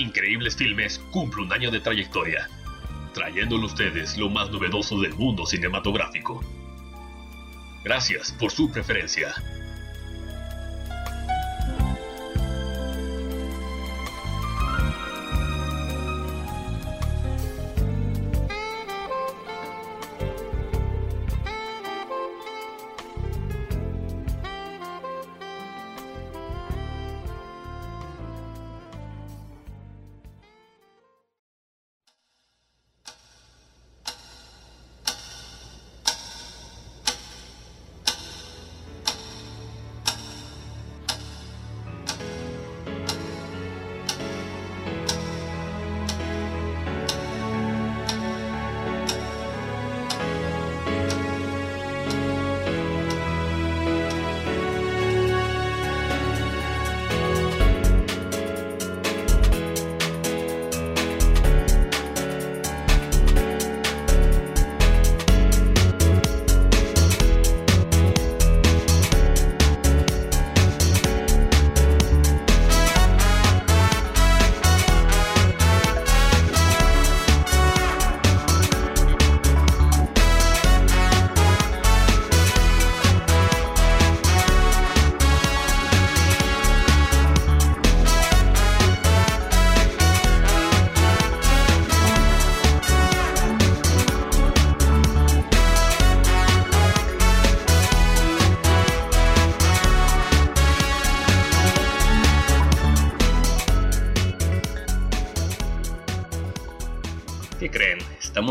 Increíbles Filmes cumple un año de trayectoria, trayéndole a ustedes lo más novedoso del mundo cinematográfico. Gracias por su preferencia.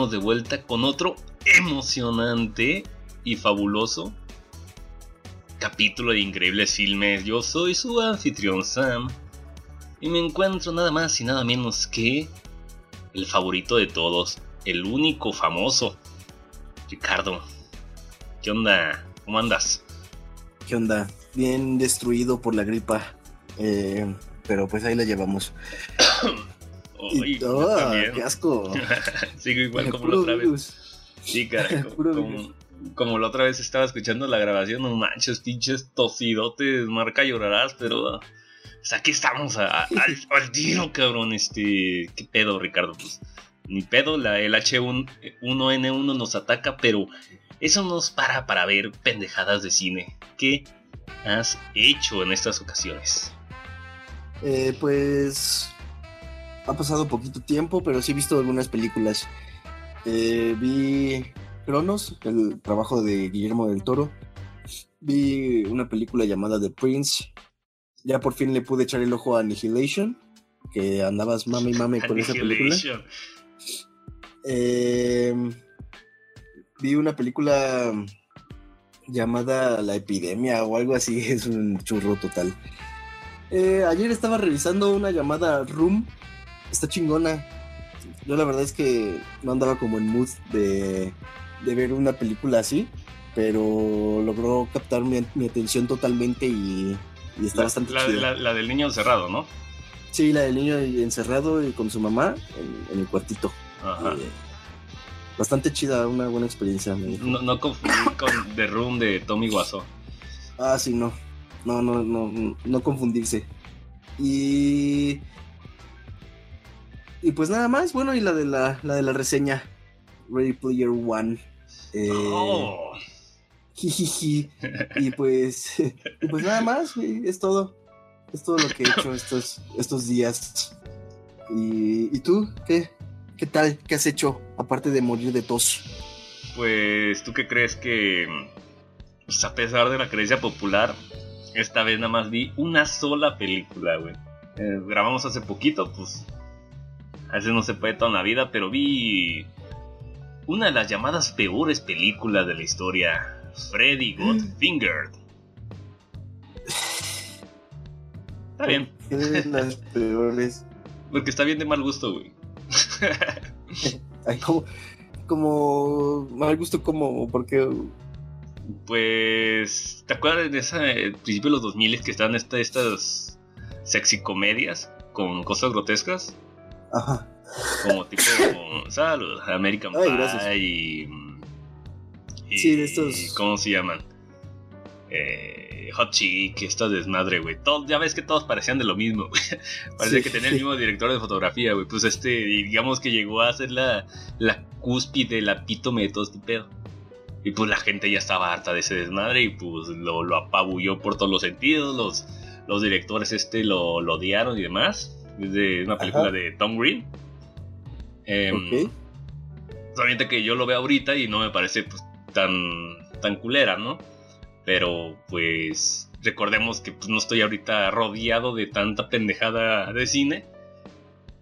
Estamos de vuelta con otro emocionante y fabuloso capítulo de Increíbles Filmes. Yo soy su anfitrión Sam y me encuentro nada más y nada menos que el favorito de todos, el único famoso, Ricardo. ¿Qué onda? ¿Cómo andas? ¿Qué onda? Bien destruido por la gripa, eh, pero pues ahí la llevamos. Uy, Y- yo ¡Ah, también. ¡Qué asco! Sigo igual como la otra vez. Sí, cara, co- Puro como, como la otra vez estaba escuchando la grabación, no manches, pinches tosidotes, marca llorarás, pero sea, aquí estamos a- a- al, al tiro, cabrón, este, ¿qué pedo, Ricardo? Pues, ni pedo, la, el H1N1 nos ataca, pero eso nos para para ver pendejadas de cine. ¿Qué has hecho en estas ocasiones? Eh, pues ha pasado poquito tiempo, pero sí he visto algunas películas. Eh, vi Cronos, el trabajo de Guillermo del Toro. Vi una película llamada The Prince. Ya por fin le pude echar el ojo a Annihilation, que andabas mame y mame con esa película. Eh, vi una película llamada La Epidemia o algo así, es un churro total. Eh, ayer estaba revisando una llamada Room, está chingona. Yo la verdad es que no andaba como en mood de, de ver una película así, pero logró captar mi, mi atención totalmente y, y está La, bastante la- chida. la- la del niño encerrado, ¿no? Sí, la del niño encerrado y con su mamá en, en el cuartito. Ajá. Eh, bastante chida, una buena experiencia. No, no confundir con The Room de Tommy Wiseau. Ah, sí, no. No, no, no, no confundirse. Y. Y pues nada más, bueno, y la de la, la de la reseña. Ready Player One. Eh, Oh. jijiji. Y pues. Y pues nada más, güey, es todo. Es todo lo que he hecho estos, estos días. Y, ¿Y tú? ¿Qué? ¿Qué tal? ¿Qué has hecho? Aparte de morir de tos. Pues, ¿tú qué crees que, pues, a pesar de la creencia popular, esta vez nada más vi una sola película, güey? Eh, grabamos hace poquito, pues, a veces no se puede toda la vida, pero vi una de las llamadas peores películas de la historia, Freddy Got Fingered. Está bien, ¿Qué de las peores? porque está bien de mal gusto, güey. Ay, como, como mal gusto, como, porque Pues, ¿te acuerdas de esa eh, principio de los 2000 que estaban esta- estas sexy comedias con cosas grotescas? Ajá. Como tipo, salud, American Ay, Pie gracias. y, y- Sí, de estos- ¿Cómo se llaman? eh, Hot Chick, esta desmadre, güey. ya ves que todos parecían de lo mismo, güey. Parece que tenía el mismo director de fotografía, güey. Pues este, digamos que llegó a ser la, la cúspide, la epítome de todo este pedo. Y pues la gente ya estaba harta de ese desmadre y pues lo, lo apabulló por todos los sentidos. Los, los directores este lo, odiaron y demás. Es de una película de Tom Green. Eh, Solamente que yo lo veo ahorita y no me parece pues, tan, tan culera, ¿no? Pero pues recordemos que pues, no estoy ahorita rodeado de tanta pendejada de cine,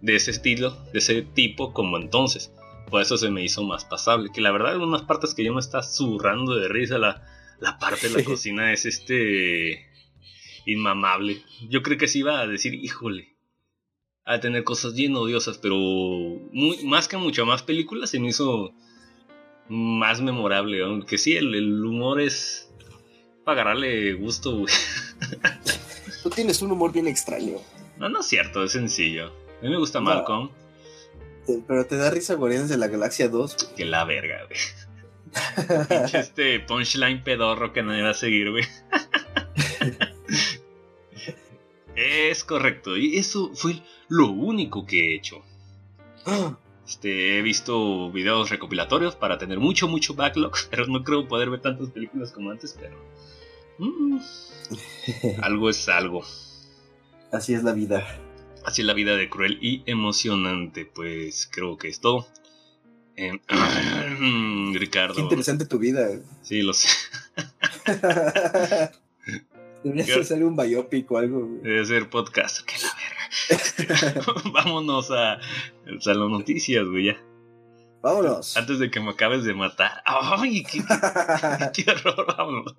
de ese estilo, de ese tipo como entonces. Por eso se me hizo más pasable. Que la verdad, en unas partes que yo me está zurrando de risa, la, la parte de la cocina es este. inmamable. Yo creo que sí iba a decir, híjole. A tener cosas bien odiosas, pero muy, más que muchas más películas se me hizo más memorable. Aunque sí, el humor es para agarrarle gusto, güey. Tú tienes un humor bien extraño. No, no es cierto, es sencillo. A mí me gusta Malcolm. Pero te da risa Guardianes de la Galaxia 2. Que la verga, güey. este punchline pedorro que nadie va a seguir, güey. es correcto. Y eso fue lo único que he hecho. Este, he visto videos recopilatorios para tener mucho, mucho backlog, pero no creo poder ver tantas películas como antes, pero Mm. algo es algo. Así es la vida. Así es la vida de cruel y emocionante. Pues creo que es todo. Em, Ricardo. Qué interesante tu vida. Sí, lo sé. Deberías hacer un biopic o algo. Debe ser podcast. Que la verga. Vámonos a, a las noticias, güey, ya. Vámonos. Antes de que me acabes de matar. ¡Ay! ¡Qué, qué horror! Vámonos.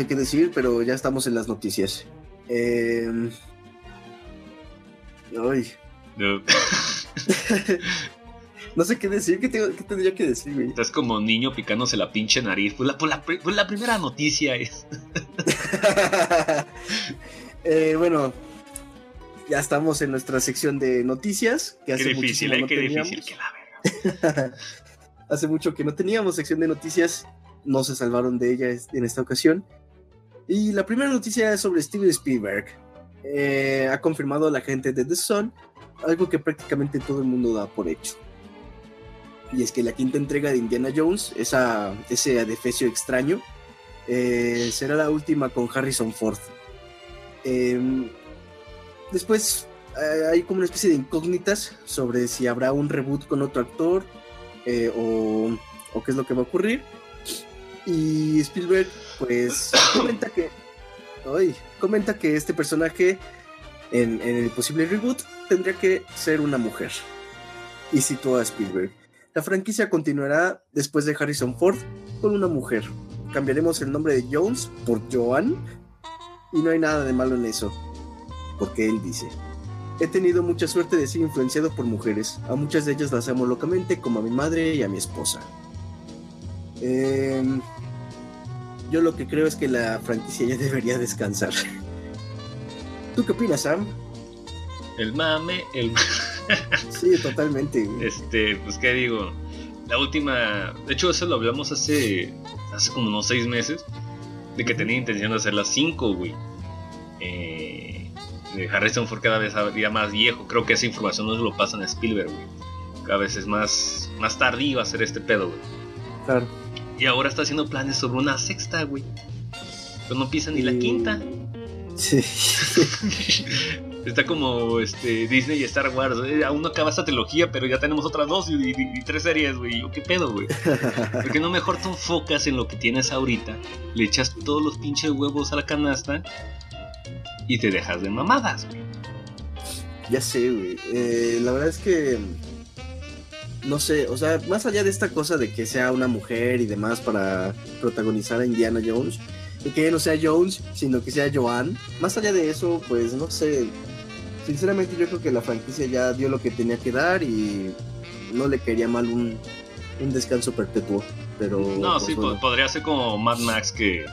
Sé qué decir, pero ya estamos en las noticias. Eh... Ay. No. no sé qué decir, ¿qué, tendría que decir, güey? Estás como niño picándose la pinche nariz. Pues la, pues la, pues la primera noticia es. eh, bueno, ya estamos en nuestra sección de noticias. Que hace qué difícil, eh, qué difícil, que la verga. hace mucho que no teníamos sección de noticias. No se salvaron de ella en esta ocasión. Y la primera noticia es sobre Steven Spielberg. Eh, ha confirmado la gente de The Sun algo que prácticamente todo el mundo da por hecho. Y es que la quinta entrega de Indiana Jones, esa, ese adefesio extraño, eh, será la última con Harrison Ford. Em, después eh, hay como una especie de incógnitas sobre si habrá un reboot con otro actor o qué es lo que va a ocurrir. Y Spielberg pues comenta que hoy comenta que este personaje en, el posible reboot tendría que ser una mujer. Y citó a Spielberg. La franquicia continuará después de Harrison Ford con una mujer. Cambiaremos el nombre de Jones por Joan. Y no hay nada de malo en eso. Porque él dice, he tenido mucha suerte de ser influenciado por mujeres. A muchas de ellas las amo locamente como a mi madre y a mi esposa. Eh, yo lo que creo es que la franquicia ya debería descansar. ¿Tú qué opinas, Sam? El mame, el... sí, totalmente. Este, pues qué digo, la última, de hecho eso lo hablamos hace, hace como unos seis meses, de que tenía intención de hacer las cinco, güey. Eh, Harrison Ford cada vez día más viejo, creo que esa información no se lo pasan a Spielberg, güey. Cada vez es más, más tardío hacer este pedo, güey. Claro. Y ahora está haciendo planes sobre una sexta, güey. Pero no pisa ni la quinta. Sí. Está como este Disney y Star Wars. Eh, aún no acaba esta trilogía, pero ya tenemos otras dos y, tres series, güey. ¿Qué pedo, güey? ¿Por qué no mejor te enfocas en lo que tienes ahorita? Le echas todos los pinches huevos a la canasta y te dejas de mamadas, güey. Ya sé, güey. Eh, la verdad es que. No sé, o sea, más allá de esta cosa de que sea una mujer y demás para protagonizar a Indiana Jones, y que no sea Jones, sino que sea Joan, más allá de eso, pues no sé, sinceramente yo creo que la franquicia ya dio lo que tenía que dar y no le quería mal un, descanso perpetuo. Pero, no, pues, sí, podría ser como Mad Max que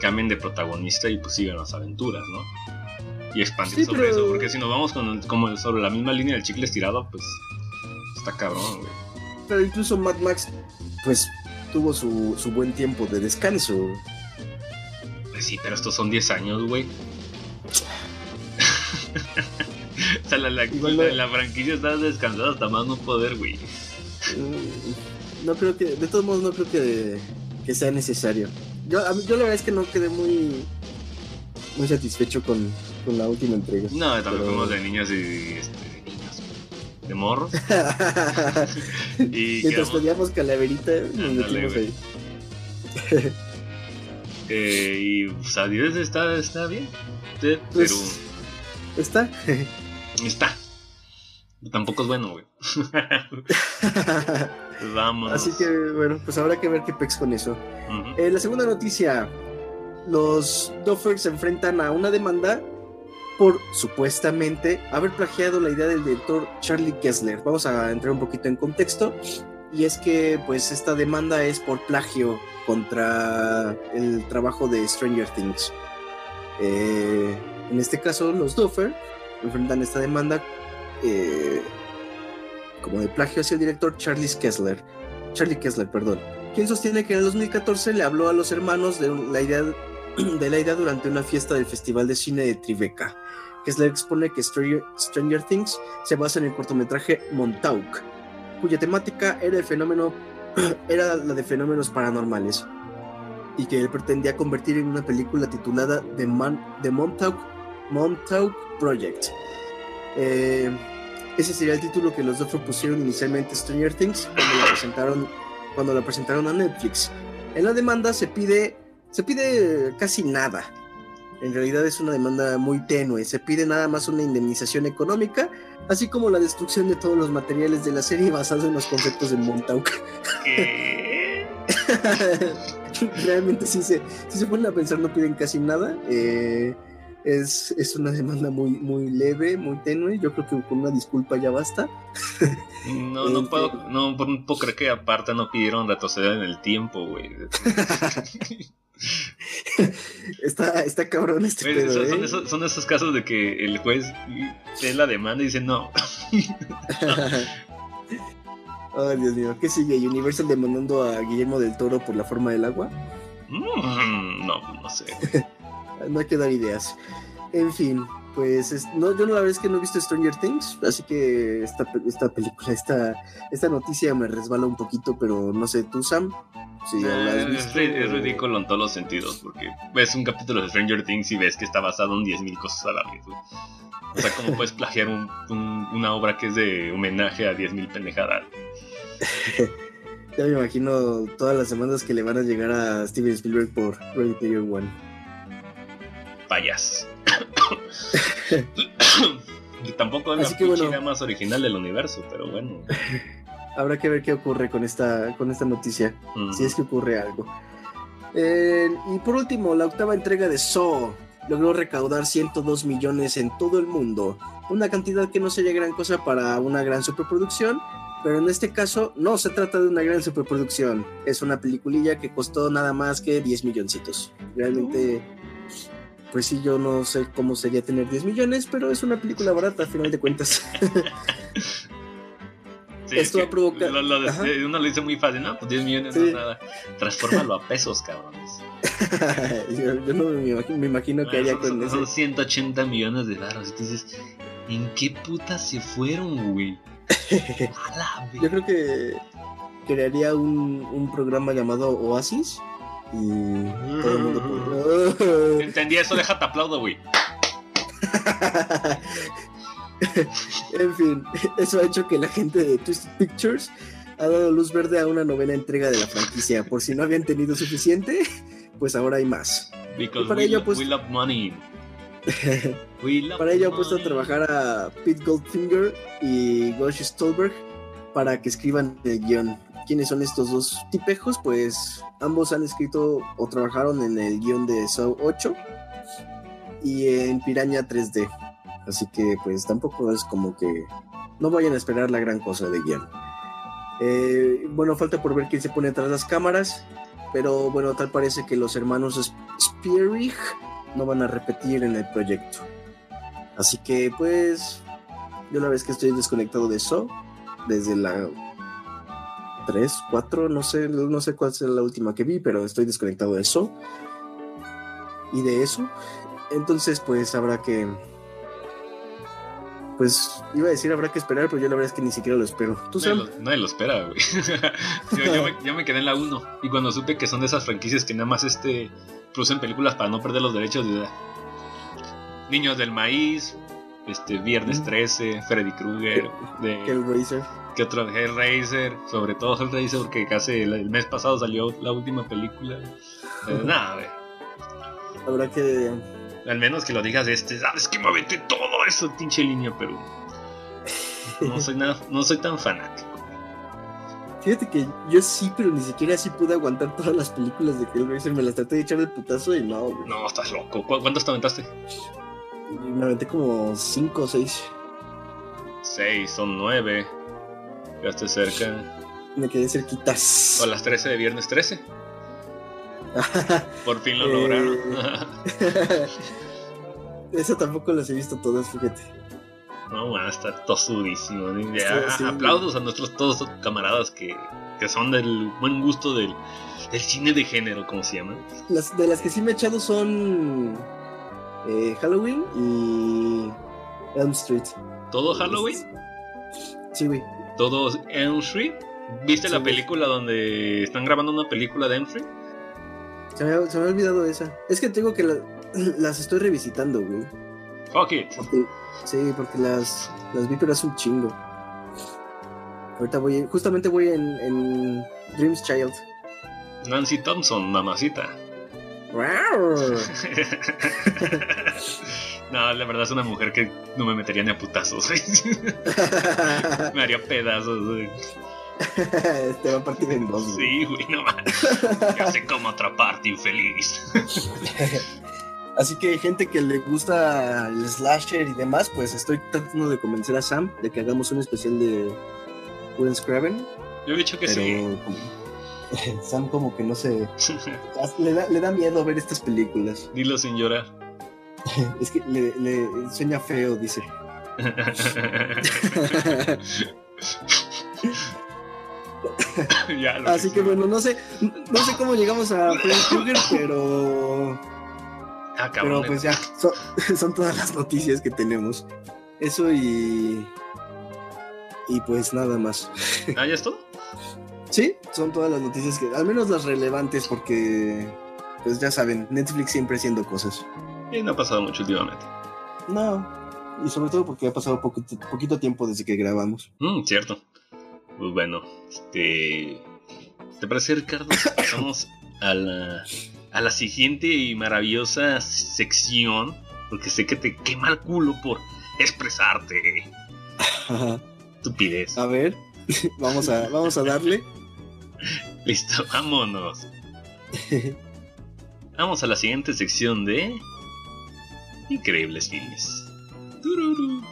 cambien de protagonista y pues sigan las aventuras, ¿no? Y expandir sobre eso, porque si nos vamos con, como sobre la misma línea del chicle estirado, pues está cabrón, güey. Pero incluso Mad Max, pues tuvo su, su buen tiempo de descanso. Pues sí, pero estos son 10 años, güey. o sea, la, la, franquicia está descansada hasta más no poder, güey. No creo que, de todos modos, no creo que, que sea necesario. Yo, yo la verdad es que no quedé muy, muy satisfecho con, con la última entrega. No, también fuimos de niños y este, de morros. y Mientras pedíamos calaverita, nos metimos ahí. eh, y pues, adiós está, está bien. Pues, pero. Está. Está. Tampoco es bueno, güey. Vamos. Así que, bueno, pues habrá que ver qué pex con eso. Eh, la segunda noticia: los Doffers se enfrentan a una demanda por supuestamente haber plagiado la idea del director Charlie Kessler. Vamos a entrar un poquito en contexto. Y es que, pues, esta demanda es por plagio contra el trabajo de Stranger Things. Eh, en este caso, los Duffer enfrentan esta demanda eh, como de plagio hacia el director Charlie Kessler, Charlie Kessler, perdón, quien sostiene que en el 2014 le habló a los hermanos de la idea de la idea durante una fiesta del Festival de Cine de Tribeca. Kessler expone que Stranger, Things se basa en el cortometraje Montauk, cuya temática era el fenómeno era la de fenómenos paranormales y que él pretendía convertir en una película titulada The, Montauk Project. Eh, ese sería el título que los dos propusieron inicialmente Stranger Things cuando la presentaron, cuando la presentaron a Netflix. En la demanda se pide, se pide casi nada. En realidad es una demanda muy tenue. Se pide nada más una indemnización económica, así como la destrucción de todos los materiales de la serie basados en los conceptos de Montauk. Realmente si se, si se ponen a pensar no piden casi nada. Eh, es, es, una demanda muy, muy leve, muy tenue. Yo creo que con una disculpa ya basta. No, no, este, puedo, no, puedo creer que aparte no pidieron retroceder en el tiempo, güey. está, está cabrón este pedo, son, ¿eh? esos, son, esos, casos de que el juez ve la demanda y dice no. Ay, Dios mío. ¿Qué sigue? ¿Universal demandando a Guillermo del Toro por la forma del agua? Mm, no, no sé. no hay que dar ideas. En fin, pues no, yo la verdad es que no he visto Stranger Things, así que esta, esta película, esta, esta noticia me resbala un poquito, pero no sé, tú Sam, Es, ridículo en todos los sentidos, porque ves un capítulo de Stranger Things y ves que está basado en 10.000 cosas a la vez. O sea, ¿cómo puedes plagiar una obra que es de homenaje a 10.000 pendejadas? ya me imagino todas las semanas que le van a llegar a Steven Spielberg por Ready Player One payas. y tampoco es la más original del universo, pero bueno. Habrá que ver qué ocurre con esta, con esta noticia, si es que ocurre algo. Eh, y por último, la octava entrega de Saw logró recaudar 102 millones en todo el mundo, una cantidad que no sería gran cosa para una gran superproducción, pero en este caso no se trata de una gran superproducción, es una peliculilla que costó nada más que 10 milloncitos. Realmente pues sí, yo no sé cómo sería tener 10 millones, pero es una película barata a final de cuentas. Esto va a provocar. uno lo dice muy fácil, no, pues 10 millones no es nada. Transfórmalo a pesos, cabrones. yo, no me imagino, que haya con eso. 180 millones de dólares. Entonces, ¿en qué puta se fueron, güey? yo creo que crearía un, un programa llamado Oasis y todo el mundo. Entendí eso, déjate aplaudo, güey. en fin, eso ha hecho que la gente de Twisted Pictures ha dado luz verde a una novena entrega de la franquicia. Por si no habían tenido suficiente, pues ahora hay más. Because para we, ello, lo- pues- we love money. We love Para ello ha puesto a trabajar a Pete Goldfinger y Gosh Stolberg para que escriban el guion. ¿Quiénes son estos dos tipejos? Pues ambos han escrito o trabajaron en el guion de Saw 8 y en Piraña 3D. Así que pues tampoco es como que no vayan a esperar la gran cosa de guion. Eh, bueno, falta por ver quién se pone atrás las cámaras, pero bueno, tal parece que los hermanos Sp- Spierig no van a repetir en el proyecto. Así que pues yo la vez que estoy desconectado de eso desde la 3, 4, no sé, no sé cuál será la última que vi, pero estoy desconectado de eso y de eso. Entonces pues habrá que pues iba a decir habrá que esperar, pero yo la verdad es que ni siquiera lo espero. ¿Tú Nadie lo, nadie lo espera, güey. yo, yo me, yo me quedé en la 1. Y cuando supe que son de esas franquicias que nada más este, producen películas para no perder los derechos de Niños del Maíz, este, Viernes Mm. 13, Freddy Krueger, de, Hellraiser. ¿qué otro? Hellraiser, sobre todo Hellraiser, porque casi el, el mes pasado salió la última película. Eh, nada, güey. Habrá que Al menos que lo digas este, sabes que me aventé todo eso, pinche línea, pero no soy, nada, no soy tan fanático. Fíjate que yo sí, pero ni siquiera así pude aguantar todas las películas de Hellraiser. Me las traté de echar el putazo y no, güey. No, estás loco. ¿Cu- ¿Cuántas te aventaste? Me aventé como 5 o 6. 6, son 9. Ya estoy cerca. Me quedé cerquitas. O las 13 de viernes 13. Por fin lo Eh. lograron. Esa tampoco las he visto todas, fíjate. no, bueno, está tosudísimo. Sí, Ya, sí. Aplausos a nuestros todos camaradas que, que son del buen gusto del, del cine de género, como se llama. Las, de las que sí me he echado son eh, Halloween y Elm Street. ¿Todo Halloween? Sí, güey. ¿Todo Elm Street? ¿Viste la güey. película donde están grabando una película de Elm Street? Se me, ha- se me ha olvidado esa. Es que tengo que la- las estoy revisitando, güey. Fuck it. Porque- sí, porque las, las vi, pero hace un chingo. Ahorita voy, justamente voy en, en Dreams Child. Nancy Thompson, mamacita. no, la verdad es una mujer que no me metería ni a putazos. me haría pedazos. Te va a partir en dos, güey. Sí, güey, no mames. Ya sé cómo atraparte, infeliz. Así que gente que le gusta el slasher y demás, pues estoy tratando de convencer a Sam de que hagamos un especial de Wooden Craven. Yo he dicho que Pero sí. como- Sam como que no se... Le da, le da miedo ver estas películas. Dilo sin llorar. Es que le, le sueña feo, dice. Ya, Así que bueno, no sé, no sé cómo llegamos a Freddy Krueger, pero, Ah, pero pues ya, son, son todas las noticias que tenemos. Eso y... Y pues nada más. Ah, ¿ya es todo? Sí, son todas las noticias que, al menos las relevantes, porque, pues ya saben, Netflix siempre haciendo cosas. Y no ha pasado mucho últimamente. No, y sobre todo porque ha pasado poquito tiempo desde que grabamos. Mm, cierto. Pues bueno, este. ¿Te parece, Ricardo? Pasamos a la, a la siguiente y maravillosa sección. Porque sé que te quema el culo por expresarte. Estupidez. a ver, vamos a, vamos a darle. Listo, vámonos. Vamos a la siguiente sección de. Increíbles filmes. Tururú.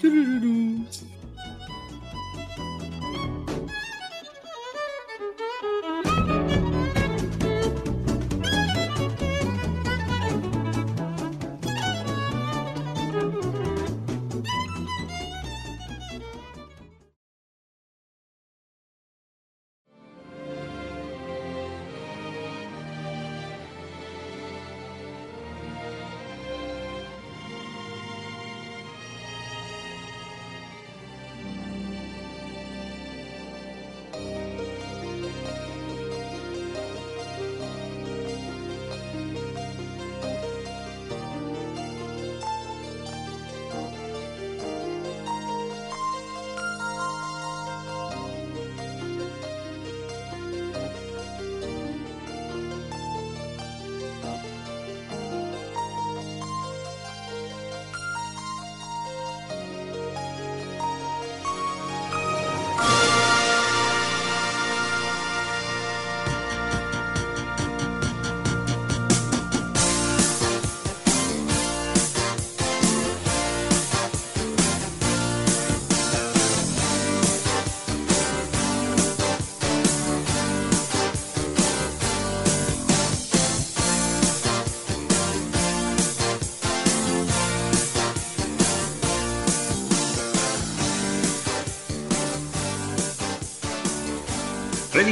Tururú.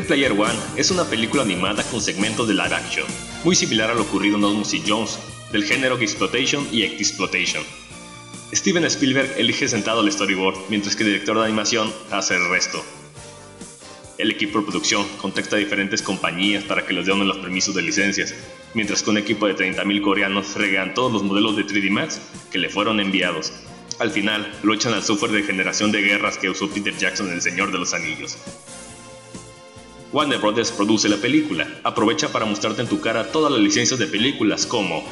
Player One es una película animada con segmentos de live action, muy similar a lo ocurrido en Osmos y Jones, del género Exploitation y Exploitation. Steven Spielberg elige sentado el storyboard, mientras que el director de animación hace el resto. El equipo de producción contacta a diferentes compañías para que les den los permisos de licencias, mientras que un equipo de 30.000 coreanos fregan todos los modelos de 3D Max que le fueron enviados. Al final, lo echan al software de generación de guerras que usó Peter Jackson en El Señor de los Anillos. Warner Brothers produce la película, aprovecha para mostrarte en tu cara todas las licencias de películas como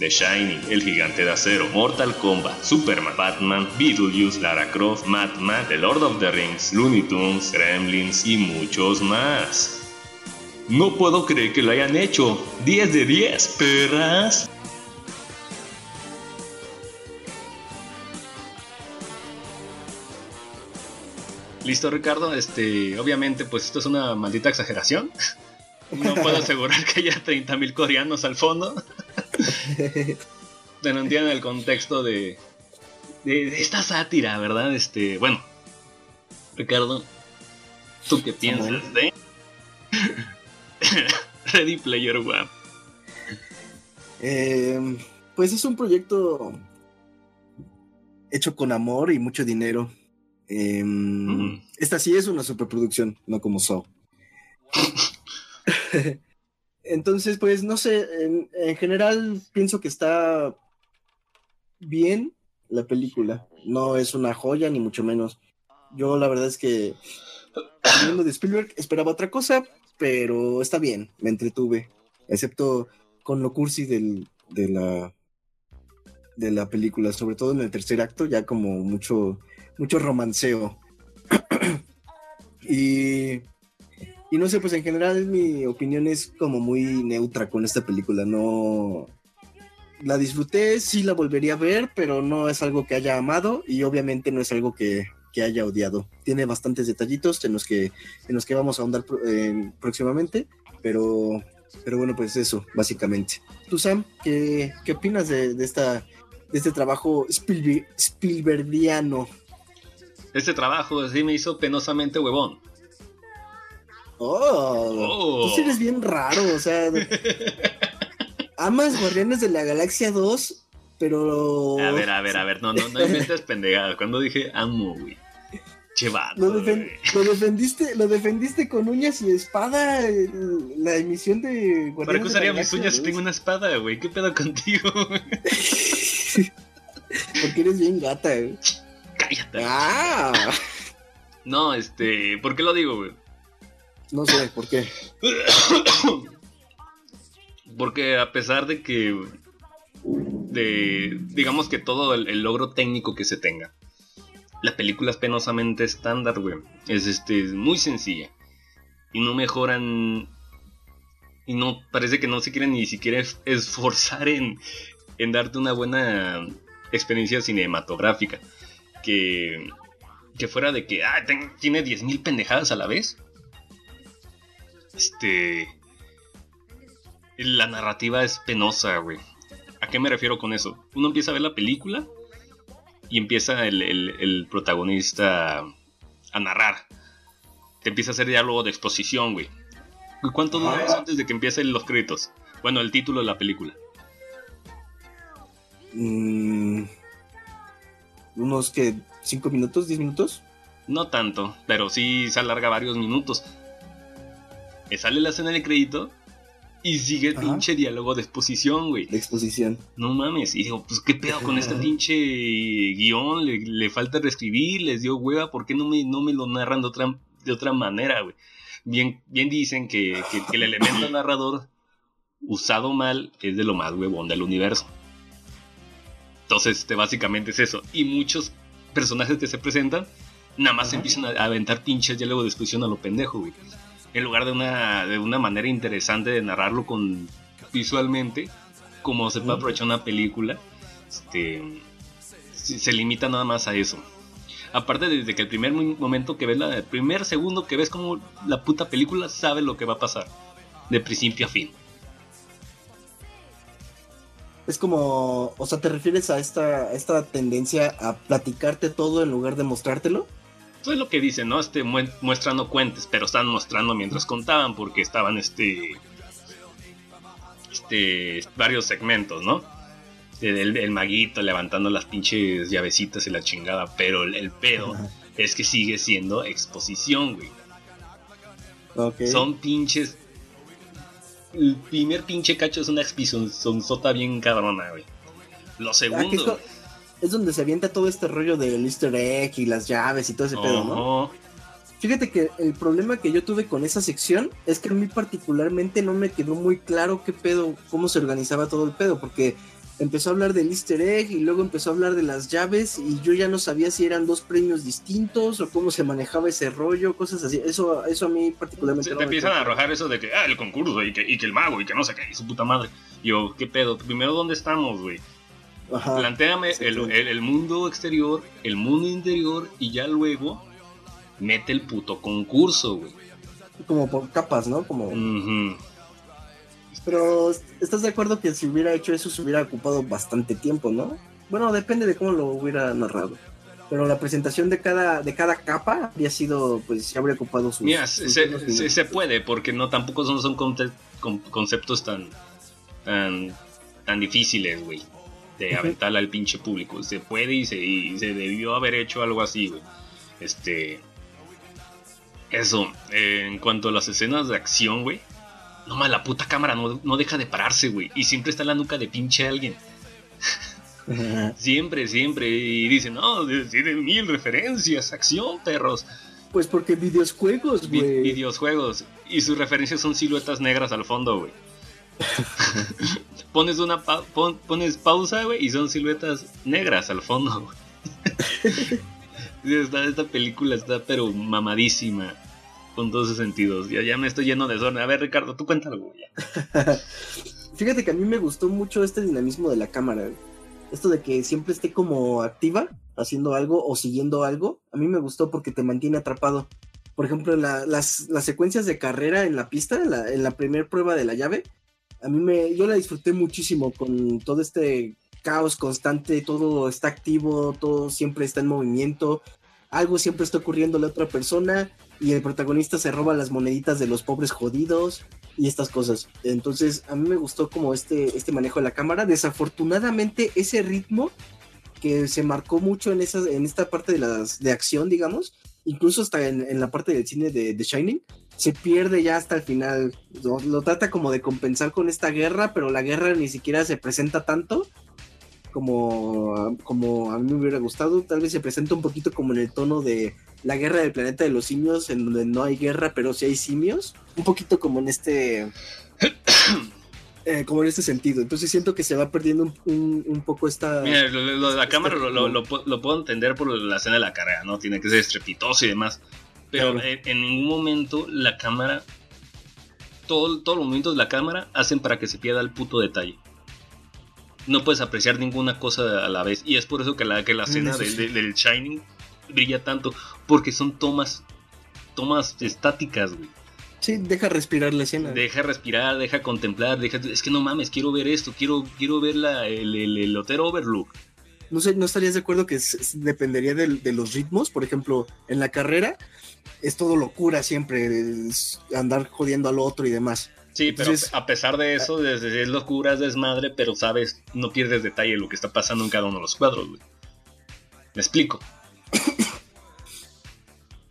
The Shining, El Gigante de Acero, Mortal Kombat, Superman, Batman, Beetlejuice, Lara Croft, Mad Max, The Lord of the Rings, Looney Tunes, Gremlins y muchos más. No puedo creer que lo hayan hecho. 10 de 10, perras. Listo, Ricardo. Este, obviamente, pues esto es una maldita exageración. No puedo asegurar que haya 30.000 coreanos al fondo. Pero entienden el contexto de, de, esta sátira, ¿verdad? Este, bueno, Ricardo, ¿tú qué piensas de Ready Player One? Eh, pues es un proyecto hecho con amor y mucho dinero. Em, esta sí es una superproducción, no como So. Entonces, pues no sé, en, general pienso que está bien la película. No es una joya, ni mucho menos. Yo la verdad es que, viendo de Spielberg, esperaba otra cosa, pero está bien, me entretuve. Excepto con lo cursi del, de, la, de la película, sobre todo en el tercer acto, ya como mucho, mucho romanceo. y y no sé, pues en general mi opinión es como muy neutra con esta película. No la disfruté, sí la volvería a ver, pero no es algo que haya amado y obviamente no es algo que, haya odiado. Tiene bastantes detallitos en los que, en los que vamos a ahondar próximamente, pero, pero bueno, pues eso, básicamente. Tú, Sam, ¿qué, qué opinas de, esta, de este trabajo Spielbergiano? Este trabajo sí me hizo penosamente huevón. Oh, tú eres bien raro, o sea. amas Guardianes de la Galaxia 2, pero. A ver, a ver, a ver, no, no, no inventes pendejadas. Cuando dije amo, güey. Lo, lo, defendiste, lo defendiste con uñas y espada la emisión de Guardianes ¿Para qué usaría mis uñas si tengo una espada, güey? ¿Qué pedo contigo? Porque eres bien gata, güey. Cállate. Ah. No, este, ¿por qué lo digo, güey? No sé, ¿por qué? Porque a pesar de que. De, digamos que todo el, logro técnico que se tenga. La película es penosamente estándar, güey. Es este, muy sencilla. Y no mejoran. Y no, parece que no se quieren ni siquiera esforzar en, en darte una buena experiencia cinematográfica. Que, que fuera de que ah, tiene 10.000 pendejadas a la vez. Este. La narrativa es penosa, güey. ¿A qué me refiero con eso? Uno empieza a ver la película y empieza el, protagonista a narrar. Te empieza a hacer diálogo de exposición, güey. ¿Cuánto dura antes de que empiecen los créditos? Bueno, el título de la película. Mm, unos que cinco minutos, 10 minutos. No tanto, pero sí se alarga varios minutos sale la escena de crédito y sigue el pinche diálogo de exposición, güey. De exposición. No mames. Y digo, pues qué pedo con este pinche guion. Le, falta reescribir, les dio hueva. ¿Por qué no me, no me lo narran de otra, de otra manera, güey? Bien, bien dicen que, el elemento narrador usado mal es de lo más huevón del universo. Entonces, este, básicamente es eso. Y muchos personajes que se presentan, nada más empiezan a, aventar pinches diálogo de exposición a lo pendejo, güey en lugar de una, de una manera interesante de narrarlo con visualmente, como se puede aprovechar una película, este, se limita nada más a eso. Aparte desde que el primer momento que ves, la, el primer segundo que ves como la puta película sabe lo que va a pasar, de principio a fin. Es como, o sea, ¿te refieres a esta, esta tendencia a platicarte todo en lugar de mostrártelo? Pues lo que dicen, ¿no? Este muestra no cuentes, pero están mostrando mientras contaban porque estaban este este varios segmentos, ¿no? El, maguito levantando las pinches llavecitas y la chingada, pero el, pedo es que sigue siendo exposición, güey. Son pinches. El primer pinche cacho es una sota bien cabrona, güey. Lo segundo. es donde se avienta todo este rollo del easter egg y las llaves y todo ese pedo, ¿no? Fíjate que el problema que yo tuve con esa sección es que a mí particularmente no me quedó muy claro qué pedo, cómo se organizaba todo el pedo, porque empezó a hablar del easter egg y luego empezó a hablar de las llaves y yo ya no sabía si eran dos premios distintos o cómo se manejaba ese rollo, cosas así. Eso, eso a mí particularmente... Se te empiezan a arrojar eso de que, ah, el concurso y que, y que el mago y que no sé qué, y su puta madre. yo, ¿qué pedo? Primero, ¿dónde estamos, güey? Plantéame el, mundo exterior, el mundo interior y ya luego mete el puto concurso, güey. Como por capas, ¿no? Como... Pero ¿estás de acuerdo que si hubiera hecho eso se hubiera ocupado bastante tiempo, ¿no? Bueno, depende de cómo lo hubiera narrado. Pero la presentación de cada, de cada capa habría sido, pues se habría ocupado sus... Mira, se, se, puede, porque no tampoco son, son conceptos tan, tan, tan difíciles, güey. De aventar al pinche público. Se puede y se, y se debió haber hecho algo así, güey. Este... Eso, eh, en cuanto a las escenas de acción, güey no más, la puta cámara no, deja de pararse, güey. Y siempre está en la nuca de pinche alguien. siempre, siempre. Y dicen, no, tiene mil referencias, acción, perros. Pues porque videojuegos, güey. videojuegos. Y sus referencias son siluetas negras al fondo, güey. pones una pones pausa, güey, y son siluetas negras al fondo, esta, esta película está pero mamadísima con todos esos sentidos. Ya, ya me estoy lleno de zona. A ver, Ricardo, tú cuéntalo. Fíjate que a mí me gustó mucho este dinamismo de la cámara. Esto de que siempre esté como activa, haciendo algo o siguiendo algo. A mí me gustó porque te mantiene atrapado. Por ejemplo, las, las, secuencias de carrera en la pista, en la primera prueba de la llave, a mí me, yo la disfruté muchísimo con todo este caos constante, todo está activo, todo siempre está en movimiento, algo siempre está ocurriendo a la otra persona y el protagonista se roba las moneditas de los pobres jodidos y estas cosas. Entonces, a mí me gustó como este, este manejo de la cámara. Desafortunadamente, ese ritmo que se marcó mucho en, en esta parte de, las, de acción, digamos, incluso hasta en, la parte del cine de, The Shining, se pierde ya hasta el final. lo, trata como de compensar con esta guerra, pero la guerra ni siquiera se presenta tanto como, como a mí me hubiera gustado. Tal vez se presenta un poquito como en el tono de la guerra del planeta de los simios, en donde no hay guerra, pero sí hay simios. Un poquito como en este. Eh, como en este sentido. Entonces siento que se va perdiendo un, poco esta. Mira, lo, de la cámara lo, puedo entender por la escena de la carrera, ¿no? Tiene que ser estrepitoso y demás. Pero en, ningún momento la cámara. Todo, todos los movimientos de la cámara hacen para que se pierda el puto detalle no puedes apreciar ninguna cosa a la vez. Y es por eso que la, que la escena del Shining brilla tanto. Porque son tomas, tomas estáticas, güey. Sí, deja respirar la escena. Deja respirar, deja contemplar, deja... Es que no mames, quiero ver esto, quiero, quiero ver la, el, el, Hotel Overlook. No sé, ¿no estarías de acuerdo que dependería de, los ritmos? Por ejemplo, en la carrera es todo locura siempre, andar jodiendo al otro y demás. Sí, pero a pesar de eso, es, locura, es desmadre, pero sabes, no pierdes detalle lo que está pasando en cada uno de los cuadros, güey. Me explico.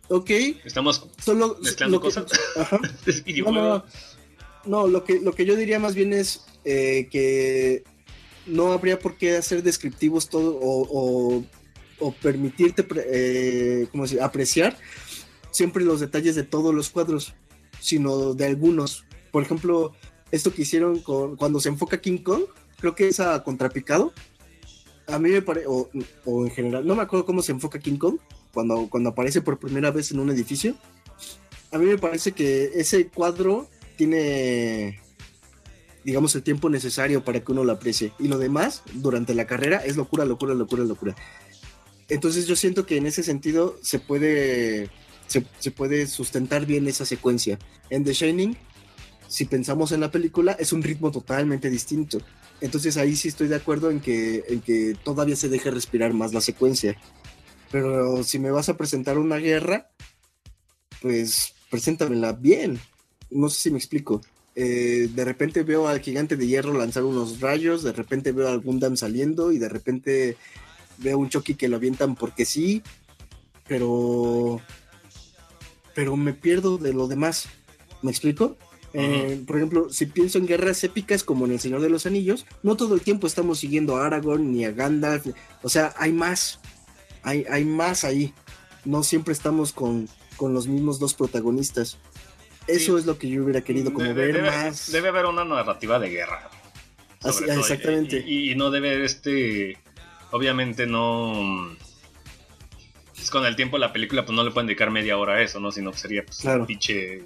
ok. Estamos Solo, mezclando cosas. Ajá. no, lo que, lo que yo diría más bien es eh, que no habría por qué hacer descriptivos todo o, o, permitirte eh, ¿cómo decir? apreciar siempre los detalles de todos los cuadros, sino de algunos por ejemplo, esto que hicieron con, cuando se enfoca King Kong, creo que es a contrapicado. A mí me parece, o, en general, no me acuerdo cómo se enfoca King Kong cuando, cuando aparece por primera vez en un edificio. A mí me parece que ese cuadro tiene, digamos, el tiempo necesario para que uno lo aprecie. Y lo demás, durante la carrera, es locura, locura, locura, locura. Entonces yo siento que en ese sentido se puede, se, se puede sustentar bien esa secuencia. En The Shining si pensamos en la película, es un ritmo totalmente distinto. Entonces ahí sí estoy de acuerdo en que, en que todavía se deje respirar más la secuencia. Pero si me vas a presentar una guerra, pues preséntamela bien. No sé si me explico. Eh, de repente veo al gigante de hierro lanzar unos rayos, de repente veo al Gundam saliendo y de repente veo un Chucky que lo avientan porque sí, pero pero me pierdo de lo demás. ¿Me explico? Eh, por ejemplo, si pienso en guerras épicas como en El Señor de los Anillos, no todo el tiempo estamos siguiendo a Aragorn ni a Gandalf, o sea, hay más, hay, hay más ahí. No siempre estamos con, con los mismos dos protagonistas. Eso es lo que yo hubiera querido, como ver más. Debe haber una narrativa de guerra. exactamente. Y, no debe este. Obviamente no. Es con el tiempo la película, pues no le pueden dedicar media hora a eso, ¿no? Sino que sería pues, un pinche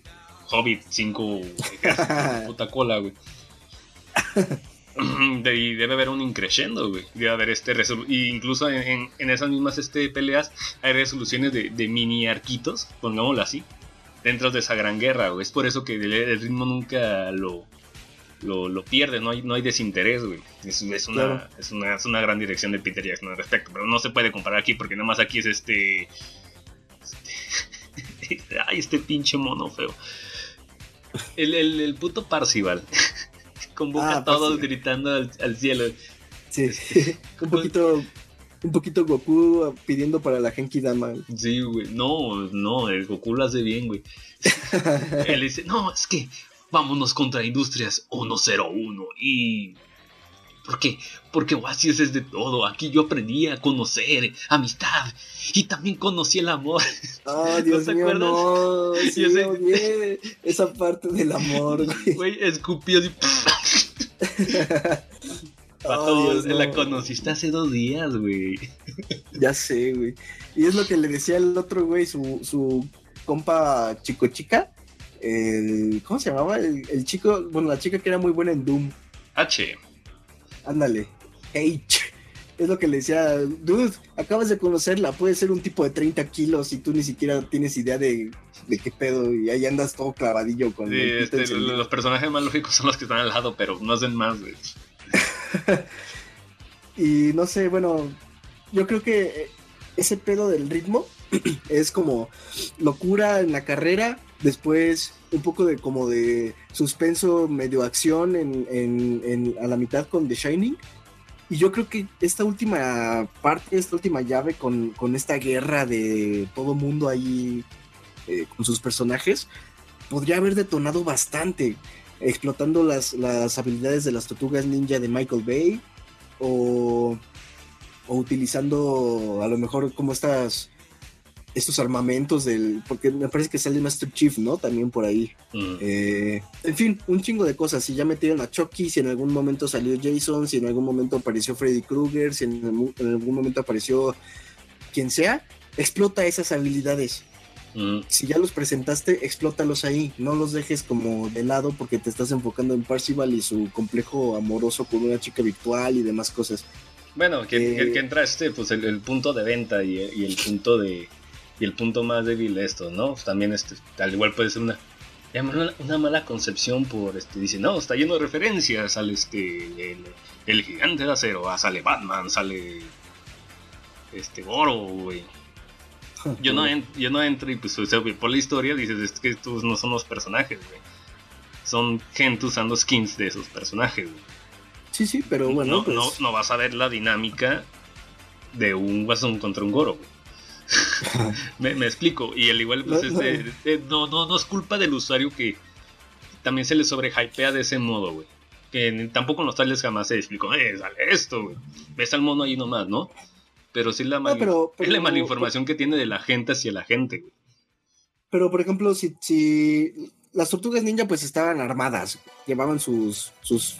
Hobbit 5 puta cola, güey. y debe haber un increyendo, güey. Debe haber este y incluso en, esas mismas este, peleas hay resoluciones de, de mini arquitos, pongámoslo así, dentro de esa gran guerra, güey. Es por eso que el, ritmo nunca lo, lo, pierde, no hay, no hay desinterés, güey. Es, una, es, una, gran dirección de Peter Jackson al respecto, pero no se puede comparar aquí porque nada más aquí es este... este ay, este pinche mono feo. El, el, puto Parcival. Convoca ah, a todos gritando al, cielo. Sí, un poquito un poquito Goku pidiendo para la Genki Dama. Sí, güey. No, no, el Goku lo hace bien, güey. Él dice, no, es que vámonos contra Industrias 101 y... ¿Por qué? Porque Oasis es de todo. Aquí yo aprendí a conocer amistad y también conocí el amor. Ah, Dios mío, no. Sí, esa parte del amor, güey. Güey, escupió así. Oh, la conociste hace dos días, güey. Ya sé, güey. Y es lo que le decía el otro, güey, su, su compa chico chica. El, ¿Cómo se llamaba? El, chico, bueno, la chica que era muy buena en Doom. H. Ándale. H. Es lo que le decía, dude, acabas de conocerla, puede ser un tipo de 30 kilos y tú ni siquiera tienes idea de, de qué pedo y ahí andas todo clavadillo con sí, este, los personajes más lógicos son los que están al lado, pero no hacen más, güey. y no sé, bueno, yo creo que ese pedo del ritmo es como locura en la carrera, después un poco de como de suspenso, medio acción en, a la mitad con The Shining. Y yo creo que esta última parte, esta última llave con, esta guerra de todo mundo ahí eh, con sus personajes, podría haber detonado bastante explotando las, las habilidades de las tortugas ninja de Michael Bay o, o utilizando a lo mejor como estas estos armamentos del porque me parece que sale Master Chief no también por ahí mm. eh, en fin un chingo de cosas si ya metieron a Chucky si en algún momento salió Jason si en algún momento apareció Freddy Krueger si en, en algún momento apareció quien sea explota esas habilidades Mm. Si ya los presentaste, explótalos ahí. No los dejes como de lado porque te estás enfocando en Parcival y su complejo amoroso con una chica virtual y demás cosas. Bueno, que, eh, entra este, pues el, punto de venta y, el punto de y el punto más débil de esto, ¿no? También este, al igual puede ser una una, mala concepción por este dice no está lleno de referencias sale este el, gigante de acero ah, sale Batman sale este Goro güey yo no, yo no entro y pues por la historia dices es que estos no son los personajes, güey. Son gente usando skins de esos personajes, güey. Sí, sí, pero bueno. No, pues no, vas a ver la dinámica de un Guasón contra un Goro, güey. me, explico. Y al igual, pues, no, no, no, es culpa del usuario que también se le sobrehypea de ese modo, güey. Que tampoco en los trailers jamás se explicó, eh, sale esto, güey. Ves al mono ahí nomás, ¿no? Pero sí la, es la mala información que tiene de la gente hacia la gente, güey. Pero, por ejemplo, si, si las tortugas ninja pues estaban armadas, llevaban sus, sus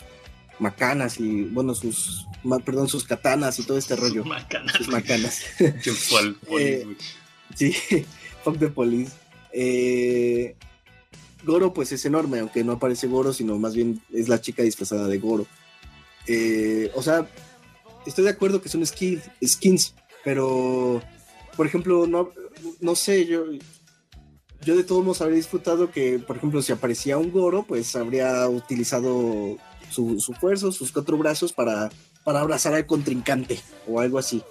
macanas y, bueno, sus, perdón, sus katanas y todo este rollo. Macanas. Sus macanas. eh, sí, fuck the police. Eh, Goro pues es enorme, aunque no aparece Goro, sino más bien es la chica disfrazada de Goro. Eh, o sea, estoy de acuerdo que son skins, pero, por ejemplo, no, no sé, yo, yo de todos modos habría disfrutado que, por ejemplo, si aparecía un Goro, pues habría utilizado su, su fuerza, sus cuatro brazos para, para abrazar al contrincante o algo así.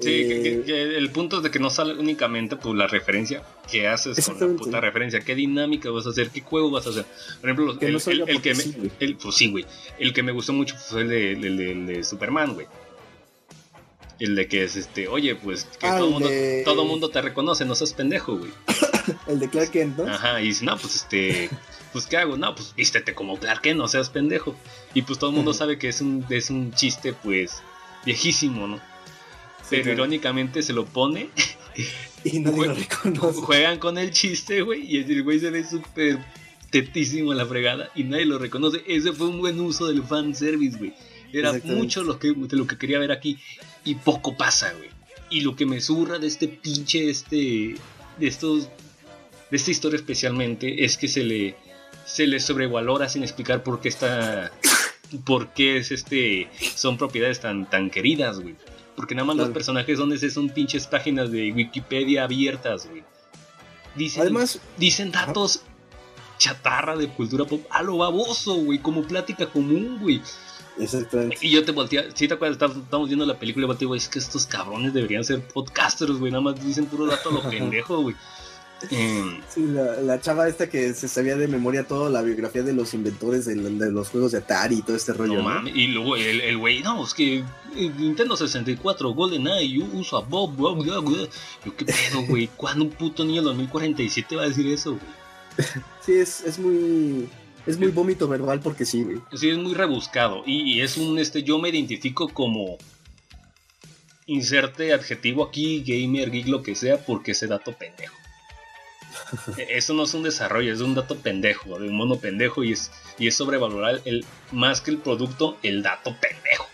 Sí, eh, el punto es de que no sale únicamente por la referencia que haces con la puta referencia, qué dinámica vas a hacer, qué juego vas a hacer. Por ejemplo, el, que me, pues sí, güey. El que me gustó mucho fue el de, Superman, güey. El de que es este, oye, pues que ah, todo, mundo, todo mundo te reconoce, no seas pendejo, güey. el de Clark Kent, ¿no? Ajá, y dice, no, pues este, pues ¿qué hago? No, pues vístete como Clark Kent, no seas pendejo. Y pues todo el mundo sabe que es un, es un chiste, pues, viejísimo, ¿no? pero irónicamente se lo pone. Y nadie lo reconoce. Juegan con el chiste, güey, y el güey se ve súper tetísimo en la fregada y nadie lo reconoce. Ese fue un buen uso del fanservice, güey. Era mucho lo que, de lo que quería ver aquí y poco pasa, güey. Y lo que me surra de este pinche, este, de estos, de esta historia especialmente, es que se le, se le sobrevalora sin explicar por qué está, por qué es este, son propiedades tan, tan queridas, güey. Porque nada más los personajes son, son pinches páginas de Wikipedia abiertas, güey. Dicen, Además, dicen datos chatarra de cultura pop a lo baboso, güey, como plática común, güey. Exactamente. Y yo te volteé, si te acuerdas, estamos viendo la película y volteé, güey, es que estos cabrones deberían ser podcasters, güey, nada más dicen puro dato a lo pendejo, güey. Mm. Sí, la, chava esta que se sabía de memoria toda la biografía de los inventores de, los juegos de Atari y todo este rollo. No, y luego el güey, no, es que Nintendo 64, GoldenEye, uso a Bob, blah, blah, blah. Yo, ¿qué pedo, güey? ¿Cuándo un puto niño 2047 va a decir eso, güey? Sí, es, es muy. Es muy vómito verbal porque sí, güey. Sí, es muy rebuscado. Y, y es un. este Yo me identifico como inserte adjetivo aquí, gamer, geek, lo que sea, porque ese dato pendejo. Eso no es un desarrollo, es un dato pendejo, de un mono pendejo y es, y es sobrevalorar el, más que el producto, el dato pendejo.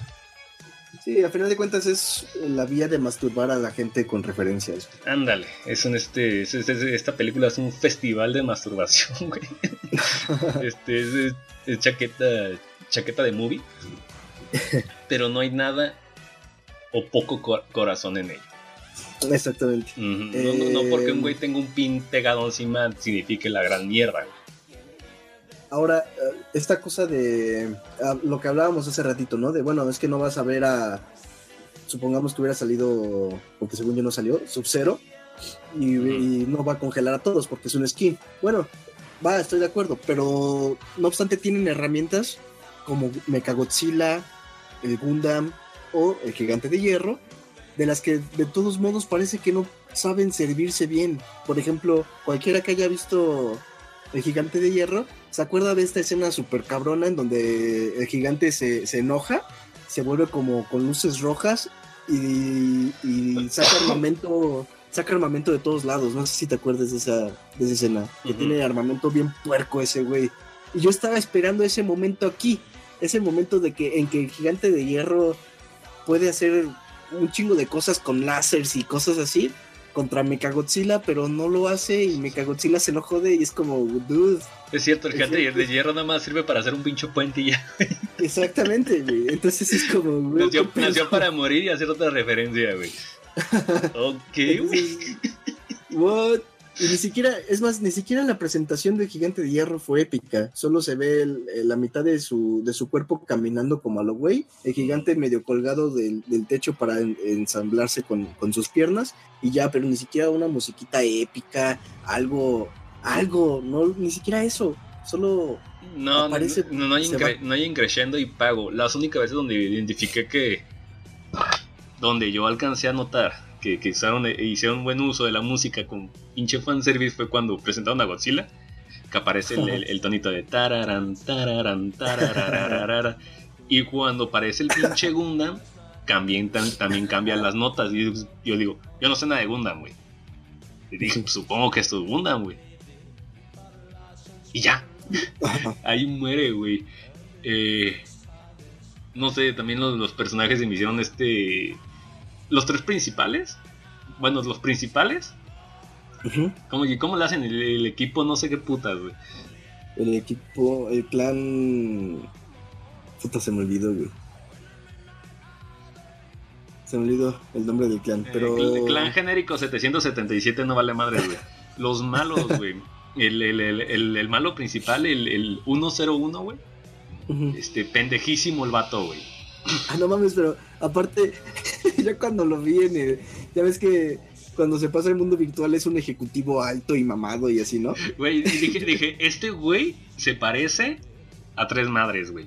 Sí, a final de cuentas es la vía de masturbar a la gente con referencias. Ándale, es un este, esta película es un festival de masturbación, güey. este es, chaqueta, chaqueta de movie, pero no hay nada o poco corazón en ella. Exactamente. no, porque un güey tenga un pin pegado encima signifique la gran mierda. Ahora, eh, esta cosa de ah, lo que hablábamos hace ratito, ¿no? De bueno, es que no vas a ver a. Supongamos que hubiera salido, porque según yo no salió, Sub-Zero, y, no va a congelar a todos porque es un skin. Bueno, va, estoy de acuerdo, pero no obstante tienen herramientas como Mechagodzilla, el Gundam o el Gigante de Hierro de las que de todos modos parece que no saben servirse bien. Por ejemplo, cualquiera que haya visto El Gigante de Hierro, ¿se acuerda de esta escena super cabrona en donde el gigante se, enoja, se vuelve como con luces rojas y, saca armamento saca armamento de todos lados. No sé si te acuerdas de esa, de esa escena. Que tiene armamento bien puerco ese güey. Y yo estaba esperando ese momento aquí. Ese momento de que en que el gigante de hierro puede hacer un chingo de cosas con láseres y cosas así contra Mechagodzilla, pero no lo hace y Mechagodzilla se lo jode y es como, dude. Es cierto, el gigante de hierro nada más sirve para hacer un pincho puente y ya. Exactamente, güey. Entonces es como, güey. Nació, para morir y hacer otra referencia, güey. ok, güey. What? Y ni siquiera, es más, ni siquiera la presentación del gigante de hierro fue épica. Solo se ve la mitad de su, de su cuerpo caminando como a lo güey. El gigante medio colgado del, techo para ensamblarse con, sus piernas. Y ya, pero ni siquiera una musiquita épica, algo, algo, no, ni siquiera eso. Solo no, no, no, hay no hay increciendo y pago. Las únicas veces donde identifiqué que. Donde yo alcancé a notar que, que usaron, e hicieron buen uso de la música con pinche fanservice fue cuando presentaron a Godzilla, que aparece el, tonito de tararan, tararan, tararararara, y cuando aparece el pinche Gundam, también, también cambian las notas. Y yo digo, yo no sé nada de Gundam, güey. Y dije, supongo que esto es Gundam, güey. Y ya. Ahí muere, güey. Eh, no sé, también los, los personajes me hicieron este los tres principales, bueno, los principales, ¿Cómo, ¿Cómo le hacen el, equipo? No sé qué putas, güey. El equipo, el clan. Puta, se me olvidó, güey. Se me olvidó el nombre del clan, pero. El clan genérico 777 no vale madre, güey. Los malos, güey. El, el, malo principal, el, 101, güey. Este, pendejísimo el vato, güey. Ah, no mames, pero aparte, ya cuando lo vi en el, ya ves que cuando se pasa el mundo virtual es un ejecutivo alto y mamado y así, ¿no? Güey, dije, dije, este güey se parece a tres madres, güey.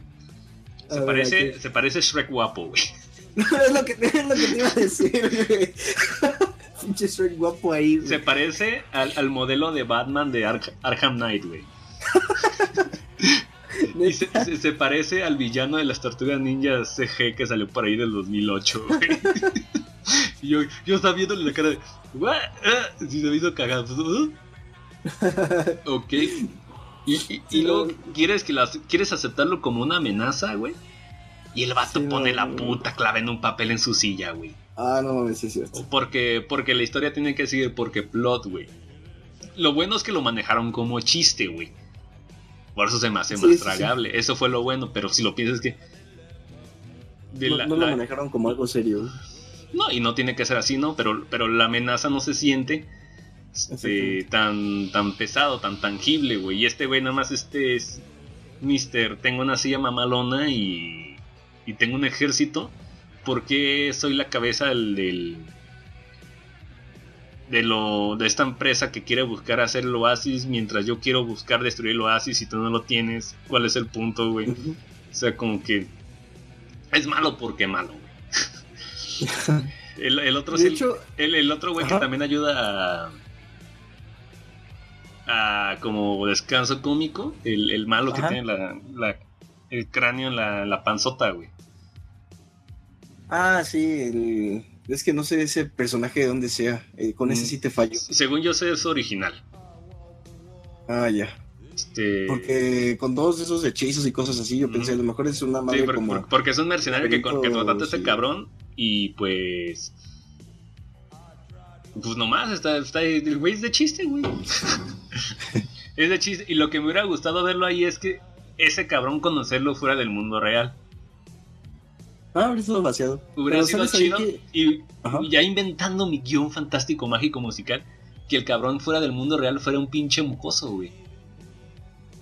Se, parece, se parece Shrek guapo, güey. es, lo que, es lo que te iba a decir, güey. Pinche Shrek guapo ahí, güey. Se parece al, al modelo de Batman de Arkham Knight, güey. Y se, se, se, parece al villano de las tortugas ninjas CG que salió por ahí del 2008, güey. y yo, yo estaba viéndole la cara de. ¿What? Si se me hizo cagado. ok. Y, y, y luego quieres, que las, quieres aceptarlo como una amenaza, güey. Y el vato sí, pone no, la puta clave en un papel en su silla, güey. Ah, no mames, sí es cierto. Porque, porque la historia tiene que seguir, porque plot, güey. Lo bueno es que lo manejaron como chiste, güey. Por eso se me hace sí, más sí, tragable. Eso fue lo bueno, pero si lo piensas que. no, la, no lo la... manejaron como algo serio. No, y no tiene que ser así, ¿no? Pero, pero la amenaza no se siente este, tan, tan pesado, tan tangible, güey. Y este güey nada más este es Mister, tengo una silla mamalona y, y tengo un ejército. ¿Por qué soy la cabeza del, del de lo de esta empresa que quiere buscar hacer el oasis mientras yo quiero buscar destruir el oasis y tú no lo tienes? ¿Cuál es el punto, güey? Uh -huh. O sea, como que es malo porque malo, güey. el, el, otro, hecho, el, el, otro güey que también ayuda a, a, como descanso cómico, el, el malo Ajá. que tiene la, la, el cráneo en la, la panzota, güey. Ah, sí, es que no sé ese personaje de dónde sea, eh, con ese sí te fallo. Según yo sé es original. Ah, ya. Este... Porque con todos esos hechizos y cosas así, yo pensé, a lo mejor es una madre sí, por, como... Por, porque es un mercenario que, que contrataste a este cabrón y pues. Pues nomás, está, está el güey es de chiste, güey. es de chiste. Y lo que me hubiera gustado verlo ahí es que ese cabrón conocerlo fuera del mundo real. Ah, habría sido demasiado. Hubiera sido chido. Que... Y, ya inventando mi guion fantástico, mágico, musical, que el cabrón fuera del mundo real fuera un pinche mucoso, güey.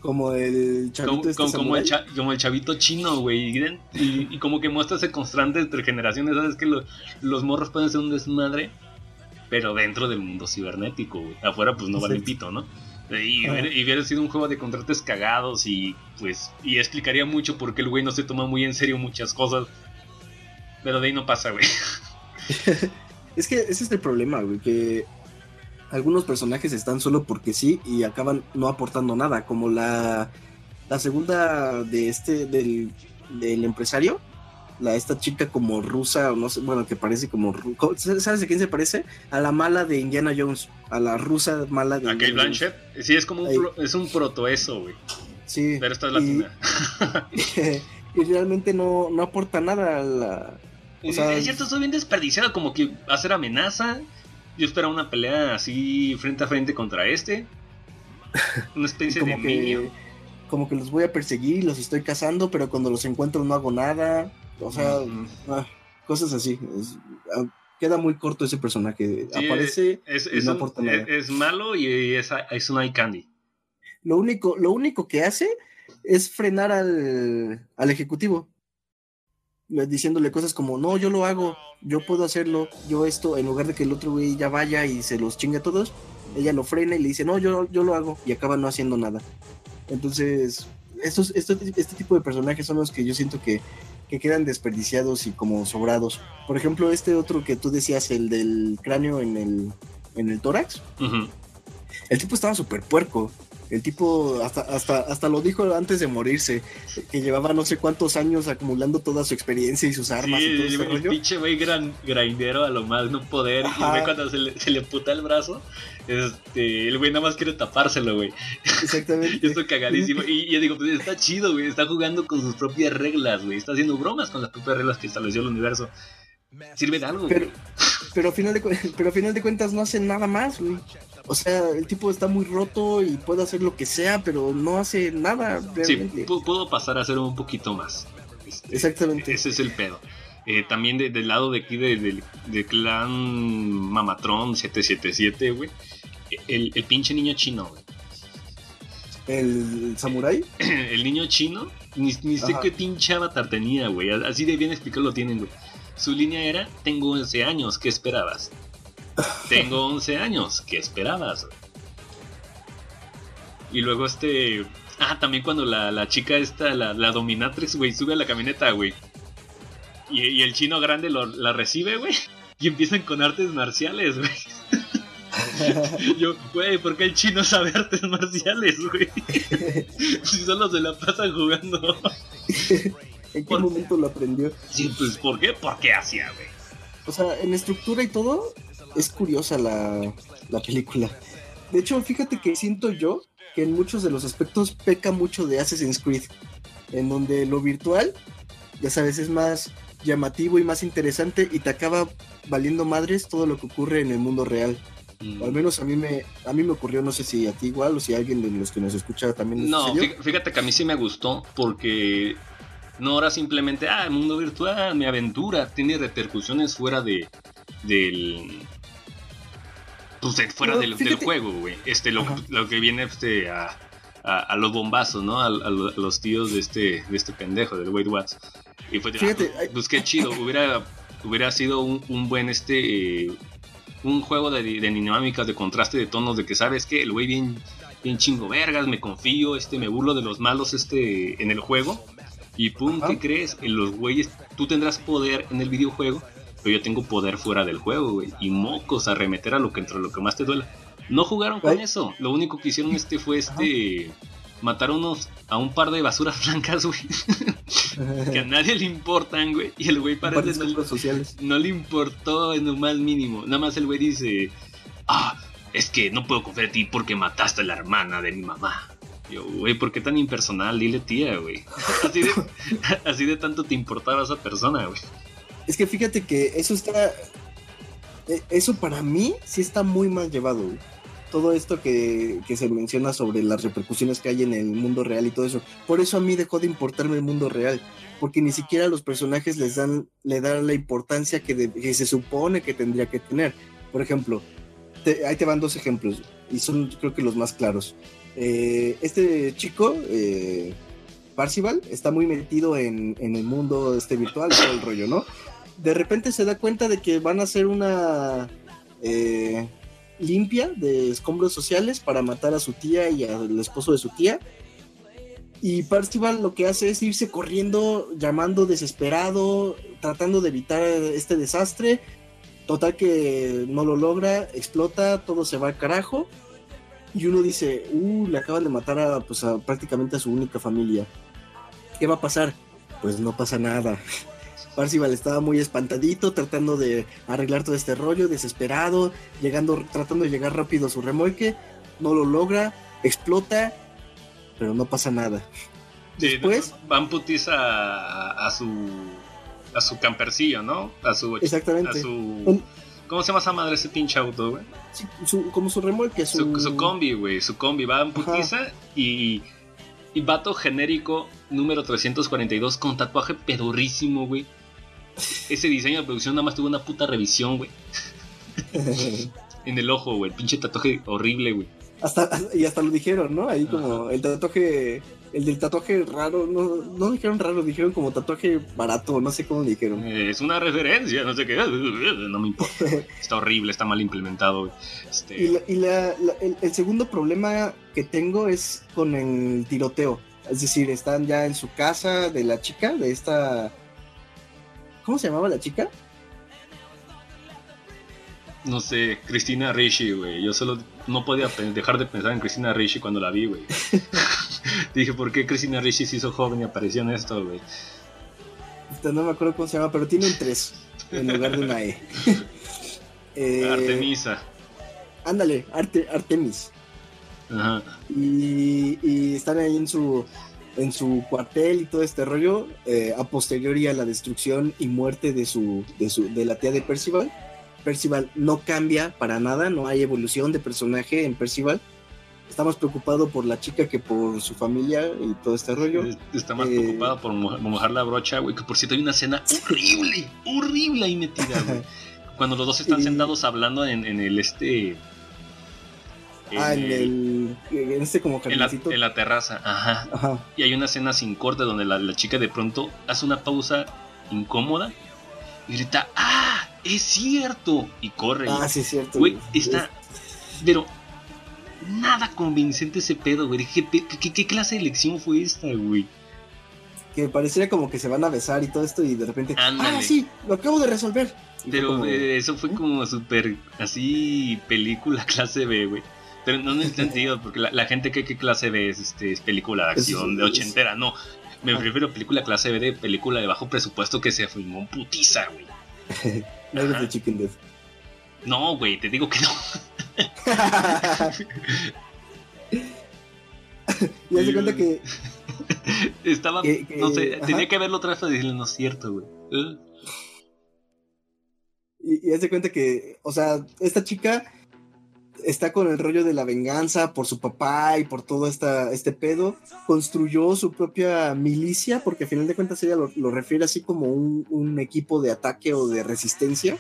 Como el chavito como, este como, como, el cha, como, el chavito chino, güey. Y, y, y, como que muestra ese constante entre generaciones. Sabes que lo, los morros pueden ser un desmadre, pero dentro del mundo cibernético, güey. Afuera, pues no vale pito, ¿no? Y, y, hubiera sido un juego de contratos cagados y pues y explicaría mucho por qué el güey no se toma muy en serio muchas cosas. Pero de ahí no pasa, güey. es que ese es el problema, güey, que algunos personajes están solo porque sí y acaban no aportando nada, como la, la segunda de este, del, del empresario, la esta chica como rusa, o no sé, bueno, que parece como, ¿sabes de quién se parece? A la mala de Indiana Jones, a la rusa mala de... ¿A Kate Blanchett? Sí, es como un, pro, es un proto eso, güey. Sí. Pero esta es latina. Y, y realmente no, no aporta nada a la... O sea, es cierto, estoy bien desperdiciado, como que hacer amenaza, yo esperaba una pelea así frente a frente contra este. Una especie de que. Como que los voy a perseguir, los estoy cazando, pero cuando los encuentro no hago nada. O sea, ah, cosas así. Es, ah, queda muy corto ese personaje. Sí, Aparece es, es, y no un, aporta nada. Es, malo y es, es un eye candy. Lo único, lo único que hace es frenar al, al ejecutivo diciéndole cosas como, no, yo lo hago, yo puedo hacerlo, yo esto, en lugar de que el otro güey ya vaya y se los chingue a todos, ella lo frena y le dice, no, yo, yo lo hago, y acaba no haciendo nada. Entonces, estos, este, este tipo de personajes son los que yo siento que, que quedan desperdiciados y como sobrados. Por ejemplo, este otro que tú decías, el del cráneo en el, en el tórax, uh -huh. el tipo estaba súper puerco. El tipo hasta, hasta, hasta lo dijo antes de morirse, que llevaba no sé cuántos años acumulando toda su experiencia y sus armas sí, y todo ese rollo. pinche güey gran, grindero a lo más no poder. Ajá. Y cuando se le, se le, puta el brazo, este, el güey nada más quiere tapárselo, güey. Exactamente. y esto cagadísimo. Y, yo digo, pues está chido, güey. Está jugando con sus propias reglas, güey. Está haciendo bromas con las propias reglas que estableció el universo. Sirve de algo, pero, pero, a final de, pero a final de cuentas no hace nada más, güey. O sea, el tipo está muy roto y puede hacer lo que sea, pero no hace nada realmente. Sí, pudo pasar a hacer un poquito más. Este, Exactamente. Ese es el pedo. Eh, también de, del lado de aquí del de, de clan Mamatron 777, güey. El, el, pinche niño chino, güey. ¿El samurái? El niño chino, ni, ni sé qué pinche avatar tenía, güey. Así de bien explicado lo tienen, güey. Su línea era, tengo 11 años, ¿qué esperabas? Tengo 11 años, ¿qué esperabas? Y luego este... Ah, también cuando la, chica esta, la, la dominatrix, güey, sube a la camioneta, güey. Y, el chino grande la recibe, güey. Y empiezan con artes marciales, güey. Yo, güey, ¿por qué el chino sabe artes marciales, güey? si solo se la pasan jugando. ¿En qué momento lo aprendió? Sí, pues, ¿por qué? Porque hacía, güey. O sea, en estructura y todo, es curiosa la, la película. De hecho, fíjate que siento yo que en muchos de los aspectos peca mucho de Assassin's Creed, en donde lo virtual, ya sabes, es más llamativo y más interesante y te acaba valiendo madres todo lo que ocurre en el mundo real. O al mm. menos a mí me a mí me ocurrió, no sé si a ti igual o si a alguien de los que nos escucha también. No, fíjate que a mí sí me gustó porque no era simplemente, ah, el mundo virtual, mi aventura, tiene repercusiones fuera de del pues fuera del, juego, güey. Este lo, lo, que viene este a, a, los bombazos, ¿no? A, los tíos de este de este pendejo del Wade Watts. Y fue, Fíjate, ah, pues, qué chido, hubiera, hubiera sido un, buen este. un juego de, de, dinámicas, de contraste de tonos, de que sabes que el güey bien, bien chingo vergas, me confío, este, me burlo de los malos este, en el juego. Y pum, ¿qué crees? En los güeyes, tú tendrás poder en el videojuego, pero yo tengo poder fuera del juego, güey. Y mocos, arremeter a lo que entre lo que más te duela. No jugaron con eso. Lo único que hicieron este fue este matar unos, a un par de basuras blancas, güey. que a nadie le importan, güey. Y el güey parece no, sociales. no le importó en lo más mínimo. Nada más el güey dice, ah, es que no puedo confiar en ti porque mataste a la hermana de mi mamá. Yo, güey, ¿por qué tan impersonal? Dile tía, güey. Así de, así de tanto te importaba esa persona, güey. Es que fíjate que eso está... Eh, eso para mí sí está muy mal llevado, todo esto que, se menciona sobre las repercusiones que hay en el mundo real y todo eso. Por eso a mí dejó de importarme el mundo real, porque ni siquiera los personajes les dan, le dan la importancia que, se supone que tendría que tener. Por ejemplo, ahí te van dos ejemplos, y son creo que los más claros. Eh, este chico, eh, Parcival, está muy metido en, el mundo este virtual, todo el rollo, ¿no? De repente se da cuenta de que van a hacer una... Eh, limpia de escombros sociales para matar a su tía y al esposo de su tía. Y Parcival lo que hace es irse corriendo, llamando desesperado, tratando de evitar este desastre. Total que no lo logra, explota, todo se va al carajo. Y uno dice, uh, le acaban de matar a, pues, a prácticamente a su única familia. ¿Qué va a pasar? Pues no pasa nada. Parcival estaba muy espantadito, tratando de arreglar todo este rollo, desesperado, llegando, tratando de llegar rápido a su remolque, no lo logra, explota, pero no pasa nada. Después van putis a, su a su campercillo, ¿no? A su exactamente. A su, ¿Cómo se llama esa madre ese pinche auto, güey? como su remolque, su, su, combi, güey, su combi va en putiza y y vato genérico número 342 con tatuaje pedorrísimo, güey. Ese diseño de producción nada más tuvo una puta revisión, güey. en el ojo, güey. El pinche tatuaje horrible, güey. Hasta, y hasta lo dijeron, ¿no? Ahí como el tatuaje, el del tatuaje raro, no, no dijeron raro, dijeron como tatuaje barato, no sé cómo dijeron. Eh, es una referencia, no sé qué, no me importa. está horrible, está mal implementado. Este... Y, el, segundo problema que tengo es con el tiroteo. Es decir, están ya en su casa de la chica, de esta ¿Cómo se llamaba la chica? No sé, Cristina Ricci, güey. Yo solo no podía dejar de pensar en Cristina Ricci cuando la vi, güey. Dije, ¿por qué Cristina Ricci se hizo joven y apareció en esto, güey? No me acuerdo cómo se llama, pero tiene un 3 en lugar de una E. eh, Artemisa. Ándale, Arte, Artemis. Ajá. Y, y están ahí en su en su cuartel y todo este rollo, eh, a posteriori a la destrucción y muerte de, su, de, su, de la tía de Percival. Percival no cambia para nada, no hay evolución de personaje en Percival. Está más preocupado por la chica que por su familia y todo este rollo. Está más preocupado por mojar la brocha, güey, que por cierto hay una escena horrible, horrible ahí metida, güey. Cuando los dos están sentados hablando en, en el este ah, en, el, en este como en la, en la, terraza, ajá. Y hay una escena sin corte donde la, chica de pronto hace una pausa incómoda Y grita, ¡ah! ¡Es cierto! Y corre. Ah, sí, es cierto. Güey, está. Pero. Nada convincente ese pedo, güey. ¿Qué, qué, qué clase de elección fue esta, güey? Que pareciera como que se van a besar y todo esto y de repente. ¡Ah, sí! Lo acabo de resolver. Pero eh, eso fue como súper así película clase B, güey. Pero no el sentido, porque la, gente que qué clase B es, este, es película de acción, de ochentera, no. Me ah. refiero a película clase B de película de bajo presupuesto que se filmó en putiza, güey. no eres de Chicken Death. No, güey, te digo que no. y hace cuenta que. Estaba. no sé, tenía que verlo otra vez para decirle, no es cierto, güey. ¿Eh? Y, y hace cuenta que, o sea, esta chica está con el rollo de la venganza por su papá y por todo esta, este pedo. Construyó su propia milicia, porque a final de cuentas ella lo, refiere así como un, equipo de ataque o de resistencia.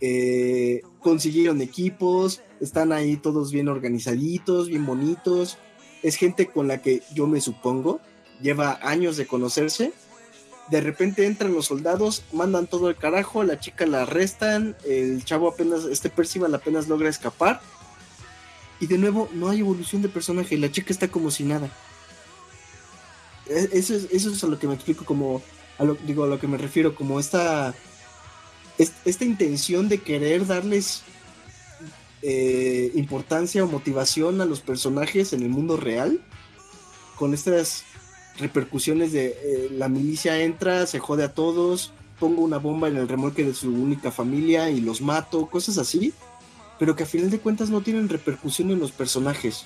Eh, consiguieron equipos, están ahí todos bien organizaditos, bien bonitos. Es gente con la que yo me supongo lleva años de conocerse. De repente entran los soldados, mandan todo el carajo, la chica la arrestan, el chavo apenas, este Percival apenas logra escapar y de nuevo, no hay evolución de personaje. La chica está como si nada. E, eso es, eso es a lo que me explico, como. A lo, digo, a lo que me refiero, como esta. Esta intención de querer darles eh, importancia o motivación a los personajes en el mundo real. Con estas repercusiones de eh, la milicia entra, se jode a todos, pongo una bomba en el remolque de su única familia y los mato, cosas así pero que a final de cuentas no tienen repercusión en los personajes.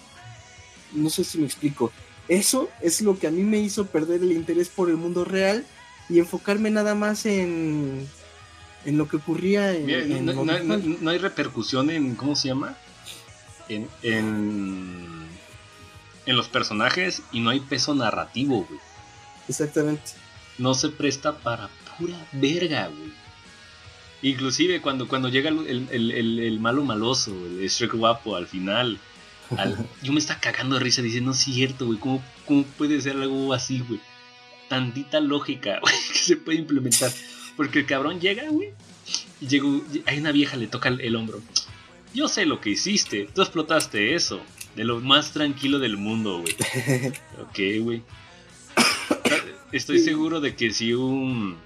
No sé si me explico. Eso es lo que a mí me hizo perder el interés por el mundo real y enfocarme nada más en, en lo que ocurría en... no, hay repercusión en, ¿cómo se llama? En, en, en los personajes y no hay peso narrativo, güey. Exactamente. No se presta para pura verga, güey. Inclusive cuando, cuando llega el, malo maloso, el Shrek guapo al final, yo me está cagando de risa diciendo, no es cierto, güey, ¿cómo, puede ser algo así, güey? Tantita lógica, güey, que se puede implementar. Porque el cabrón llega, güey, y llegó, hay una vieja, le toca el, hombro. Yo sé lo que hiciste, tú explotaste eso, de lo más tranquilo del mundo, güey. ok, güey. Estoy seguro de que si un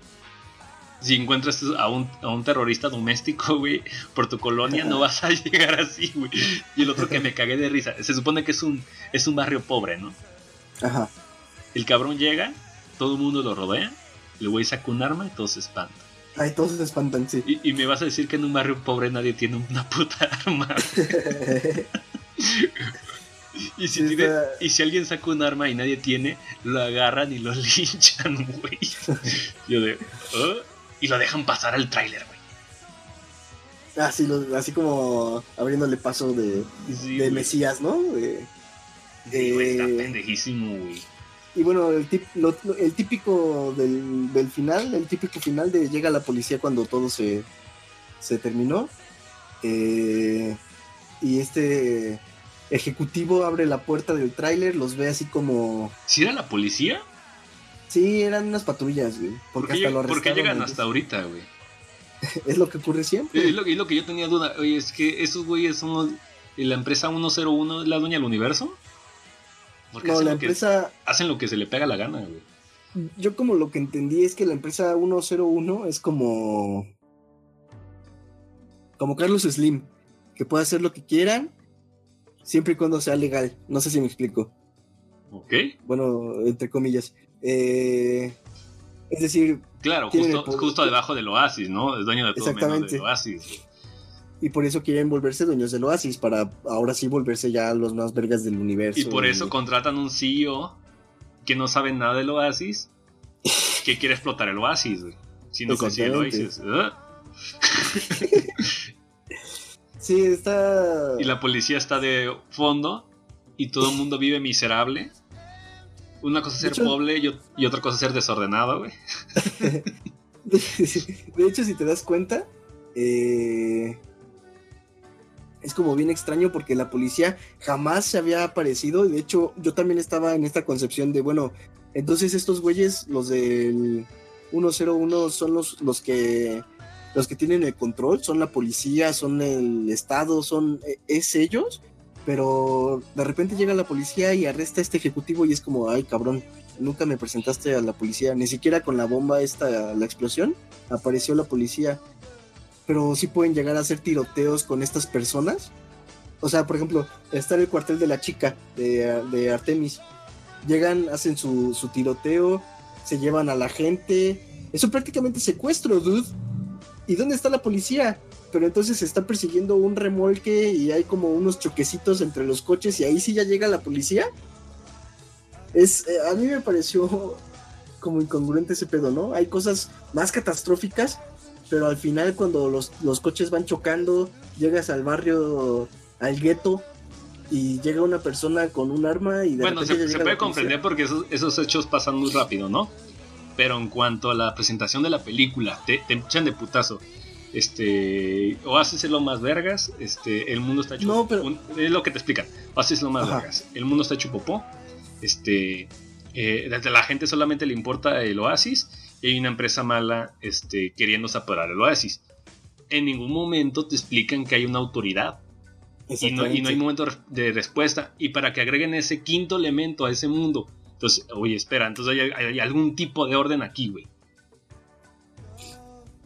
si encuentras a un, a un terrorista doméstico, güey, por tu colonia, no vas a llegar así, güey. Y el otro que me cagué de risa. Se supone que es un, es un barrio pobre, ¿no? Ajá. El cabrón llega, todo el mundo lo rodea, el güey saca un arma y todos se espantan. Ay, todos se espantan, sí. Y, me vas a decir que en un barrio pobre nadie tiene una puta arma. y, si y si alguien saca un arma y nadie tiene, lo agarran y lo linchan, güey. Yo de... ¿Oh? Y lo dejan pasar al tráiler, güey. Así, así como abriéndole paso de, de Mesías, ¿no? De, está pendejísimo, güey. Y bueno, el, el típico del, final, el típico final de llega la policía cuando todo se, se terminó. Eh, y este ejecutivo abre la puerta del tráiler, los ve así como... ¿Si era la policía? Sí, eran unas patrullas, güey. Porque hasta lo ¿Por qué llegan hasta ahorita, güey? es lo que ocurre siempre. Es lo, es lo, que yo tenía duda. Oye, es que esos güeyes son la empresa 101, ¿es la dueña del universo? Porque no, la empresa... hacen lo que se le pega la gana, güey. Yo como lo que entendí es que la empresa 101 es como... Como Carlos Slim, que puede hacer lo que quieran, siempre y cuando sea legal. No sé si me explico. Ok. Bueno, entre comillas. Eh, es decir... Claro, justo, justo, debajo del oasis, ¿no? Es dueño de todo menos del oasis. Y por eso quieren volverse dueños del oasis, para ahora sí volverse ya los más vergas del universo. Y por eso contratan un CEO que no sabe nada del oasis, que quiere explotar el oasis, güey. Si no consigue el oasis. sí, está... Y la policía está de fondo y todo el mundo vive miserable una cosa es ser pobre y, otra cosa es ser desordenado, güey. de hecho, si te das cuenta, eh, es como bien extraño porque la policía jamás se había aparecido. De hecho, yo también estaba en esta concepción de, bueno, entonces estos güeyes, los del 101 son los, los que los que tienen el control, son la policía, son el Estado, son e, es ellos, pero de repente llega la policía y arresta a este ejecutivo y es como, ay cabrón, nunca me presentaste a la policía, ni siquiera con la bomba esta, la explosión, apareció la policía, pero sí pueden llegar a hacer tiroteos con estas personas. O sea, por ejemplo, está en el cuartel de la chica de, Artemis. Llegan, hacen su, su tiroteo, se llevan a la gente. Eso prácticamente secuestro, dude. ¿Y dónde está la policía? Pero entonces se está persiguiendo un remolque y hay como unos choquecitos entre los coches y ahí sí ya llega la policía. Es, eh, a mí me pareció como incongruente ese pedo, ¿no? Hay cosas más catastróficas, pero al final cuando los, los coches van chocando, llegas al barrio, al gueto, y llega una persona con un arma y de Bueno, se, se puede comprender porque esos, esos, hechos pasan muy rápido, ¿no? Pero en cuanto a la presentación de la película, te, te echan de putazo. Este, o haces lo más vergas, este, el mundo está hecho. No, pero... es lo que te explican. O haces lo más Ajá. vergas, el mundo está hecho popó. Este, eh, a la gente solamente le importa el oasis y hay una empresa mala este, queriendo separar el oasis. En ningún momento te explican que hay una autoridad y no, y no, hay momento de respuesta. Y para que agreguen ese quinto elemento a ese mundo, entonces, oye, espera, entonces hay, hay algún tipo de orden aquí, güey.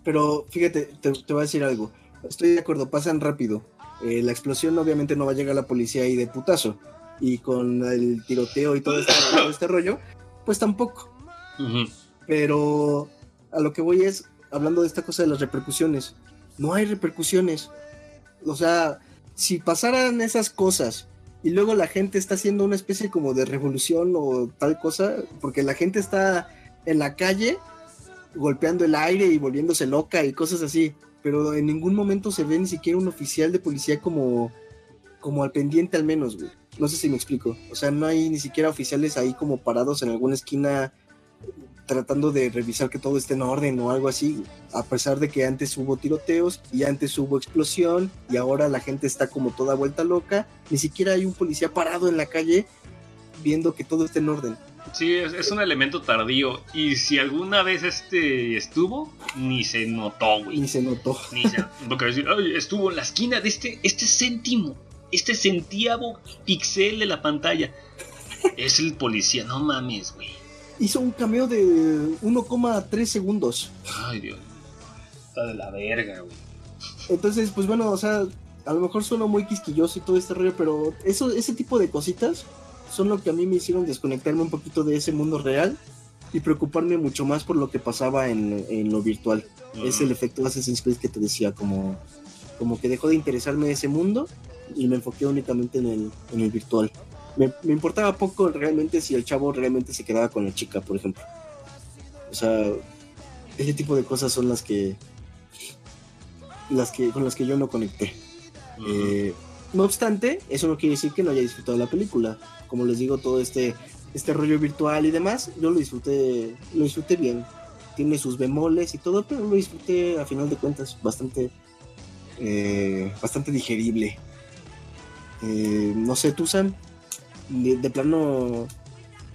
Pero fíjate, te, te, voy a decir algo. Estoy de acuerdo, pasan rápido. Eh, la explosión obviamente no va a llegar a la policía ahí de putazo. Y con el tiroteo y todo este, todo este rollo, pues tampoco. Uh -huh. Pero a lo que voy es, hablando de esta cosa de las repercusiones, no hay repercusiones. O sea, si pasaran esas cosas y luego la gente está haciendo una especie como de revolución o tal cosa, porque la gente está en la calle golpeando el aire y volviéndose loca y cosas así, pero en ningún momento se ve ni siquiera un oficial de policía como, como al pendiente al menos, güey. No sé si me explico. O sea, no hay ni siquiera oficiales ahí como parados en alguna esquina tratando de revisar que todo esté en orden o algo así, a pesar de que antes hubo tiroteos y antes hubo explosión y ahora la gente está como toda vuelta loca, ni siquiera hay un policía parado en la calle viendo que todo esté en orden. Sí, es, es un elemento tardío y si alguna vez este estuvo, ni se notó, güey. Ni se notó. Ni se, porque decir, Ay, estuvo en la esquina de este, este céntimo, este centavo pixel de la pantalla. Es el policía, no mames, güey hizo un cameo de 1,3 segundos. Ay, Dios. Está de la verga, güey. Entonces, pues bueno, o sea, a lo mejor suena muy quisquilloso y todo este rollo, pero eso, ese tipo de cositas son lo que a mí me hicieron desconectarme un poquito de ese mundo real y preocuparme mucho más por lo que pasaba en, en lo virtual. Uh -huh. Es el efecto Assassin's Creed que te decía, como, como que dejó de interesarme ese mundo y me enfoqué únicamente en el, en el virtual me, me, importaba poco realmente si el chavo realmente se quedaba con la chica, por ejemplo. O sea, ese tipo de cosas son las que, las que con las que yo no conecté. Uh -huh. eh, no obstante, eso no quiere decir que no haya disfrutado la película. Como les digo, todo este, este rollo virtual y demás, yo lo disfruté, lo disfruté bien. Tiene sus bemoles y todo, pero lo disfruté a final de cuentas bastante, eh, bastante digerible. Eh, no sé, tú, Sam, de, plano.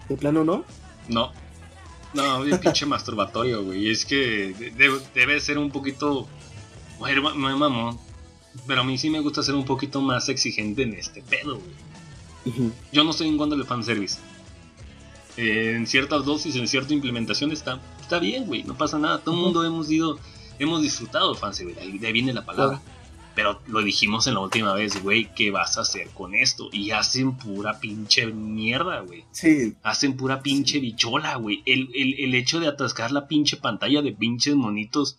¿De plano no? No. No, es pinche masturbatorio, güey. Es que debe, ser un poquito. Mamón. Pero a mí sí me gusta ser un poquito más exigente en este pedo, güey. Uh -huh. Yo no estoy en contra del fanservice. Eh, en ciertas dosis, en cierta implementación está, está bien, güey. No pasa nada. Todo el uh -huh. mundo hemos ido. Hemos disfrutado el fanservice. De ahí viene la palabra. Uh -huh. Pero lo dijimos en la última vez, güey, ¿qué vas a hacer con esto? Y hacen pura pinche mierda, güey. Sí. Hacen pura pinche bichola, güey. El, el, el, hecho de atascar la pinche pantalla de pinches monitos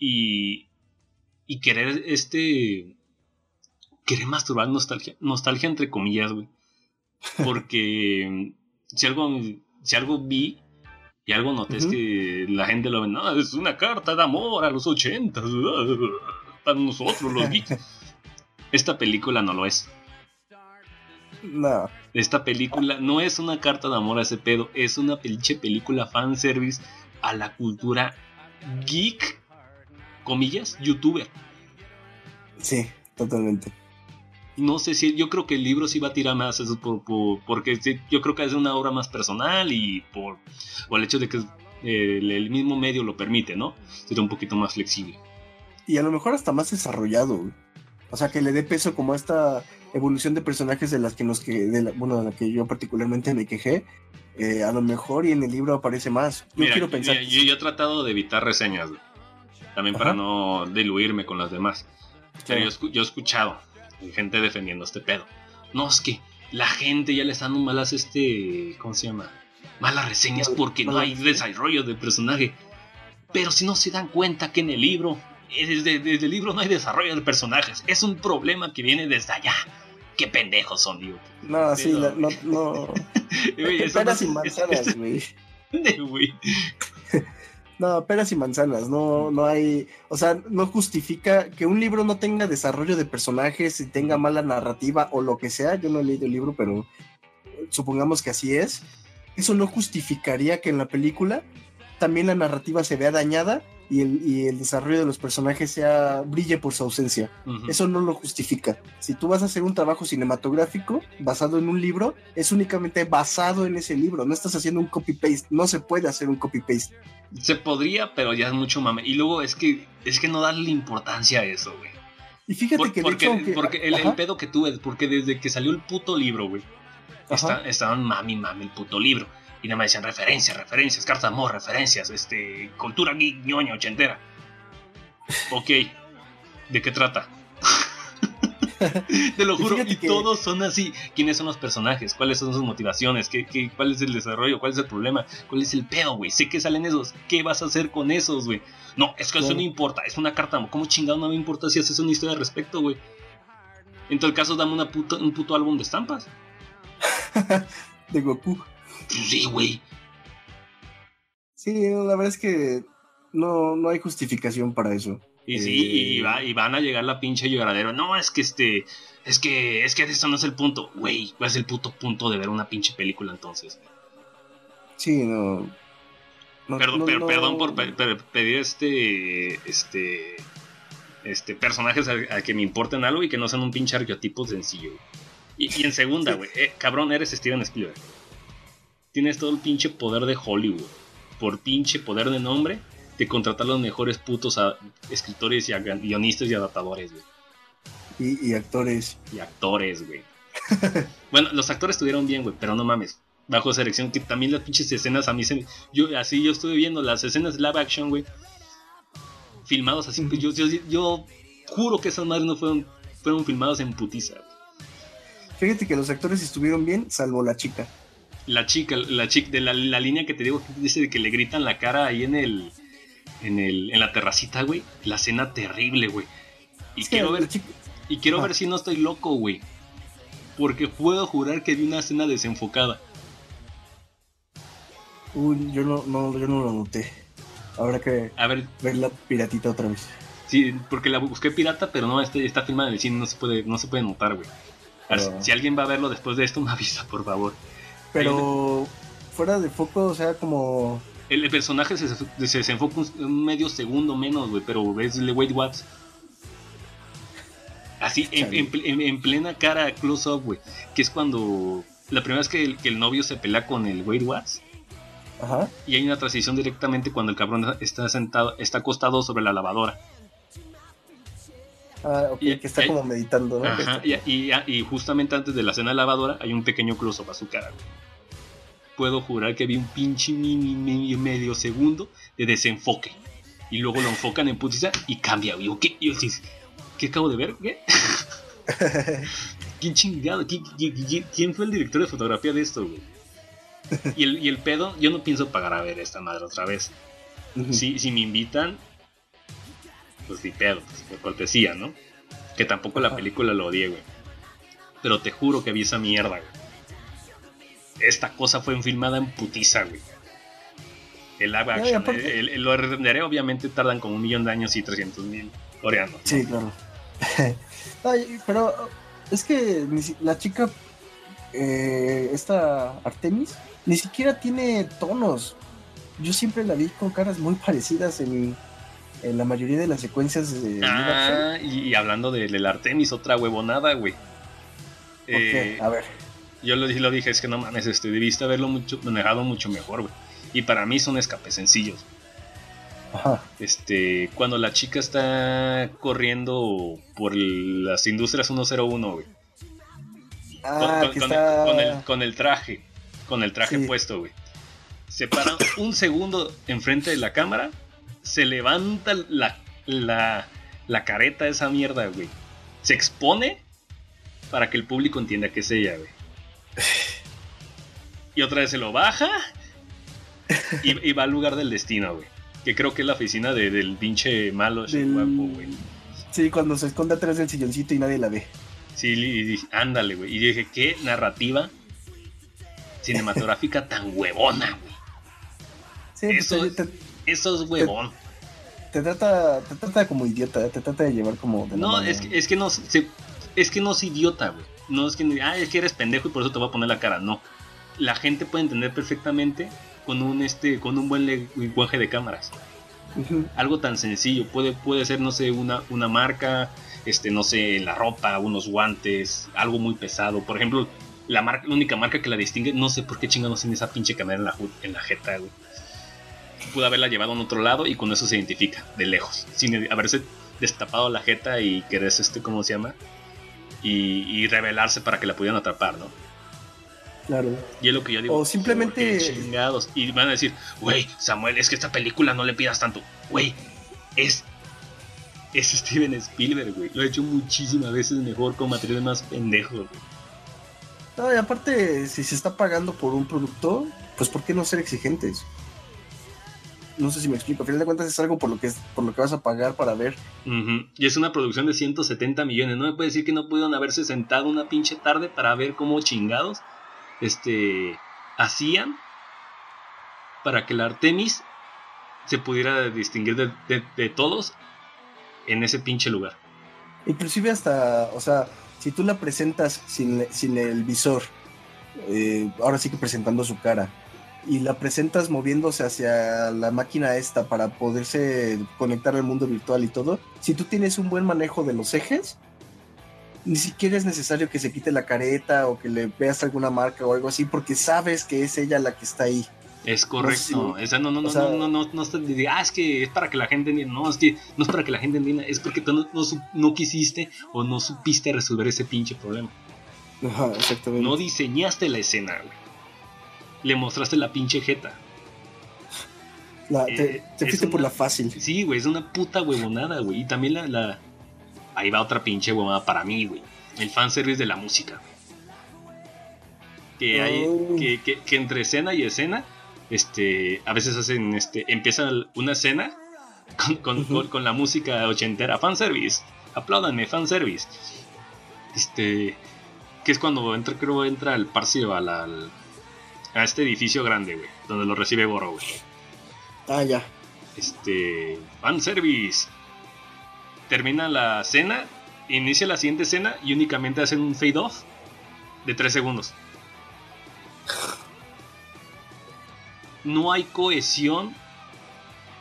y, y querer este... Querer masturbar nostalgia, nostalgia entre comillas, güey. Porque si algo, si algo vi y algo noté uh -huh. es que la gente lo ve, no, es una carta de amor a los ochentas para nosotros, los geeks. Esta película no lo es. No. Esta película no es una carta de amor a ese pedo, es una pinche película fanservice a la cultura geek, comillas, youtuber. Sí, totalmente. No sé si, yo creo que el libro sí va a tirar más eso por, por, porque yo creo que es una obra más personal y por, por el hecho de que el, el mismo medio lo permite, ¿no? Sería un poquito más flexible. Y a lo mejor hasta más desarrollado, güey. O sea, que le dé peso como a esta evolución de personajes de las que nos que, de la- bueno, de la que yo particularmente me quejé. eh, a lo mejor y en el libro aparece más. Yo Mira, quiero pensar. mira, yo he tratado de evitar reseñas, güey. También para Ajá. no diluirme con las demás. Pero yo, yo he escuchado gente defendiendo este pedo. No, es que la gente ya le está dando malas, este, ¿cómo se llama? Malas reseñas porque no hay desarrollo de personaje. Pero si no se dan cuenta que en el libro, desde, desde el libro no hay desarrollo de personajes. Es un problema que viene desde allá. Qué pendejos son, digo. No, sí, no, no. Eso no- y manzanas, güey. No, peras y manzanas, no, no hay, o sea, no justifica que un libro no tenga desarrollo de personajes y tenga mala narrativa o lo que sea, yo no he leído el libro, pero supongamos que así es, eso no justificaría que en la película también la narrativa se vea dañada y el, y el desarrollo de los personajes sea brille por su ausencia. Eso no lo justifica. Si tú vas a hacer un trabajo cinematográfico basado en un libro, es únicamente basado en ese libro. No estás haciendo un copy-paste. No se puede hacer un copy-paste. Se podría, pero ya es mucho mame. Y luego es que es que no darle importancia a eso, güey. Y fíjate Por- que de porque hecho, aunque- porque el, el pedo que tuve, porque desde que salió el puto libro, güey, estaban mami, mami el puto libro. Y nada más decían referencias, referencias, cartas amor, referencias, este, cultura geek, ñoña, ochentera. Ok, ¿de qué trata? Te lo juro, y que- todos son así. ¿Quiénes son los personajes? ¿Cuáles son sus motivaciones? ¿Qué, qué, cuál es el desarrollo? ¿Cuál es el problema? ¿Cuál es el pedo, güey? Sé que salen esos. ¿Qué vas a hacer con esos, güey? No, es que eso no importa. Es una carta. ¿Cómo chingado no me importa si haces una historia al respecto, güey? En todo caso, dame una puta- un puto álbum de estampas. de Goku. Pues sí, güey. Sí, la verdad es que no, no hay justificación para eso. Y sí, Eh. y, va- y van a llegar la pinche lloradera. No, es que este. Es que. Es que eso no es el punto. Güey, ¿cuál es el puto punto de ver una pinche película entonces? Sí, no. no- Perdón, no- per- no- perdón por pe- per- pedir este. Este. Este. Personajes a, a que me importen algo y que no sean un pinche arqueotipo sencillo. Y, y en segunda, güey. eh, cabrón, eres Steven Spielberg. Tienes todo el pinche poder de Hollywood. Por pinche poder de nombre. De contratar los mejores putos a- escritores y a- guionistas y adaptadores, güey. Y, y actores. y actores, güey. bueno, los actores estuvieron bien, güey, pero no mames. Bajo selección, que también las pinches escenas a mí se Yo, así yo estuve viendo las escenas live action, güey. Filmados así. pues, yo, yo, yo juro que esas madres no fueron, fueron filmadas en putiza. güey. Fíjate que los actores estuvieron bien, salvo la chica. La chica, la chica, de la, la línea que te digo, que dice de que le gritan la cara ahí en el. En, el, en la terracita, güey. La escena terrible, güey. Y Es quiero ver chica- Y quiero ver si no estoy loco, güey. Porque puedo jurar que vi una escena desenfocada. Uy, yo no, no, yo no lo noté. Habrá que A ver, ver la piratita otra vez. sí, porque la busqué pirata, pero no, este, está filmada en el cine, no se puede, no se puede notar, güey. Ah. Si alguien va a verlo después de esto, me avisa, por favor. Pero fuera de foco, o sea, como. El, el personaje se, se desenfoca un, medio segundo menos, güey, pero ves el Wade Watts. Así, en- en plena cara close-up, güey. Que es cuando. La primera vez que el, que el novio se pelea con el Wade Watts. Ajá. Y hay una transición directamente cuando el cabrón está sentado, está acostado sobre la lavadora. Ah, ok, Y- que está y- como meditando, ¿no? Ajá, y, justamente antes de la cena lavadora hay un pequeño close-up a su cara. güey. Puedo jurar que vi un pinche mini, mini medio segundo de desenfoque. Y luego lo enfocan en putiza y cambia. güey. ¿qué? Y yo así, ¿qué acabo de ver? ¿Qué? ¿Quién chingado? ¿Quién, quién- quién- quién fue el director de fotografía de esto, güey? Y el, y el pedo, yo no pienso pagar a ver esta madre otra vez. Si, si me invitan, pues ni pedo, pues, por cortesía, ¿no? Que tampoco la película lo odié, güey. Pero te juro que vi esa mierda, güey. Esta cosa fue filmada en putiza, güey. El live action. aparte- el- el- lo renderé, obviamente, tardan como un millón de años y 300 mil coreanos. ¿no? Sí, claro. Ay, pero es que la chica, eh, esta Artemis, ni siquiera tiene tonos. Yo siempre la vi con caras muy parecidas en, en la mayoría de las secuencias de. Ah, y, y hablando de- del Artemis, otra huevonada, güey. Eh, A ver. Yo lo, lo dije, es que no mames, este, debiste haberlo mucho, manejado mucho mejor, güey. Y para mí son escapes sencillos. Ajá. Este, cuando la chica está corriendo por las industrias 101, güey. Ah, con, que con- está... con el, con el traje, con el traje Sí. puesto, güey. Se para un segundo enfrente de la cámara, se levanta la, la, la careta de esa mierda, güey. Se expone para que el público entienda que es ella, güey. Y otra vez se lo baja y, y va al lugar del destino, güey. Que creo que es la oficina de- del pinche malo ese Del- guapo, güey. Sí, cuando se esconde atrás del silloncito y nadie la ve. Sí, y dije, ándale, güey. Y dije, qué narrativa cinematográfica tan huevona, güey. Sí, pues, Eso te, es- te- Eso es huevón. te trata, te trata como idiota, te trata de llevar como de No, es que, es que no se- es que no es idiota, güey. No es que ah, es que eres pendejo y por eso te voy a poner la cara. No. La gente puede entender perfectamente con un este, con un buen lenguaje de cámaras. Algo tan sencillo. Puede, puede ser, no sé, una, una marca, este, no sé, la ropa, unos guantes, algo muy pesado. Por ejemplo, la marca, la única marca que la distingue, no sé por qué chingados tiene esa pinche cámara en la, en la jeta, güey. Pudo haberla llevado a un otro lado y con eso se identifica, de lejos. Sin haberse destapado la jeta y quererse, este, ¿cómo se llama? Y, y revelarse para que la pudieran atrapar, ¿no? Claro. Y es lo que yo digo. O simplemente- "¿Por qué chingados. Y van a decir, güey, Samuel, es que esta película no le pidas tanto. Güey, es. Es Steven Spielberg, güey. Lo ha hecho muchísimas veces mejor con materiales más pendejos, güey. No, y aparte, si se está pagando por un producto, pues ¿por qué no ser exigentes? No sé si me explico. A final de cuentas es algo por lo que es, por lo que vas a pagar para ver. Y es una producción de 170 millones. No me puede decir que no pudieron haberse sentado una pinche tarde para ver cómo chingados este, hacían para que la Artemis se pudiera distinguir de, de- de todos en ese pinche lugar. Inclusive hasta, o sea, si tú la presentas sin, sin el visor, eh, ahora sí que presentando su cara, y la presentas moviéndose hacia la máquina esta para poderse conectar al mundo virtual y todo, si tú tienes un buen manejo de los ejes, ni siquiera es necesario que se quite la careta o que le veas alguna marca o algo así, porque sabes que es ella la que está ahí. Es correcto. sí. Esa no, no, no, O sea- no, no, no, no, diga, ah, es que es para que la gente entienda. No, es que no es para que la gente entienda, es porque tú no, no, no quisiste o no supiste resolver ese pinche problema. Ajá, exactamente. No diseñaste la escena, güey. Le mostraste la pinche jeta. La- te, eh, te fuiste por la fácil. Sí, güey, es una puta huevonada, güey. Y también la, la... Ahí va otra pinche huevonada para mí, güey. El fanservice de la música. Que hay... Oh. Que, que- que entre escena y escena, este... A veces hacen, este... Empieza una escena con, con, Ujú. con- con la música ochentera. Fanservice. Apláudanme, fanservice. Este... Que es cuando entra, creo, entra el la- al- a este edificio grande, güey. Donde lo recibe Goro, güey Ah, ya. este fanservice. Termina la cena, inicia la siguiente escena y únicamente hacen un fade off de 3 segundos. No hay cohesión,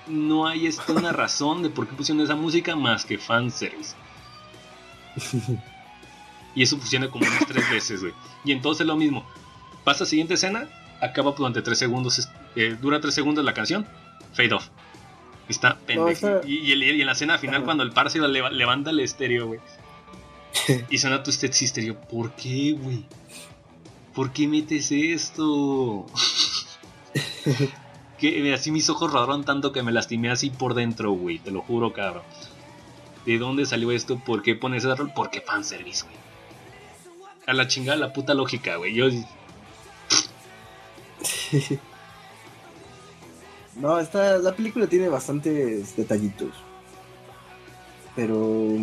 no hay este, una razón de por qué pusieron esa música más que fanservice. Y eso funciona como unas tres veces, güey. Y entonces lo mismo. Pasa siguiente escena, acaba durante 3 segundos, eh, dura 3 segundos la canción, fade off. Está pendejo. Y, y el- y en la escena final, Ajá. cuando el par se leva- levanta el estéreo, güey. y suena tu estéreo. ¿Por qué, güey? ¿Por qué metes esto? que así mis ojos rodaron tanto que me lastimé así por dentro, güey. Te lo juro, cabrón. ¿De dónde salió esto? ¿Por qué pones ese rol? Porque fanservice, güey. A la chingada la puta lógica, güey. Yo No, esta, la película tiene bastantes detallitos. Pero,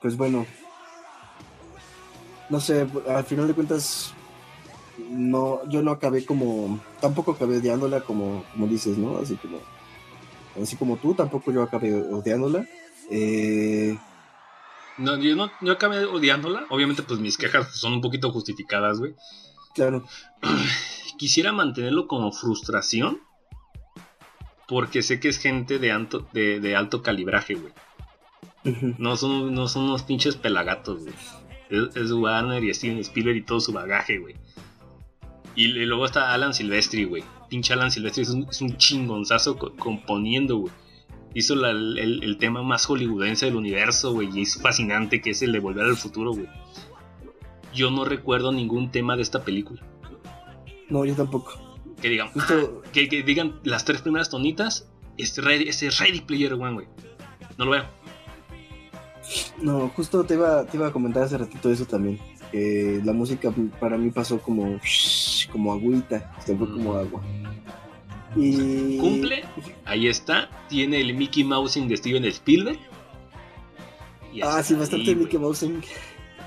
pues bueno. No sé, al final de cuentas, no, yo no acabé como, tampoco acabé odiándola como, como dices, ¿no? Así como, así como tú, tampoco yo acabé odiándola. Eh, No, yo no, yo acabé odiándola. Obviamente, pues mis quejas son un poquito justificadas, güey. claro, Quisiera mantenerlo como frustración. Porque sé que es gente de alto, de, de alto calibraje, güey. No son, no son unos pinches pelagatos, güey. Es, es Warner y Steven Spielberg y todo su bagaje, güey. Y, luego está Alan Silvestri, güey. Pinche Alan Silvestri es un, es un chingonzazo componiendo, güey. Hizo el, tema más hollywoodense del universo, güey. Y es fascinante que es el de Volver al Futuro, güey. Yo no recuerdo ningún tema de esta película. No, yo tampoco. Que digan, ah, que, digan las tres primeras tonitas, este Ready, este Ready Player One, güey. No lo veo. No, justo te iba, te iba a comentar hace ratito eso también. Que la música para mí pasó como, como agüita, se fue como agua. Y... Cumple, ahí está, tiene el Mickey Mousing de Steven Spielberg. ah, sí, bastante Mickey Mousing.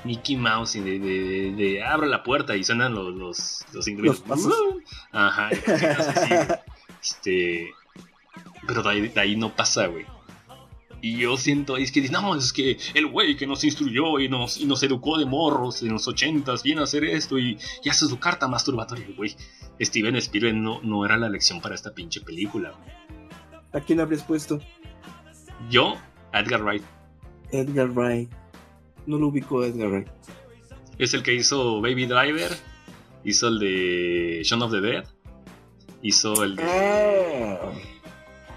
Mickey Mouse de, de, de, la puerta y suenan los, los, los ingresos. Ajá. este. Pero de ahí, no pasa, güey. Y yo siento, es que no, es que el güey que nos instruyó y nos, y nos educó de morros en los ochentas viene a hacer esto y, y hace su carta masturbatoria, güey. Steven Spielberg no, no era la lección para esta pinche película, ¿A quién habrías puesto? Yo, Edgar Wright. Edgar Wright. No lo ubico Edgar Wright. Es el que hizo Baby Driver, hizo el de Shaun of the Dead, hizo el de ah.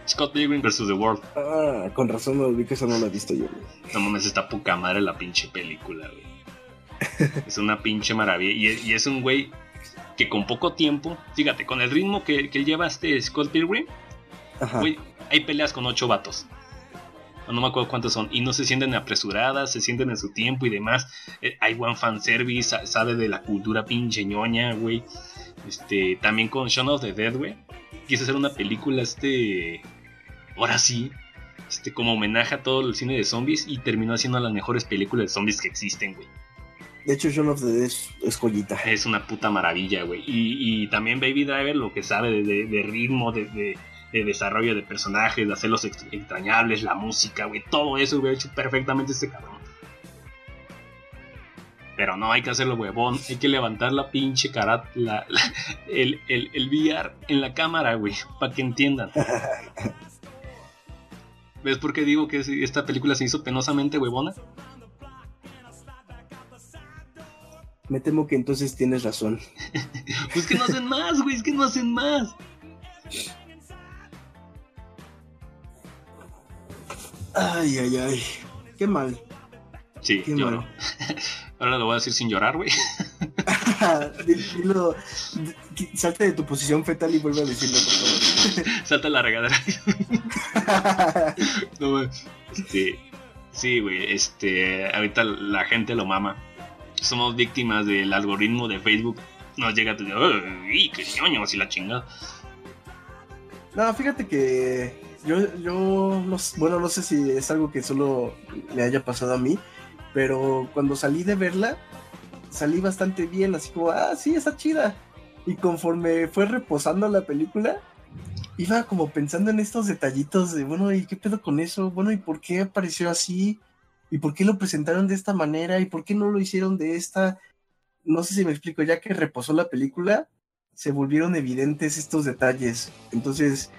Scott Pilgrim vs. The World. Ah, con razón no ubico, eso no lo he visto yo. No mames, está poca madre la pinche película, güey. es una pinche maravilla. Y, es un güey que con poco tiempo, fíjate, con el ritmo que, que lleva este Scott Pilgrim, güey, hay peleas con ocho vatos no me acuerdo cuántos son, y no se sienten apresuradas, se sienten en su tiempo y demás. Eh, hay buen fanservice, sabe de la cultura pinche ñoña, güey. Este, también con Shaun of the Dead, güey. Quise hacer una película, este. Ahora sí, este, como homenaje a todo el cine de zombies y terminó haciendo las mejores películas de zombies que existen, güey. De hecho, Shaun of the Dead es, es Es una puta maravilla, güey. Y, también Baby Driver, lo que sabe de, ritmo, de, de desarrollo de personajes, de hacerlos extrañables, la música, güey, todo eso hubiera hecho perfectamente este cabrón. Pero no hay que hacerlo huevón, hay que levantar la pinche cara, el, el, el VR en la cámara, güey, para que entiendan. ¿Ves por qué digo que esta película se hizo penosamente huevona? Me temo que entonces tienes razón. pues que no hacen más, güey, es que no hacen más. Ay, ay, ay. Qué mal. Sí, Qué lloro. Ahora lo voy a decir sin llorar, güey. Dilo, salte de tu posición fetal y vuelve a decirlo, por favor. Salta la regadera. no, este, sí, güey, este, ahorita la gente lo mama. Somos víctimas del algoritmo de Facebook. Nos llega a decir, ¡ay, qué ñoño! Así la chingada. No, fíjate que yo, yo no, bueno, no sé si es algo que solo le haya pasado a mí, pero cuando salí de verla, salí bastante bien, así como, ah, sí, está chida. Y conforme fue reposando la película, iba como pensando en estos detallitos de, bueno, ¿y qué pedo con eso? Bueno, ¿y por qué apareció así? ¿Y por qué lo presentaron de esta manera? ¿Y por qué no lo hicieron de esta? No sé si me explico, ya que reposó la película, se volvieron evidentes estos detalles. Entonces,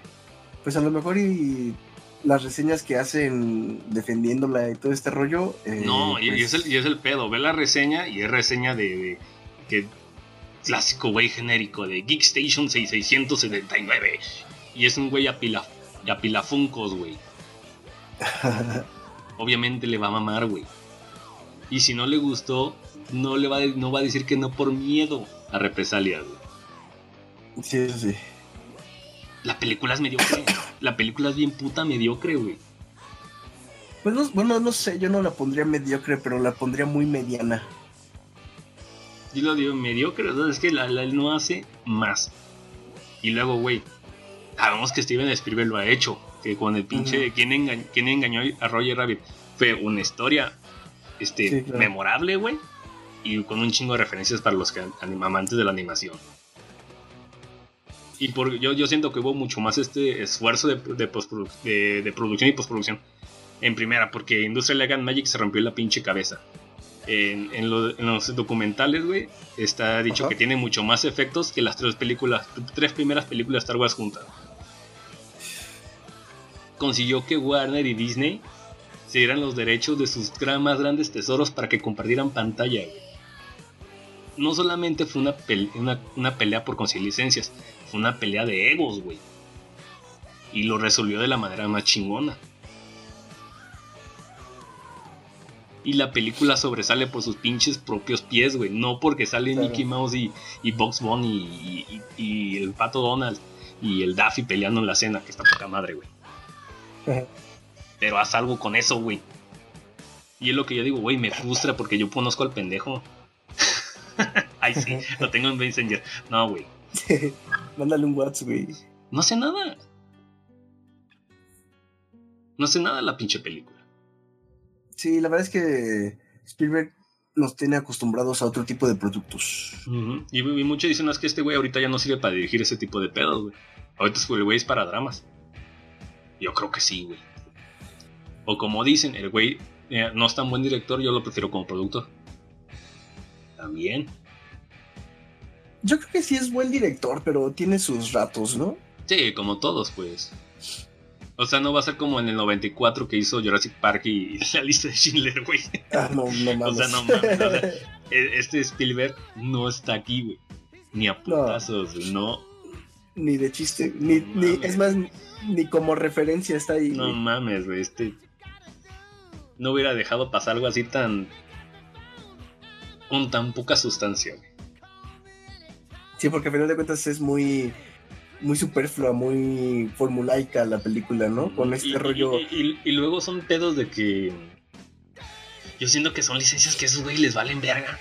pues a lo mejor y las reseñas que hacen defendiéndola y todo este rollo. Eh, no, y, pues es el, y, es el, pedo. Ve la reseña y es reseña de, que clásico güey genérico de Geek Station 6679. Y es un güey a, pila, a pilafuncos, güey. Obviamente le va a mamar, güey. Y si no le gustó, no, le va, no va a decir que no por miedo a represalias, güey. Sí, sí. La película es mediocre. la película es bien puta mediocre, güey. Pues bueno, no sé, yo no la pondría mediocre, pero la pondría muy mediana. Yo lo digo mediocre, es que la, no hace más. Y luego, güey, sabemos que Steven Spielberg lo ha hecho. Que con el pinche. ¿quién, engañó a Roger Rabbit? Fue una historia este, memorable, güey. Y con un chingo de referencias para los que, amantes de la animación y por, yo, yo siento que hubo mucho más este esfuerzo de, de, de, producción y postproducción en primera, porque Industrial Legan Magic se rompió la pinche cabeza. En, en, los documentales, güey, está dicho que tiene mucho más efectos que las tres películas, tres primeras películas de Star Wars juntas. Consiguió que Warner y Disney se dieran los derechos de sus más grandes tesoros para que compartieran pantalla, güey no solamente fue una, una, una pelea por conseguir licencias, fue una pelea de egos, güey. Y lo resolvió de la manera más chingona. Y la película sobresale por sus pinches propios pies, güey. No porque sale Mickey Mouse y, y Box Bunny y, el pato Donald y el Daffy peleando en la cena, que está poca madre, güey. Pero haz algo con eso, güey. Y es lo que yo digo, güey, me frustra porque yo conozco al pendejo. Ay, sí, lo tengo en Messenger. No, güey. Mándale un WhatsApp, güey. No hace nada. No hace nada la pinche película. Sí, la verdad es que Spielberg nos tiene acostumbrados a otro tipo de productos. y, muchos dicen, es que este güey ahorita ya no sirve para dirigir ese tipo de pedos, güey. Ahorita el güey es para dramas. Yo creo que sí, güey. O como dicen, el güey eh, no es tan buen director, yo lo prefiero como productor. También. Yo creo que sí es buen director, pero tiene sus ratos, ¿no? Sí, como todos, pues. O sea, no va a ser como en el 94 que hizo Jurassic Park y la lista de Schindler, güey. Ah, no, no mames. o sea, no mames. E, este Spielberg no está aquí, güey. Ni a putazos, no. Ni de chiste. Ni, ni, es más, ni como referencia está ahí. No mames, güey. Este. No hubiera dejado pasar algo así tan. Con tan poca sustancia. Sí, porque al final de cuentas es muy muy superflua, muy formulaica la película, ¿no? Con este rollo. Y, luego son pedos de que. Yo siento que son licencias que esos güey les valen verga.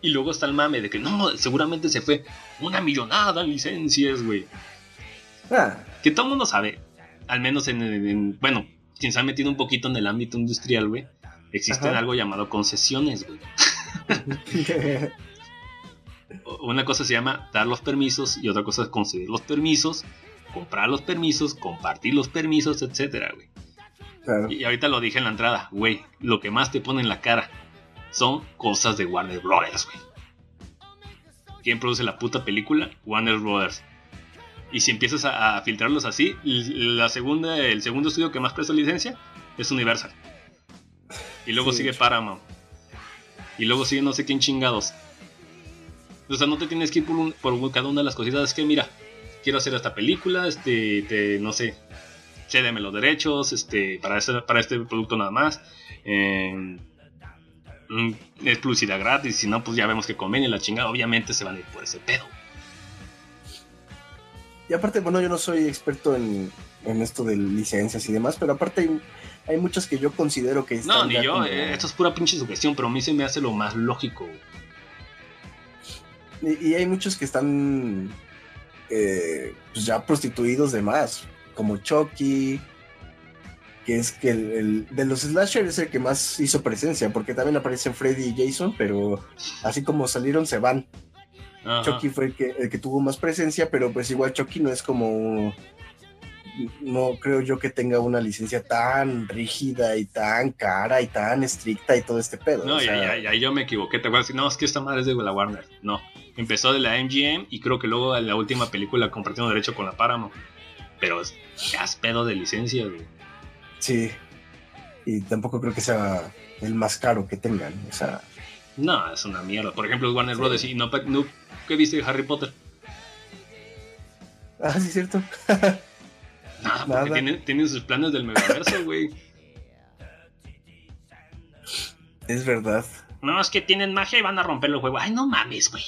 Y luego está el mame de que no, seguramente se fue una millonada en licencias, güey. Ah. Que todo el mundo sabe, al menos en, Bueno, quien se ha metido un poquito en el ámbito industrial, güey, existe algo llamado concesiones, güey. una cosa se llama dar los permisos y otra cosa es conceder los permisos, comprar los permisos, compartir los permisos, etcétera, güey. Y ahorita lo dije en la entrada, güey, lo que más te pone en la cara son cosas de Warner Brothers, güey. ¿Quién produce la puta película? Warner Brothers. Y si empiezas a, filtrarlos así, la segunda, el segundo estudio que más presta licencia es Universal. Y luego sigue Paramount. Y luego sigue no sé quién chingados. O sea, no te tienes que ir por, cada una de las cositas. Es que, mira, quiero hacer esta película, este, no sé, cédeme los derechos, este, para este, para este producto nada más. Eh, es publicidad gratis, si no, pues ya vemos que conviene la chingada. Obviamente se van a ir por ese pedo. Y aparte, bueno, yo no soy experto en, esto de licencias y demás, pero aparte hay, hay muchas que yo considero que están. No, ni yo, eh, esto es pura pinche sugestión, pero a mí se me hace lo más lógico. Y, hay muchos que están eh, pues ya prostituidos de más, como Chucky, que es que el, de los slasher es el que más hizo presencia, porque también aparecen Freddy y Jason, pero así como salieron se van. Chucky fue el que, el que tuvo más presencia, pero pues igual Chucky no es como no creo yo que tenga una licencia tan rígida y tan cara y tan estricta y todo este pedo. No, ya, ya, yo me equivoqué. Te voy a decir, no, es que esta madre es de la Warner. No, empezó de la MGM y creo que luego en la última película compartiendo derecho con la Paramount. Pero ya es pedo de licencia, güey. Sí. Y tampoco creo que sea el más caro que tengan. O sea. No, es una mierda. Por ejemplo, Warner Brothers y no, no, ¿qué viste de Harry Potter? Ah, sí, cierto. Nada, porque tienen, sus planes del megaverso, güey. Es verdad. No, es que tienen magia y van a romper el juego. Ay, no mames, güey.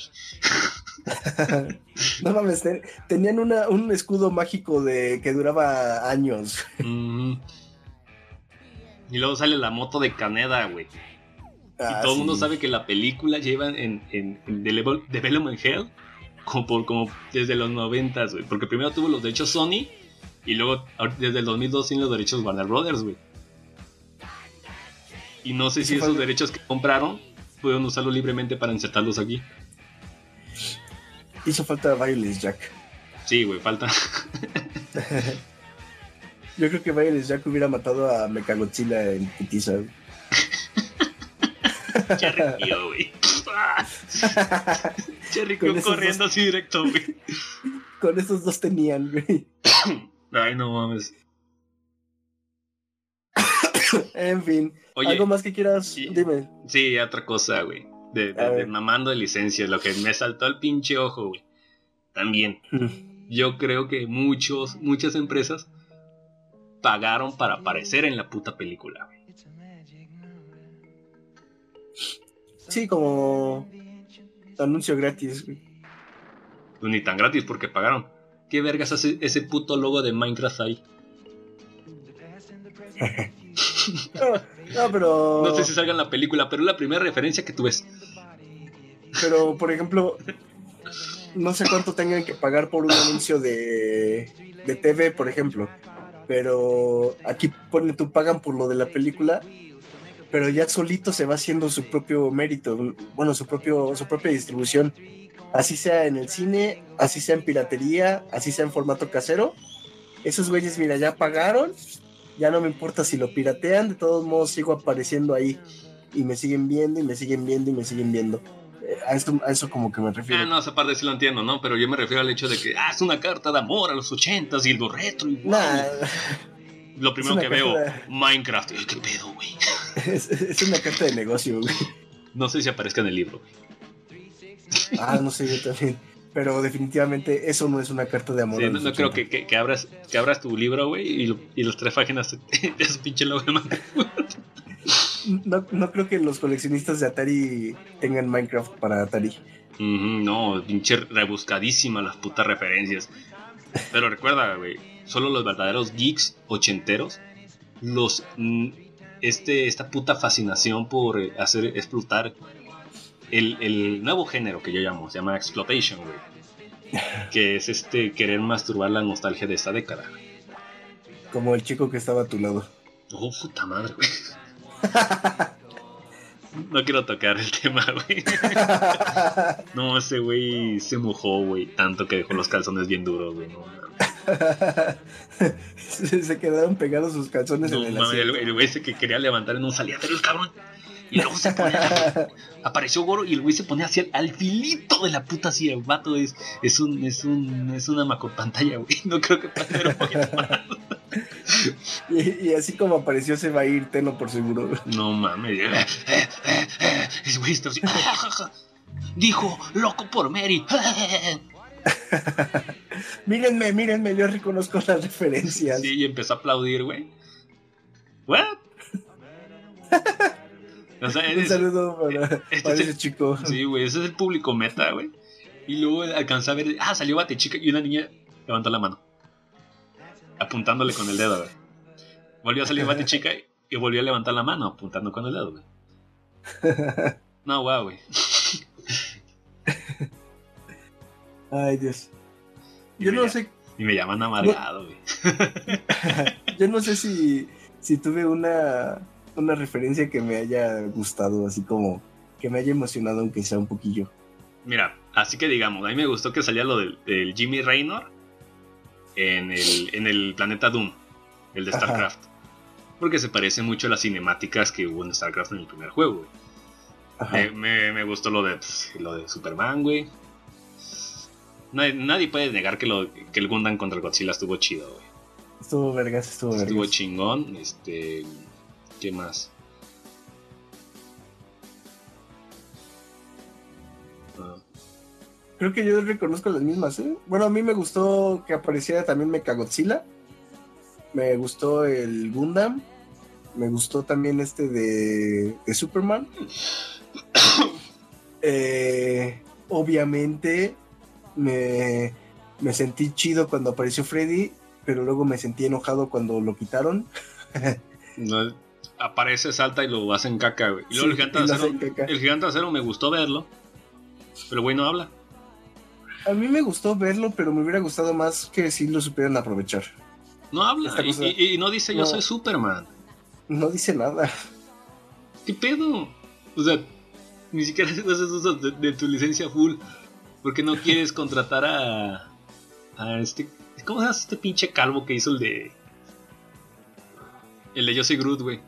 no mames, tenían un escudo mágico de que duraba años. Y luego sale la moto de Caneda, güey. y ah, todo el mundo sabe que la película lleva en, en, en Development Hell como, por, como desde los 90, güey. Porque primero tuvo los derechos Sony y luego, desde el 2002 tiene los derechos Warner Brothers, güey. Y no sé si esos derechos que compraron pueden usarlo libremente para insertarlos aquí. Hizo falta Bailes Jack. Sí, güey, falta. Yo creo que Bailes Jack hubiera matado a Mechagodzilla en putiza. Cherry güey. Cherry corriendo así directo, güey. Con esos dos tenían, güey. Ay, no mames. en fin. ¿Algo más que quieras? Dime. Sí, otra cosa, güey. De, de, de mamando de licencia, lo que me saltó al pinche ojo, güey. También, yo creo que muchos, muchas empresas pagaron para aparecer en la puta película, güey. Sí, como anuncio gratis. güey. Pues ni tan gratis porque pagaron. ¿Qué vergas hace ese puto logo de Minecraft ahí? No, no, pero. No sé si salga en la película, pero es la primera referencia que tú ves. Pero, por ejemplo, no sé cuánto tengan que pagar por un anuncio de, de TV, por ejemplo. Pero aquí pone tú pagan por lo de la película, pero ya solito se va haciendo su propio mérito, bueno, su propio su propia distribución. Así sea en el cine, así sea en piratería, así sea en formato casero. Esos güeyes, mira, ya pagaron, ya no me importa si lo piratean, de todos modos sigo apareciendo ahí y me siguen viendo y me siguen viendo y me siguen viendo. Eh, A eso, a eso como que me refiero. Ah, no, esa parte sí lo entiendo, ¿no? Pero yo me refiero al hecho de que, ah, es una carta de amor a los ochentas y lo retro y. Nah, Lo primero que veo, carta- Minecraft. ¿Qué pedo, güey? es, es una carta de negocio, güey. No sé si aparezca en el libro, güey. Ah, no sé, yo también. Pero definitivamente eso no es una carta de amor. Sí, no, creo 80. que, que, que abras, que abras tu libro, güey, y, y las tres páginas de su pinche logo de Minecraft. No, no creo que los coleccionistas de Atari tengan Minecraft para Atari. No, pinche rebuscadísima las putas referencias. Pero recuerda, güey, solo los verdaderos geeks ochenteros, los este esta puta fascinación por eh, hacer explotar el, el nuevo género que yo llamo, se llama exploitation, güey. Que es este querer masturbar la nostalgia de esta década. Como el chico que estaba a tu lado. Oh, puta madre, güey. No quiero tocar el tema, güey. No, ese güey se mojó, güey, tanto que dejó los calzones bien duros, güey. No, se se quedaron pegados sus calzones No en el mames, el, güey ese que quería levantar y no salía, pero el cabrón. Y luego se ponía. apareció Goro y el güey se ponía así al, al filito de la puta silla. El vato es, es un, es un, es una macropantalla, güey. No creo que hacer un poquito más. Y, y así como apareció se va a ir, tenlo por seguro. No mames. Ese güey está así. Dijo, loco por Mary. mírenme, mírenme, yo reconozco las referencias. Sí, y empezó a aplaudir, güey. ¿What? O sea, Un saludo para, este para es el- ese chico. Sí, güey, ese es el público meta, güey. Y luego alcanzé a ver, ah, salió Bate Chica y una niña levantó la mano. Apuntándole con el dedo, güey. Volvió a salir Bate Chica y volvió a levantar la mano apuntando con el dedo, güey. No, guau, güey. Ay, Dios. Yo no sé, Y me llaman amargado, güey. yo no sé si, si tuve una, una referencia que me haya gustado, así como que me haya emocionado, aunque sea un poquillo. Mira, así que digamos, a mí me gustó que salía lo del, del Jimmy Raynor en el, en el planeta Doom, el de Ajá. StarCraft. Porque se parece mucho a las cinemáticas que hubo en StarCraft en el primer juego. Me, me- gustó lo de, pf, lo de Superman, güey. Nadie, nadie puede negar que, lo, que el Gundam contra el Godzilla estuvo chido, güey. Estuvo vergas, estuvo vergas. Estuvo chingón. Este. ¿Qué más? Ah, Creo que yo reconozco las mismas, ¿eh? Bueno, a mí me gustó que apareciera también Mechagodzilla. Me gustó el Gundam. Me gustó también este de, de Superman. Eh, obviamente me, me sentí chido cuando apareció Freddy, pero luego me sentí enojado cuando lo quitaron. no, aparece, salta y lo hacen caca, güey. Y luego Sí, el gigante acero. El gigante acero me gustó verlo. Pero güey no habla. A mí me gustó verlo, pero me hubiera gustado más que si lo supieran aprovechar. No habla. Y, cosa- y- y no dice yo No. soy Superman. No dice nada. ¿Qué pedo? O sea, ni siquiera haces uso de, de tu licencia full. Porque no quieres contratar a. a este. ¿Cómo se llama este pinche calvo que hizo el de. El de Yo soy Groot, güey?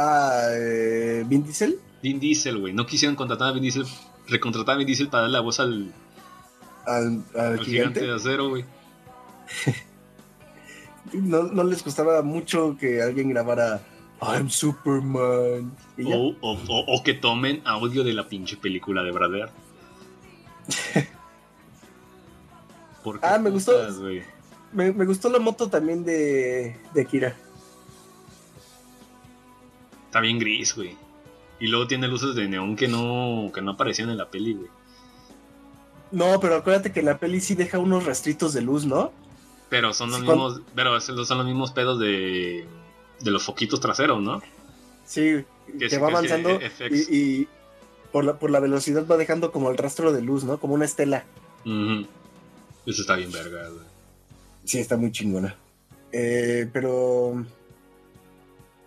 Ah, eh, Vin Diesel. Vin Diesel, güey. No quisieron contratar a Vin Diesel. Recontratar a Vin Diesel para darle la voz al, Al, al al gigante gigante. de acero, güey. No, no les costaba mucho que alguien grabara I'm Superman. O, o- o- o que tomen audio de la pinche película de Brother. ¿Por qué Ah, me gustó. güey? Me, me gustó la moto también de, de Akira. Está bien gris, güey. Y luego tiene luces de neón que no, que no aparecían en la peli, güey. No, pero acuérdate que la peli sí deja unos rastritos de luz, ¿no? Pero son los Sí, mismos, pero son los mismos pedos de, de los foquitos traseros, ¿no? Sí, Que va avanzando y, y por, la, por la velocidad va dejando como el rastro de luz, ¿no? Como una estela. Eso está bien verga, güey. Sí, está muy chingona. Eh, pero...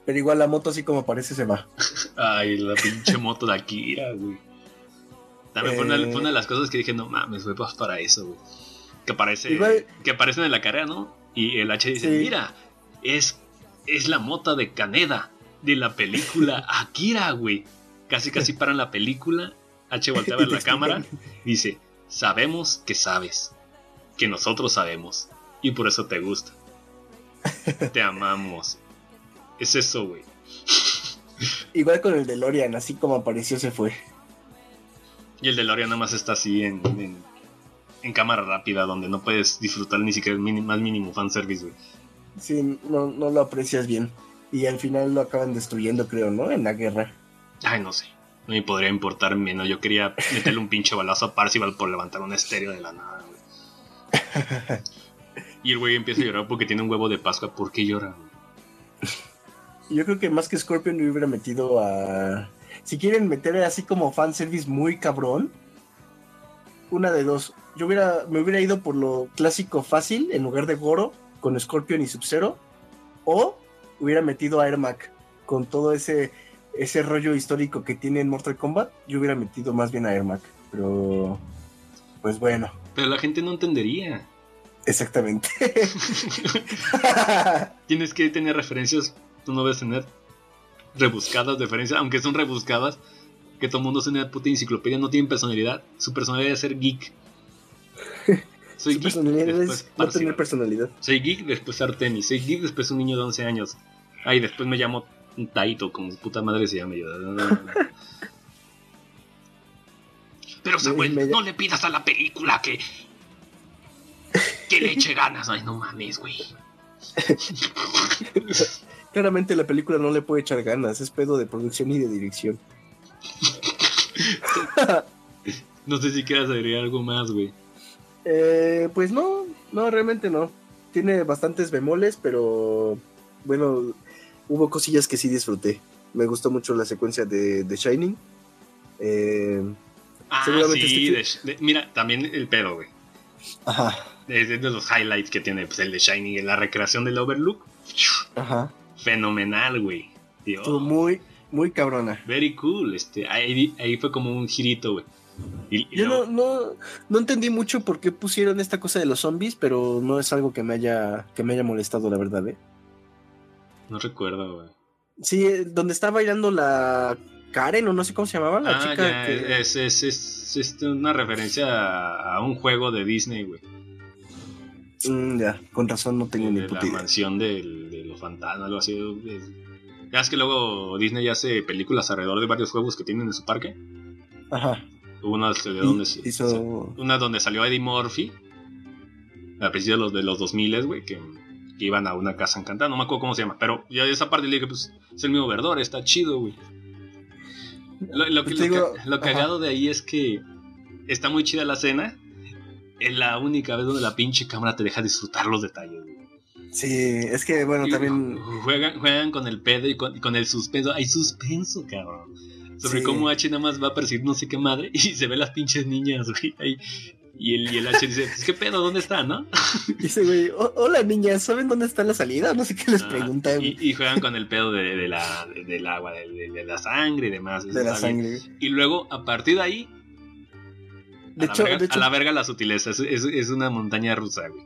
Pero igual la moto así como parece se va. Ay, la pinche moto de Akira, güey. También fue, una, Eh. fue una de las cosas que dije, no mames, pues para eso, güey. Que aparece, Igual- que aparecen en la carrera, ¿no? Y el H dice, Sí. mira, es, es la moto de Kaneda de la película Akira, güey. Casi casi paran la película. H voltea a ver la cámara. Dice, sabemos que sabes. Que nosotros sabemos. Y por eso te gusta. Te amamos. Es eso, güey. Igual con el DeLorean, así como apareció se fue. Y el DeLorean nada más está así en, en, en cámara rápida, donde no puedes disfrutar ni siquiera el mini- más mínimo fanservice, güey. Sí, no, no lo aprecias bien. Y al final lo acaban destruyendo, creo, ¿no? En la guerra. Ay, no sé. No me podría importar menos. Yo quería meterle un pinche balazo a Parcival por levantar un estéreo de la nada, güey. Y el güey empieza a llorar porque tiene un huevo de Pascua. ¿Por qué llora? Yo creo que más que Scorpion le hubiera metido a. Si quieren meter así como fanservice muy cabrón, una de dos. Yo hubiera, me hubiera ido por lo clásico fácil en lugar de Goro con Scorpion y Sub-Zero. O hubiera metido a Ermac con todo ese, ese rollo histórico que tiene en Mortal Kombat. Yo hubiera metido más bien a Ermac. Pero. Pues bueno, Pero la gente no entendería. exactamente. Tienes que tener referencias. Tú no debes tener rebuscadas referencias, aunque son rebuscadas. Que todo el mundo es una puta enciclopedia, no tienen personalidad. Su personalidad es ser geek. Soy Su geek, personalidad después es no tener personalidad. Soy geek, después Artemis. Soy geek, después un niño de 11 años. Ay, después me llamo Taito, como puta madre se llama yo. Pero Samuel, Me- me- no le pidas a la película que. que le eche ganas. Ay, no mames, güey. Claramente la película no le puede echar ganas, es pedo de producción y de dirección. No sé si quieras agregar algo más, güey. Eh, pues no, no, realmente no. Tiene bastantes bemoles, pero bueno, hubo cosillas que sí disfruté. Me gustó mucho la secuencia de, de Shining. Eh, Ah, Seguramente sí. este- de- de- mira, también el pedo, güey. ajá, Es de los highlights que tiene pues, el de Shining en la recreación del Overlook. ajá. Fenomenal, güey. Estuvo muy, muy cabrona. Very cool. Este, ahí, ahí fue como un girito, güey. Y, y Yo no, no, no entendí mucho por qué pusieron esta cosa de los zombies, pero no es algo que me haya, que me haya molestado, la verdad, ¿eh? no recuerdo, güey. Sí, eh, donde está bailando la Karen, o no sé cómo se llamaba, la Ah, chica ya, que... es, es, es, es una referencia a, a un juego de Disney, güey. Mm, ya, con razón no tengo ni la puta idea. mansión del- de los fantasmas, algo así. Ya es que luego Disney hace películas alrededor de varios juegos que tienen en su parque. Ajá. Hubo una de donde, hizo... una donde salió Eddie Murphy. A principios de los, de los 2000 güey, que, que iban a una casa encantada. No me acuerdo cómo se llama. Pero ya esa parte le dije, pues es el mismo verdor, está chido, güey. Lo, lo Pues lo digo, cagado de ahí es que está muy chida la escena. Es la única vez donde la pinche cámara te deja disfrutar los detalles, güey. Sí, es que bueno, Y también... Juegan, juegan con el pedo y con, con el suspenso. Hay suspenso, cabrón. Sobre Sí. cómo H nada más va a perseguir no sé qué madre y se ve las pinches niñas, güey. ahí. Y el, y el H dice, pues qué pedo, ¿dónde está, no? Dice, güey, "O- hola niñas, ¿saben dónde está la salida? No sé qué les Ah, pregunta, y, juegan con el pedo de, de la, de- del agua, de, de- de la sangre y demás. de la bien. sangre. güey. Y luego, a partir de ahí, De a, la hecho, verga, de hecho, a la verga la sutileza. Es, es- es una montaña rusa, güey.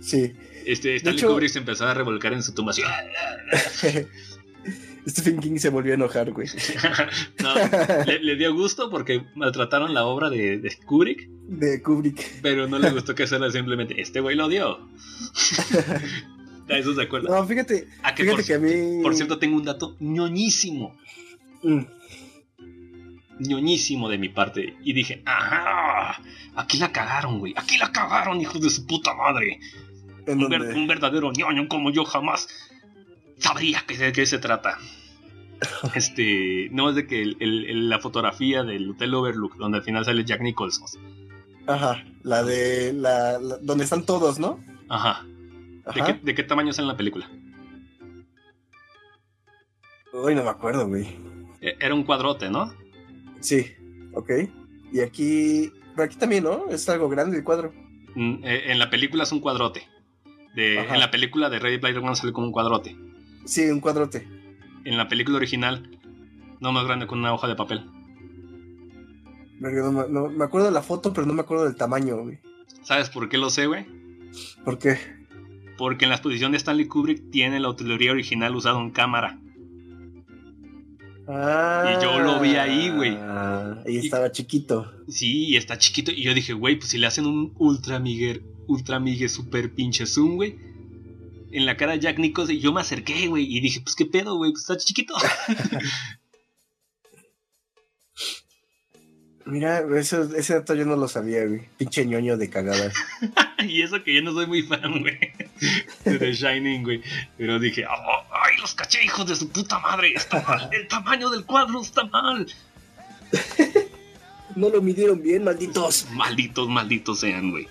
sí. Este, Stanley hecho- Kubrick se empezó a revolcar en su tumba así. Stephen King se volvió a enojar, güey. no, le, le dio gusto porque maltrataron la obra de, de Kubrick. De Kubrick. Pero no le gustó que fuera simplemente, este güey lo dio. Eso se acuerda. No, fíjate, Ah, que fíjate por, que a mí. por cierto, tengo un dato ñoñísimo. Mm, ñoñísimo de mi parte. Y dije, ajá, aquí la cagaron, güey. Aquí la cagaron, hijos de su puta madre. ¿En Un, ver- dónde? un verdadero ñoño como yo jamás sabría que de qué se trata. Este, no es de que el- el- el- la fotografía del Hotel Overlook, donde al final sale Jack Nicholson. Ajá, la de. La, la- donde están todos, ¿no? Ajá. ¿De Ajá. qué, de qué tamaño sale la película? Uy, no me acuerdo, güey. E- Era un cuadrote, ¿no? Sí, ok. Y aquí. Pero aquí también, ¿no? Es algo grande el cuadro. Mm, eh, En la película es un cuadrote. De, en la película de Ready Player One sale como un cuadrote. Sí, un cuadrote. En la película original, no más grande que una hoja de papel. No, me- no- me acuerdo de la foto, pero no me acuerdo del tamaño, güey. ¿Sabes por qué lo sé, güey? ¿Por qué? Porque en la exposición de Stanley Kubrick tiene la utilería original usada en cámara. Ah, Y yo lo vi ahí, güey. Y estaba chiquito. Sí, y está chiquito. Y yo dije, güey, pues si le hacen un ultra miguer, ultra migue super pinche zoom, güey. En la cara de Jack Nicholson, y yo me acerqué, güey, y dije, pues qué pedo, güey, pues está chiquito. Mira, eso, ese dato yo no lo sabía, güey. Pinche ñoño de cagada. y eso que yo no soy muy fan, güey, de The Shining, güey. Pero dije, "Oh, ay, los caché, hijos de su puta madre, está mal, el tamaño del cuadro está mal. No lo midieron bien, malditos. Malditos, malditos sean, güey.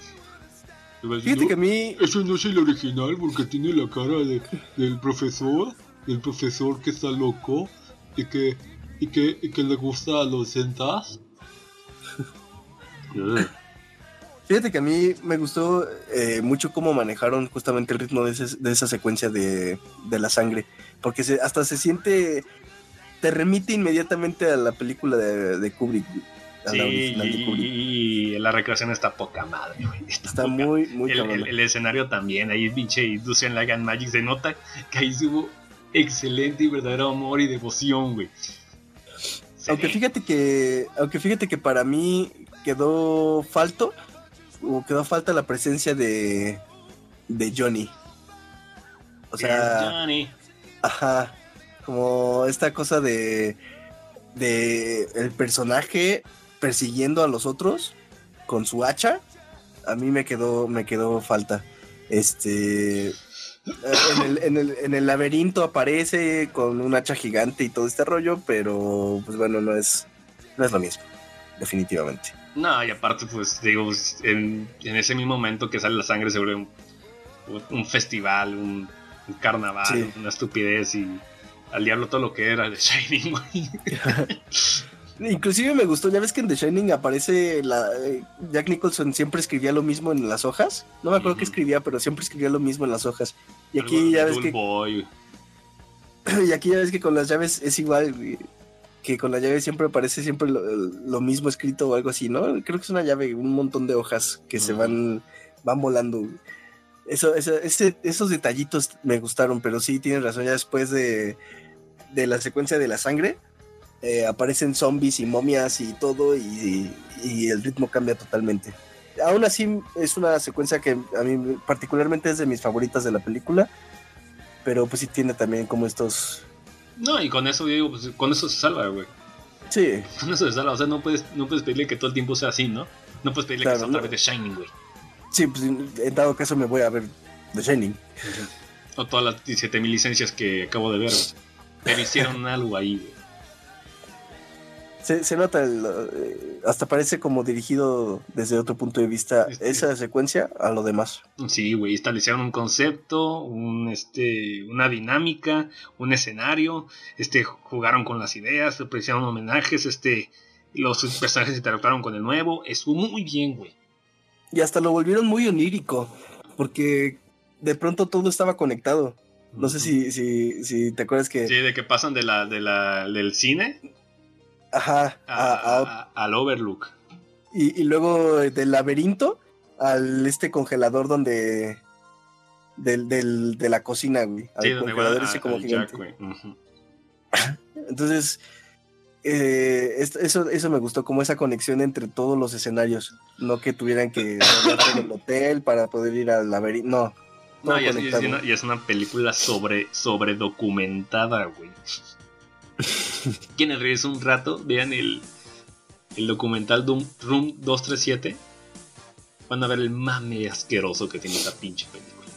Fíjate que a mí. Ese no es el original porque tiene la cara de- del profesor, del profesor que está loco y que, y que, y que le gusta a los sentas. Fíjate que a mí me gustó eh, mucho cómo manejaron justamente el ritmo de, ese- de esa secuencia de, de la sangre. Porque se- hasta se siente. Te remite inmediatamente a la película de, de Kubrick. A Sí, la original de Kubrick. y, la recreación está poca madre, güey. Está, Está poca- muy, muy el, el- el escenario también, ahí pinche Industrial Light and Magic se nota que ahí hubo excelente y verdadero amor y devoción, güey. Aunque fíjate que. Aunque fíjate que para mí quedó falto. O quedó falta la presencia de. de Johnny. O sea. Johnny. Ajá. Como esta cosa de. de el personaje persiguiendo a los otros con su hacha. A mí me quedó. me quedó falta. Este. En el, en, el, en el laberinto aparece con un hacha gigante y todo este rollo, pero pues bueno, no es, no es lo mismo, definitivamente. No, y aparte, pues, digo, en, en ese mismo momento que sale la sangre se vuelve un, un festival, un, un carnaval, Sí. una estupidez y al diablo todo lo que era de Shining, güey. Inclusive me gustó, ya ves que en The Shining aparece la eh, Jack Nicholson siempre escribía lo mismo en las hojas. No me acuerdo qué Ujú. escribía, pero siempre escribía lo mismo en las hojas. Y aquí ya ves que Boy. y aquí ya ves que con las llaves es igual, que con la llave siempre aparece siempre lo, lo mismo escrito o algo así, ¿no? Creo que es una llave, un montón de hojas que se van van volando. Eso, eso- ese- esos detallitos me gustaron, pero sí tienes razón, ya después de, de la secuencia de la sangre, eh, aparecen zombies y momias y todo, y, y el ritmo cambia totalmente. Aún así, es una secuencia que a mí particularmente es de mis favoritas de la película, pero pues sí tiene también como estos... No, y con eso, digo, pues, con eso se salva, güey. Sí, Con eso se salva. O sea, no puedes, no puedes pedirle que todo el tiempo sea así, ¿no? No puedes pedirle Claro, que sea no. otra vez de Shining, güey. sí, pues en dado caso me voy a ver The Shining. O todas las 17.000 licencias que acabo de ver, güey. Pero hicieron algo ahí, güey. Se, se nota, el, eh, hasta parece como dirigido desde otro punto de vista Este- esa secuencia a lo demás. Sí, güey, establecieron un concepto, un, este, una dinámica, un escenario, este, jugaron con las ideas, le hicieron homenajes, este, los personajes interactuaron con el nuevo, estuvo muy bien, güey. Y hasta lo volvieron muy onírico, porque de pronto todo estaba conectado. No sé si, si, si te acuerdas que... Sí, de que pasan de la, de la, del cine Ajá, a- a- a- a- al Overlook. y, y luego del laberinto al este congelador donde... Del, del, de la cocina, güey. Al Sí, donde congelador ese como gigante. Jack, güey. Ujú. Entonces, eh, eso, eso me gustó, como esa conexión entre todos los escenarios. No que tuvieran que todo el hotel para poder ir al laberinto. No, No, y es, y es una, y es una película sobre, sobre documentada, güey. Quienes ríes un rato, vean el, el documental Doom, Room 237. Van a ver el mame asqueroso que tiene esta pinche película.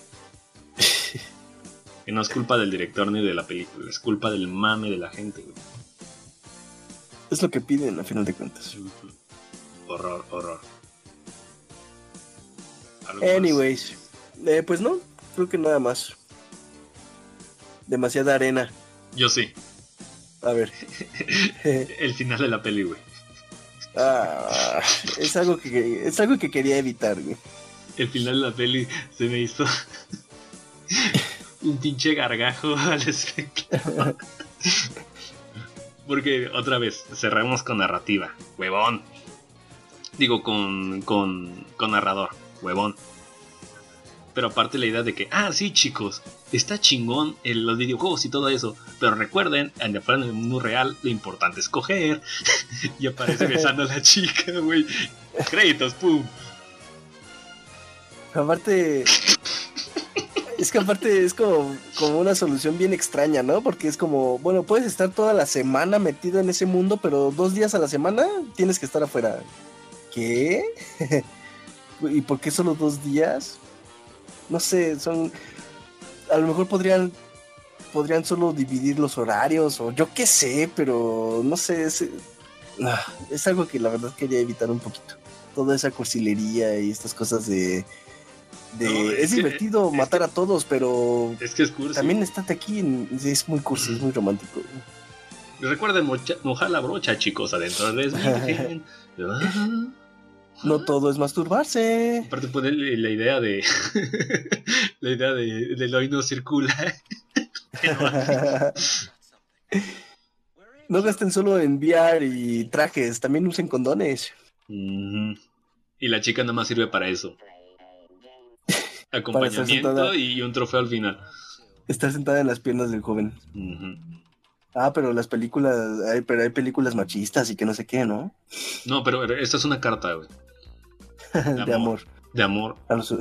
Que no es culpa del director ni de la película, es culpa del mame de la gente, güey. Es lo que piden, a final de cuentas. Horror, horror. Anyways, eh, pues no, creo que nada más. Demasiada arena. Yo sí. A ver. El final de la peli, güey. Ah, es algo que es algo que quería evitar, güey. El final de la peli se me hizo un pinche gargajo al espectador. Porque otra vez, cerramos con narrativa, huevón. Digo, con, con, con narrador, huevón. Pero aparte la idea de que, ah, sí, chicos, está chingón los videojuegos y todo eso. Pero recuerden, en el mundo real, lo importante es coger. y aparece besando a la chica, güey. Créditos, pum. Aparte, es que aparte es como, como una solución bien extraña, ¿no? Porque es como, bueno, puedes estar toda la semana metido en ese mundo, pero dos días a la semana tienes que estar afuera. ¿Qué? ¿Y por qué solo dos días? No sé, son... A lo mejor podrían podrían solo dividir los horarios o yo qué sé, pero no sé, es, ah, es algo que la verdad quería evitar un poquito. Toda esa cursilería y estas cosas de... de No, es es, que- divertido es matar que- a todos, pero Es que es cursi. también estate aquí, en- es muy cursi, es muy romántico. Recuerden mocha- mojar la brocha, chicos, adentro. Ah. No todo es masturbarse. Aparte pone la idea de la idea de del hoy no circula. no gasten solo en VR y trajes, también usen condones. Y la chica nada más sirve para eso. Acompañamiento y un trofeo al final. Estar sentada en las piernas del joven. Ah, pero las películas, hay, pero hay películas machistas y que no sé qué, ¿no? No, pero esta es una carta, güey. de amor. De amor. Los-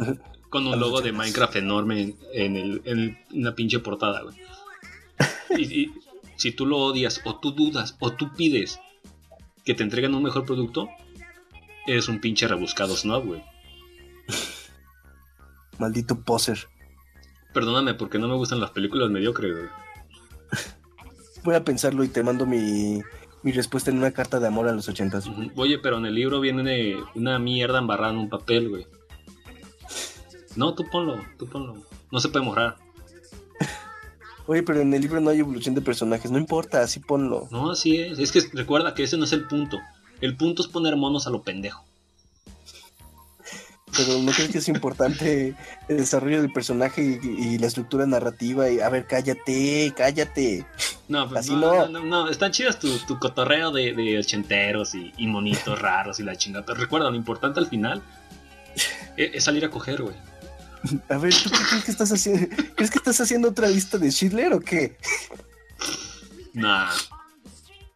Con un logo de. Minecraft enorme en, en el, en la pinche portada, güey. Y, y si tú lo odias, o tú dudas, o tú pides que te entreguen un mejor producto, eres un pinche rebuscado snob, güey. Maldito poser. Perdóname porque no me gustan las películas mediocres, güey. Voy a pensarlo y te mando mi, mi respuesta en una carta de amor a los ochentas. Oye, pero en el libro viene una mierda embarrada en un papel, güey. No, tú ponlo, tú ponlo. No se puede mojar. Oye, pero en el libro no hay evolución de personajes, no importa, así ponlo. No, así es. Es que recuerda que ese no es el punto. El punto es poner monos a lo pendejo. Pero ¿no crees que es importante el desarrollo del personaje y, y la estructura narrativa? Y, a ver, cállate, cállate. No, pues Así no, no. no, no, Están chidas tu, tu cotorreo de, de ochenteros y, y monitos raros y la chingada. Pero recuerda, lo importante al final es, es salir a coger, güey. A ver, ¿tú qué crees que estás haciendo? ¿Crees que estás haciendo otra lista de Schindler o qué? Nah.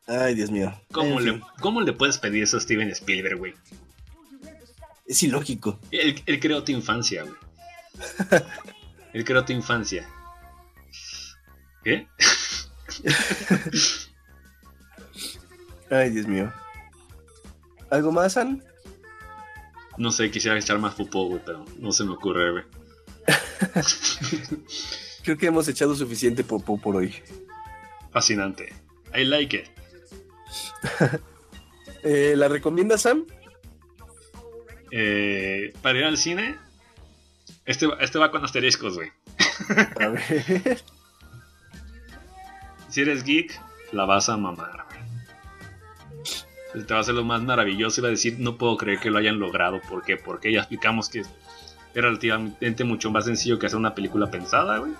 Ay, Dios mío. ¿Cómo, En le, fin, ¿Cómo le puedes pedir eso a Steven Spielberg, güey? Es ilógico. Él, él creó tu infancia, güey. Él creó tu infancia. ¿Qué? Ay, Dios mío. ¿Algo más, San? No sé, quisiera echar más fútbol, güey, pero no se me ocurre, güey. Creo que hemos echado suficiente popó por hoy. Fascinante. I like it. Eh, ¿La recomienda Sam? Eh, para ir al cine, este, va- este va con asteriscos, güey. A ver. Si eres geek, la vas a mamar, güey. Te va a ser lo más maravilloso y va a decir, no puedo creer que lo hayan logrado. ¿Por qué? Porque ya explicamos que es relativamente mucho más sencillo que hacer una película pensada, güey.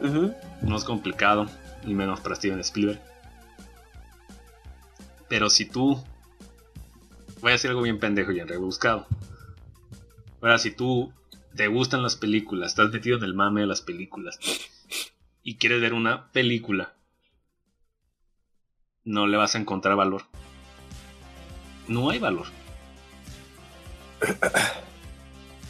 Ujú. No es complicado, ni menos para Steven Spielberg. Pero si tú. Voy a decir algo bien pendejo y rebuscado. Ahora, si tú te gustan las películas, estás metido en el mame de las películas y quieres ver una película, no le vas a encontrar valor. No hay valor.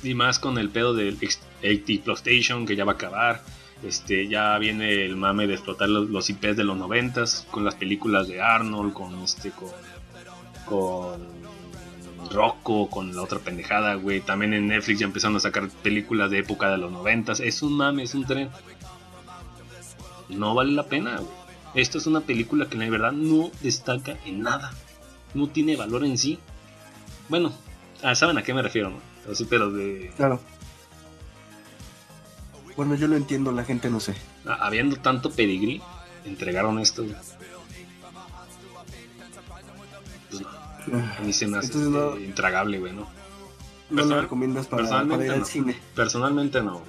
Y más con el pedo del Exploitation que ya va a acabar. Este, ya viene el mame de explotar los, los IPs de los noventas con las películas de Arnold, con este, con, con Rocco, con la otra pendejada, güey. También en Netflix ya empezaron a sacar películas de época de los noventas. Es un mame, es un tren. No vale la pena, güey. Esto es una película que la verdad no destaca en nada. No tiene valor en sí. Bueno, ah, saben a qué me refiero, ¿no? Sí, pero de. Claro. Bueno, yo lo entiendo, la gente no sé. Ah, habiendo tanto pedigrí, entregaron esto. güey. A mí se me hace no- este, intragable, güey, ¿no? No lo recomiendas para, personalmente para ir al cine. Personalmente no.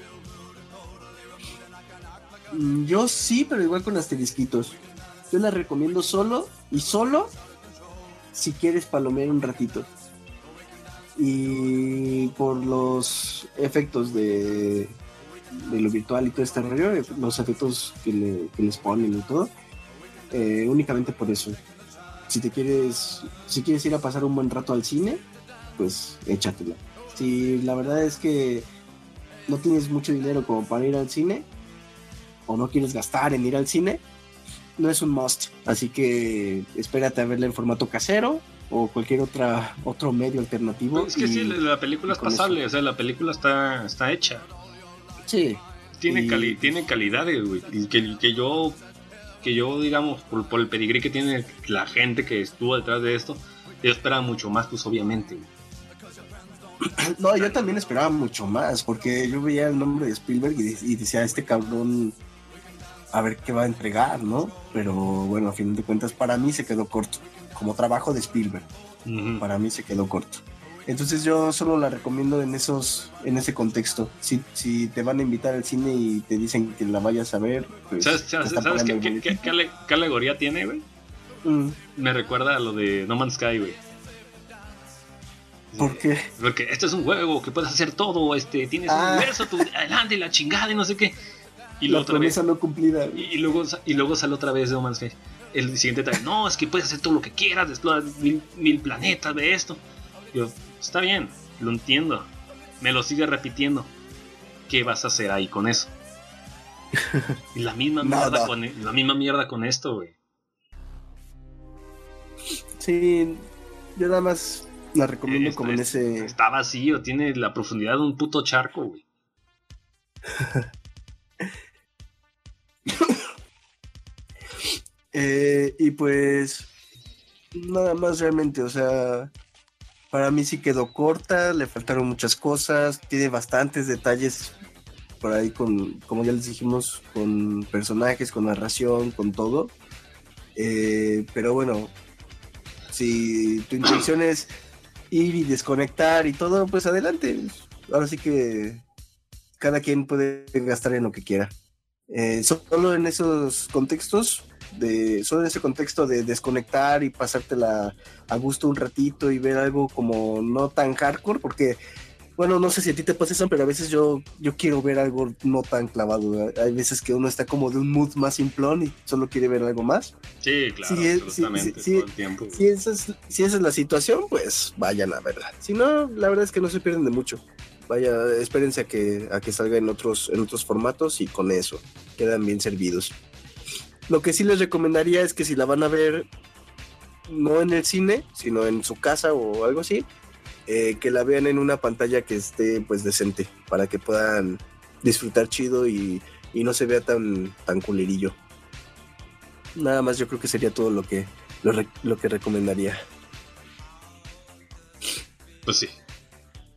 Mm, Yo sí, pero igual con asterisquitos. Yo la recomiendo solo y solo si quieres palomear un ratito. Y por los efectos de, de lo virtual y todo este rollo, los efectos que, le- que les ponen y todo, eh, únicamente por eso. Si te quieres, si quieres ir a pasar un buen rato al cine, pues échatela. Si la verdad es que no tienes mucho dinero como para ir al cine, o no quieres gastar en ir al cine, no es un must. Así que espérate a verla en formato casero o cualquier otra otro medio alternativo. Es que y- sí, la película es pasable, eso. o sea, la película está, está hecha. Sí, Tiene, Y- cali- tiene calidades, güey. Que, que yo, que yo, digamos, por, por el pedigrí que tiene la gente que estuvo detrás de esto, yo esperaba mucho más, pues obviamente, no, yo también esperaba mucho más, porque yo veía el nombre de Spielberg y, de- y decía, este cabrón, a ver qué va a entregar, ¿no? Pero bueno, a fin de cuentas, para mí se quedó corto. Como trabajo de Spielberg, para mí se quedó corto. Entonces yo solo la recomiendo en esos, en ese contexto. Si, si te van a invitar al cine y te dicen que la vayas a ver, pues ¿Sabes, qué, qué- qué- qué ale- qué alegoría tiene, güey? Mm, Me recuerda a lo de No Man's Sky, güey. ¿Por qué? Porque esto es un juego que puedes hacer todo, este, tienes un Ah. universo, tu, adelante, la chingada y no sé qué. Y La la otra vez, no cumplida. y, y luego, y luego sale otra vez No Man's Sky. El siguiente trae, no, es que puedes hacer todo lo que quieras, explorar mil, mil planetas de esto. Yo, está bien, lo entiendo. Me lo sigue repitiendo. ¿Qué vas a hacer ahí con eso? Y la misma mierda con, e, la misma mierda con esto, güey. Sí, yo nada más la recomiendo Está- como en ese... Está vacío, tiene la profundidad de un puto charco, güey. Eh, y pues nada más realmente, o sea, para mí sí quedó corta, le faltaron muchas cosas, tiene bastantes detalles por ahí con, como ya les dijimos, con personajes, con narración, con todo. Eh, pero bueno, si tu intención es ir y desconectar y todo, pues adelante. Ahora sí que cada quien puede gastar en lo que quiera. Eh, solo en esos contextos, de, solo en ese contexto de desconectar y pasártela a gusto un ratito y ver algo como no tan hardcore, porque, bueno, no sé si a ti te pasa eso, pero a veces yo, yo quiero ver algo no tan clavado. Hay veces que uno está como de un mood más simplón y solo quiere ver algo más. Sí, claro, Sí, es- absolutamente, sí, sí, todo el tiempo. Si esa, es, si esa es la situación, pues vayan a verla. Si no, la verdad es que no se pierden de mucho. Vaya, espérense a que, a que salga en otros, en otros formatos y con eso quedan bien servidos. Lo que sí les recomendaría es que si la van a ver no en el cine, sino en su casa o algo así, eh, que la vean en una pantalla que esté pues decente para que puedan disfrutar chido y, y no se vea tan, tan culerillo. Nada más yo creo que sería todo lo que, lo, lo que recomendaría. Pues sí,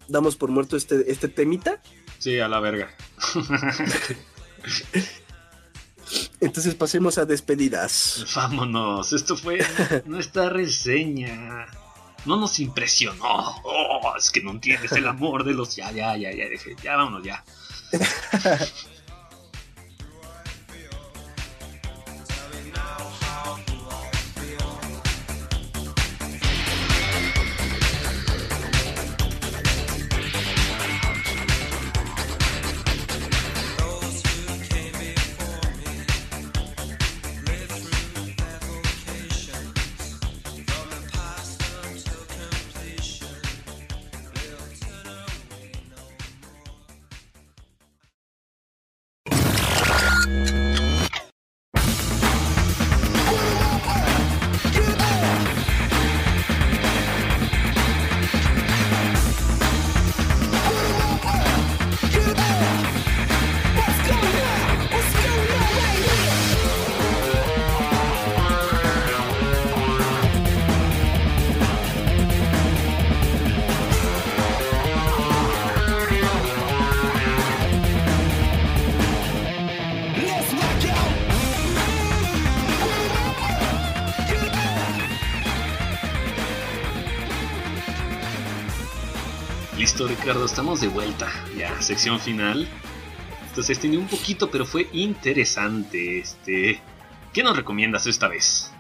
Damos por muerto este, este temita. sí, a la verga. Entonces pasemos a despedidas. Vámonos, esto fue nuestra reseña. No nos impresionó. Oh, es que no entiendes el amor de los. Ya, ya, ya, ya, dejé. Ya, vámonos, ya. estamos de vuelta. Ya, sección final. Entonces extendió un poquito, pero fue interesante. Este, ¿qué nos recomiendas esta vez?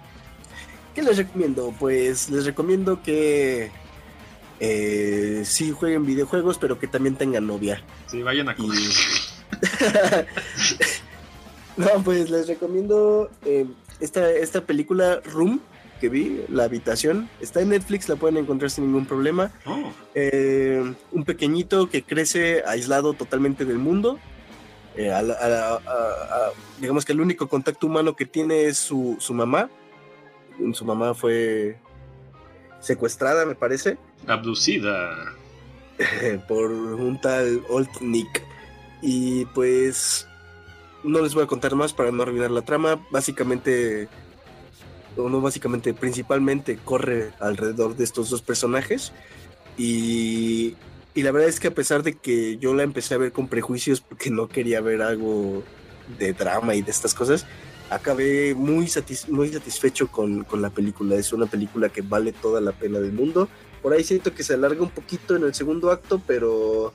¿Qué les recomiendo? Pues les recomiendo que eh, sí jueguen videojuegos, pero que también tengan novia. Sí, vayan a comer. no, pues les recomiendo eh, esta, esta película Room que vi, La Habitación. Está en Netflix, la pueden encontrar sin ningún problema. Oh. Eh, un pequeñito que crece aislado totalmente del mundo. Eh, a a- a- digamos que el único contacto humano que tiene es su, su mamá. Su mamá fue secuestrada, me parece, Abducida. por un tal Old Nick. Y pues no les voy a contar más para no arruinar la trama. Básicamente, o no básicamente, principalmente corre alrededor de estos dos personajes. Y, y la verdad es que a pesar de que yo la empecé a ver con prejuicios porque no quería ver algo de drama y de estas cosas, acabé muy, satis- muy satisfecho con, con la película. Es una película que vale toda la pena del mundo. Por ahí siento que se alarga un poquito en el segundo acto, pero,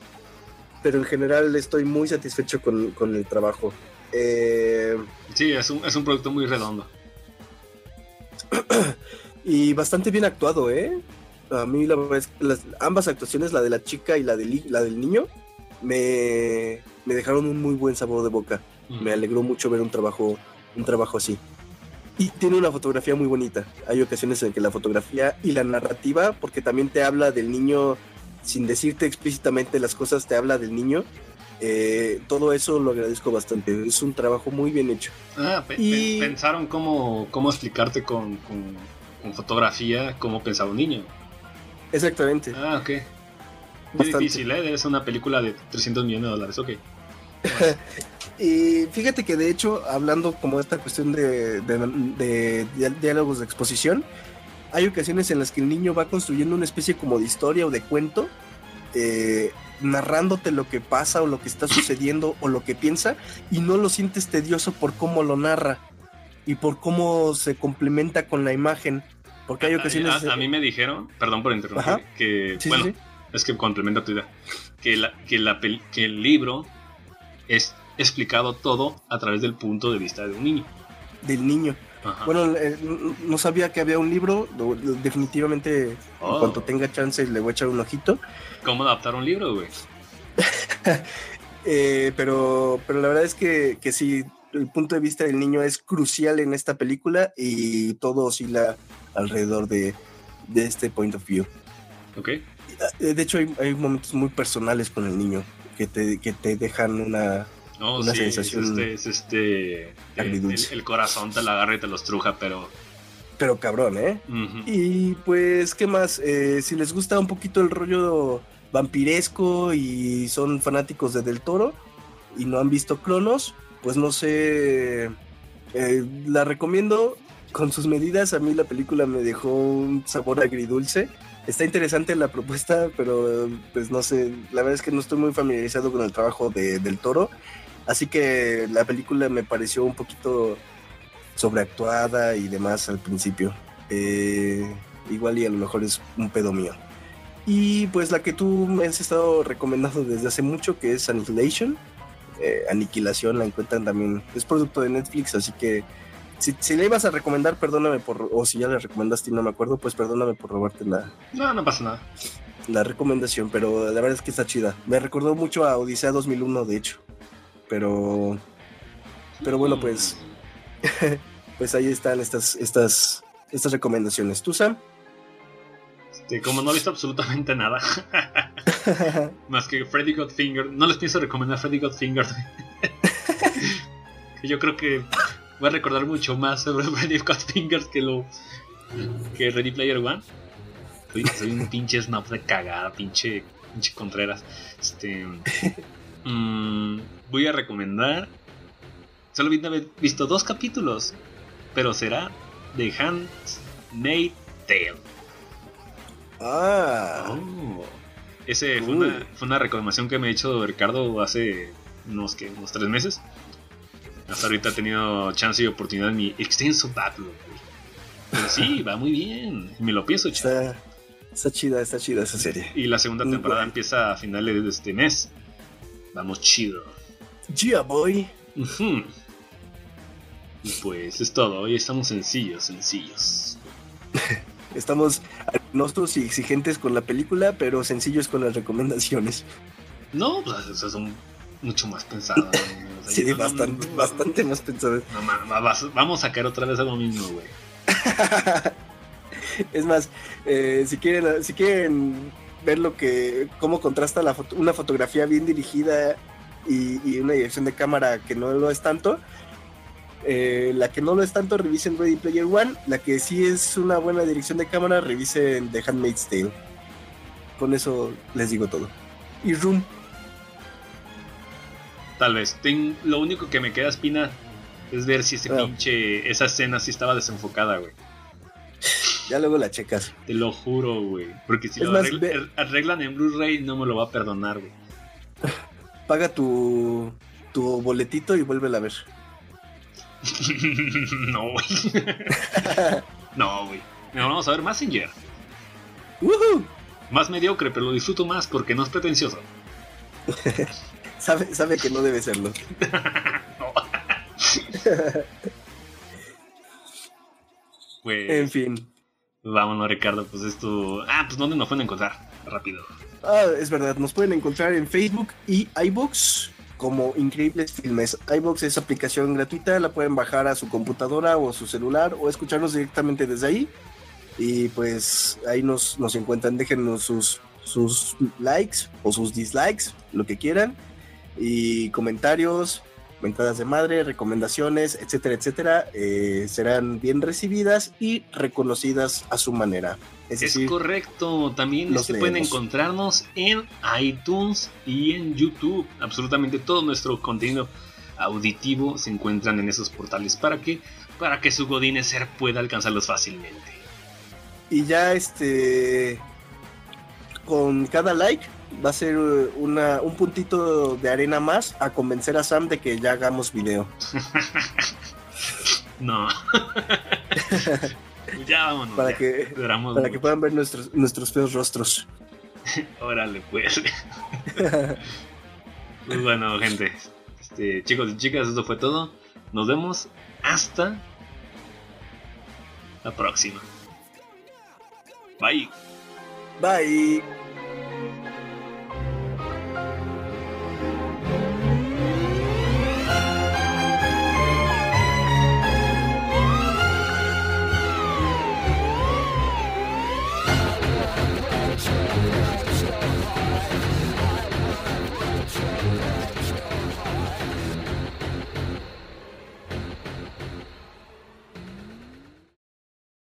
pero en general estoy muy satisfecho con, con el trabajo. Eh, Sí, es un, es un producto muy redondo. y bastante bien actuado, ¿eh? A mí la verdad es que las- ambas actuaciones, la de la chica y la del, hi- la del niño, me, me dejaron un muy buen sabor de boca. Mm. Me alegró mucho ver un trabajo, un trabajo así. Y tiene una fotografía muy bonita. Hay ocasiones en que la fotografía y la narrativa, porque también te habla del niño, sin decirte explícitamente las cosas, te habla del niño. Eh, todo eso lo agradezco bastante. Es un trabajo muy bien hecho. Ah, pe- Y- pe- pensaron cómo, cómo explicarte con, con- con fotografía cómo pensaba un niño. Exactamente. Ah, ok. Bastante. difícil, ¿eh? Es una película de 300 millones de dólares, ok. Y fíjate que de hecho, hablando como de esta cuestión de, de- de di- diálogos de exposición, hay ocasiones en las que el niño va construyendo una especie como de historia o de cuento, eh, narrándote lo que pasa o lo que está sucediendo o lo que piensa, y no lo sientes tedioso por cómo lo narra y por cómo se complementa con la imagen. Porque hay A- ocasiones... A, a mí me dijeron, perdón por interrumpir, Ajá. que, Sí, bueno, sí. es que complementa tu idea, que, la, que, la que el libro es explicado todo a través del punto de vista de un niño. del niño. Ajá. Bueno, eh, no sabía que había un libro, definitivamente Oh. en cuanto tenga chance le voy a echar un ojito. ¿Cómo adaptar un libro, güey? Eh, pero, pero la verdad es que, que sí, el punto de vista del niño es crucial en esta película y todo oscila alrededor de, de este point of view. ¿Ok? Eh, De hecho, hay, hay momentos muy personales con el niño que te, que te dejan una... No, Una sí, sensación es este, es este el, corazón te la agarra y te los truja, pero... Pero cabrón, ¿eh? Y pues, ¿qué más? Eh, si les gusta un poquito el rollo vampiresco y son fanáticos de Del Toro y no han visto Cronos, pues no sé, eh, la recomiendo con sus medidas. A mí la película me dejó un sabor agridulce. Está interesante la propuesta, pero pues no sé, la verdad es que no estoy muy familiarizado con el trabajo de Del Toro. Así que la película me pareció un poquito sobreactuada y demás al principio. Eh, igual y a lo mejor es un pedo mío. Y pues la que tú me has estado recomendando desde hace mucho, que es Annihilation. eh, Aniquilación, la encuentran también. Es producto de Netflix, así que si, si le ibas a recomendar, perdóname por, o si ya le recomendaste y no me acuerdo, pues perdóname por robarte la, No, no pasa nada. la recomendación, pero la verdad es que está chida. Me recordó mucho a Odisea 2001, de hecho. Pero, pero bueno, pues, pues ahí están estas, estas, estas recomendaciones. ¿Tú, Sam? Este, como no he visto absolutamente nada, más que Freddy Got Fingered, no les pienso recomendar Freddy. Que Yo creo que voy a recordar mucho más sobre Freddy Got Fingered que lo que Ready Player One. Soy, soy un pinche snob de cagada, pinche, pinche Contreras. Este, mm, voy a recomendar. Solo haber visto dos capítulos, pero será The Handmaid's Tale. ah, Oh. Ese fue una, fue una recomendación que me ha hecho Ricardo hace unos, ¿qué? unos tres meses. Hasta ahorita he tenido chance y oportunidad en mi extenso backlog. Pero sí, va muy bien. Me lo pienso, chaval. está, Está chida, está chida esa serie. Y la segunda temporada empieza a finales de este mes. Vamos chido. Yeah, boy. Y pues es todo. Hoy estamos sencillos, sencillos. Estamos nosotros y exigentes con la película, pero sencillos con las recomendaciones. No, pues eso son mucho más pensadas. O sea, Sí, no- bastante, no- bastante más pensado. no, vamos a caer otra vez a lo mismo, güey. es más, eh, si quieren, si quieren ver lo que, cómo contrasta la foto- una fotografía bien dirigida y, y una dirección de cámara que no lo es tanto, eh, la que no lo es tanto, revisen Ready Player One. La que sí es una buena dirección de cámara, revisen The Handmaid's Tale. Con eso les digo todo. Y Room, Tal vez. Ten- lo único que me queda espina es ver si ese Ah. pinche. Esa escena sí estaba desenfocada, güey. Ya luego la checas. Te lo juro, güey. Porque si Es lo más, arregl- ve- ar- arreglan en Blu-ray, no me lo va a perdonar, güey. Paga tu, tu boletito y vuélvela a ver. no, güey. no, güey. Mira, Vamos a ver Messenger. ¡Woohoo! Más mediocre, pero lo disfruto más porque no es pretencioso. Sabe, sabe que no debe serlo. No. Pues. En fin. Vámonos, Ricardo. Pues esto. Ah, pues ¿dónde nos pueden encontrar? Rápido. Ah, es verdad, nos pueden encontrar en Facebook y iBox como Increíbles Filmes. iBox es aplicación gratuita, la pueden bajar a su computadora o a su celular o escucharnos directamente desde ahí. Y pues ahí nos, nos encuentran, déjenos sus, sus likes o sus dislikes, lo que quieran, y comentarios, mentadas de madre, recomendaciones, etcétera, etcétera, eh, serán bien recibidas y reconocidas a su manera. Es Es decir, correcto. También los este, pueden encontrarnos en iTunes y en YouTube. Absolutamente todo nuestro contenido auditivo se encuentran en esos portales para que para que su Godineser pueda alcanzarlos fácilmente. Y ya este. Con cada like va a ser eh, una, un puntito de arena más a convencer a Sam de que ya hagamos video. No. ya vámonos. Para ya. que, para que puedan ver nuestros, nuestros feos rostros. Órale, pues. pues bueno, gente. Este, chicos y chicas, esto fue todo. Nos vemos hasta la próxima. Bye. Bye.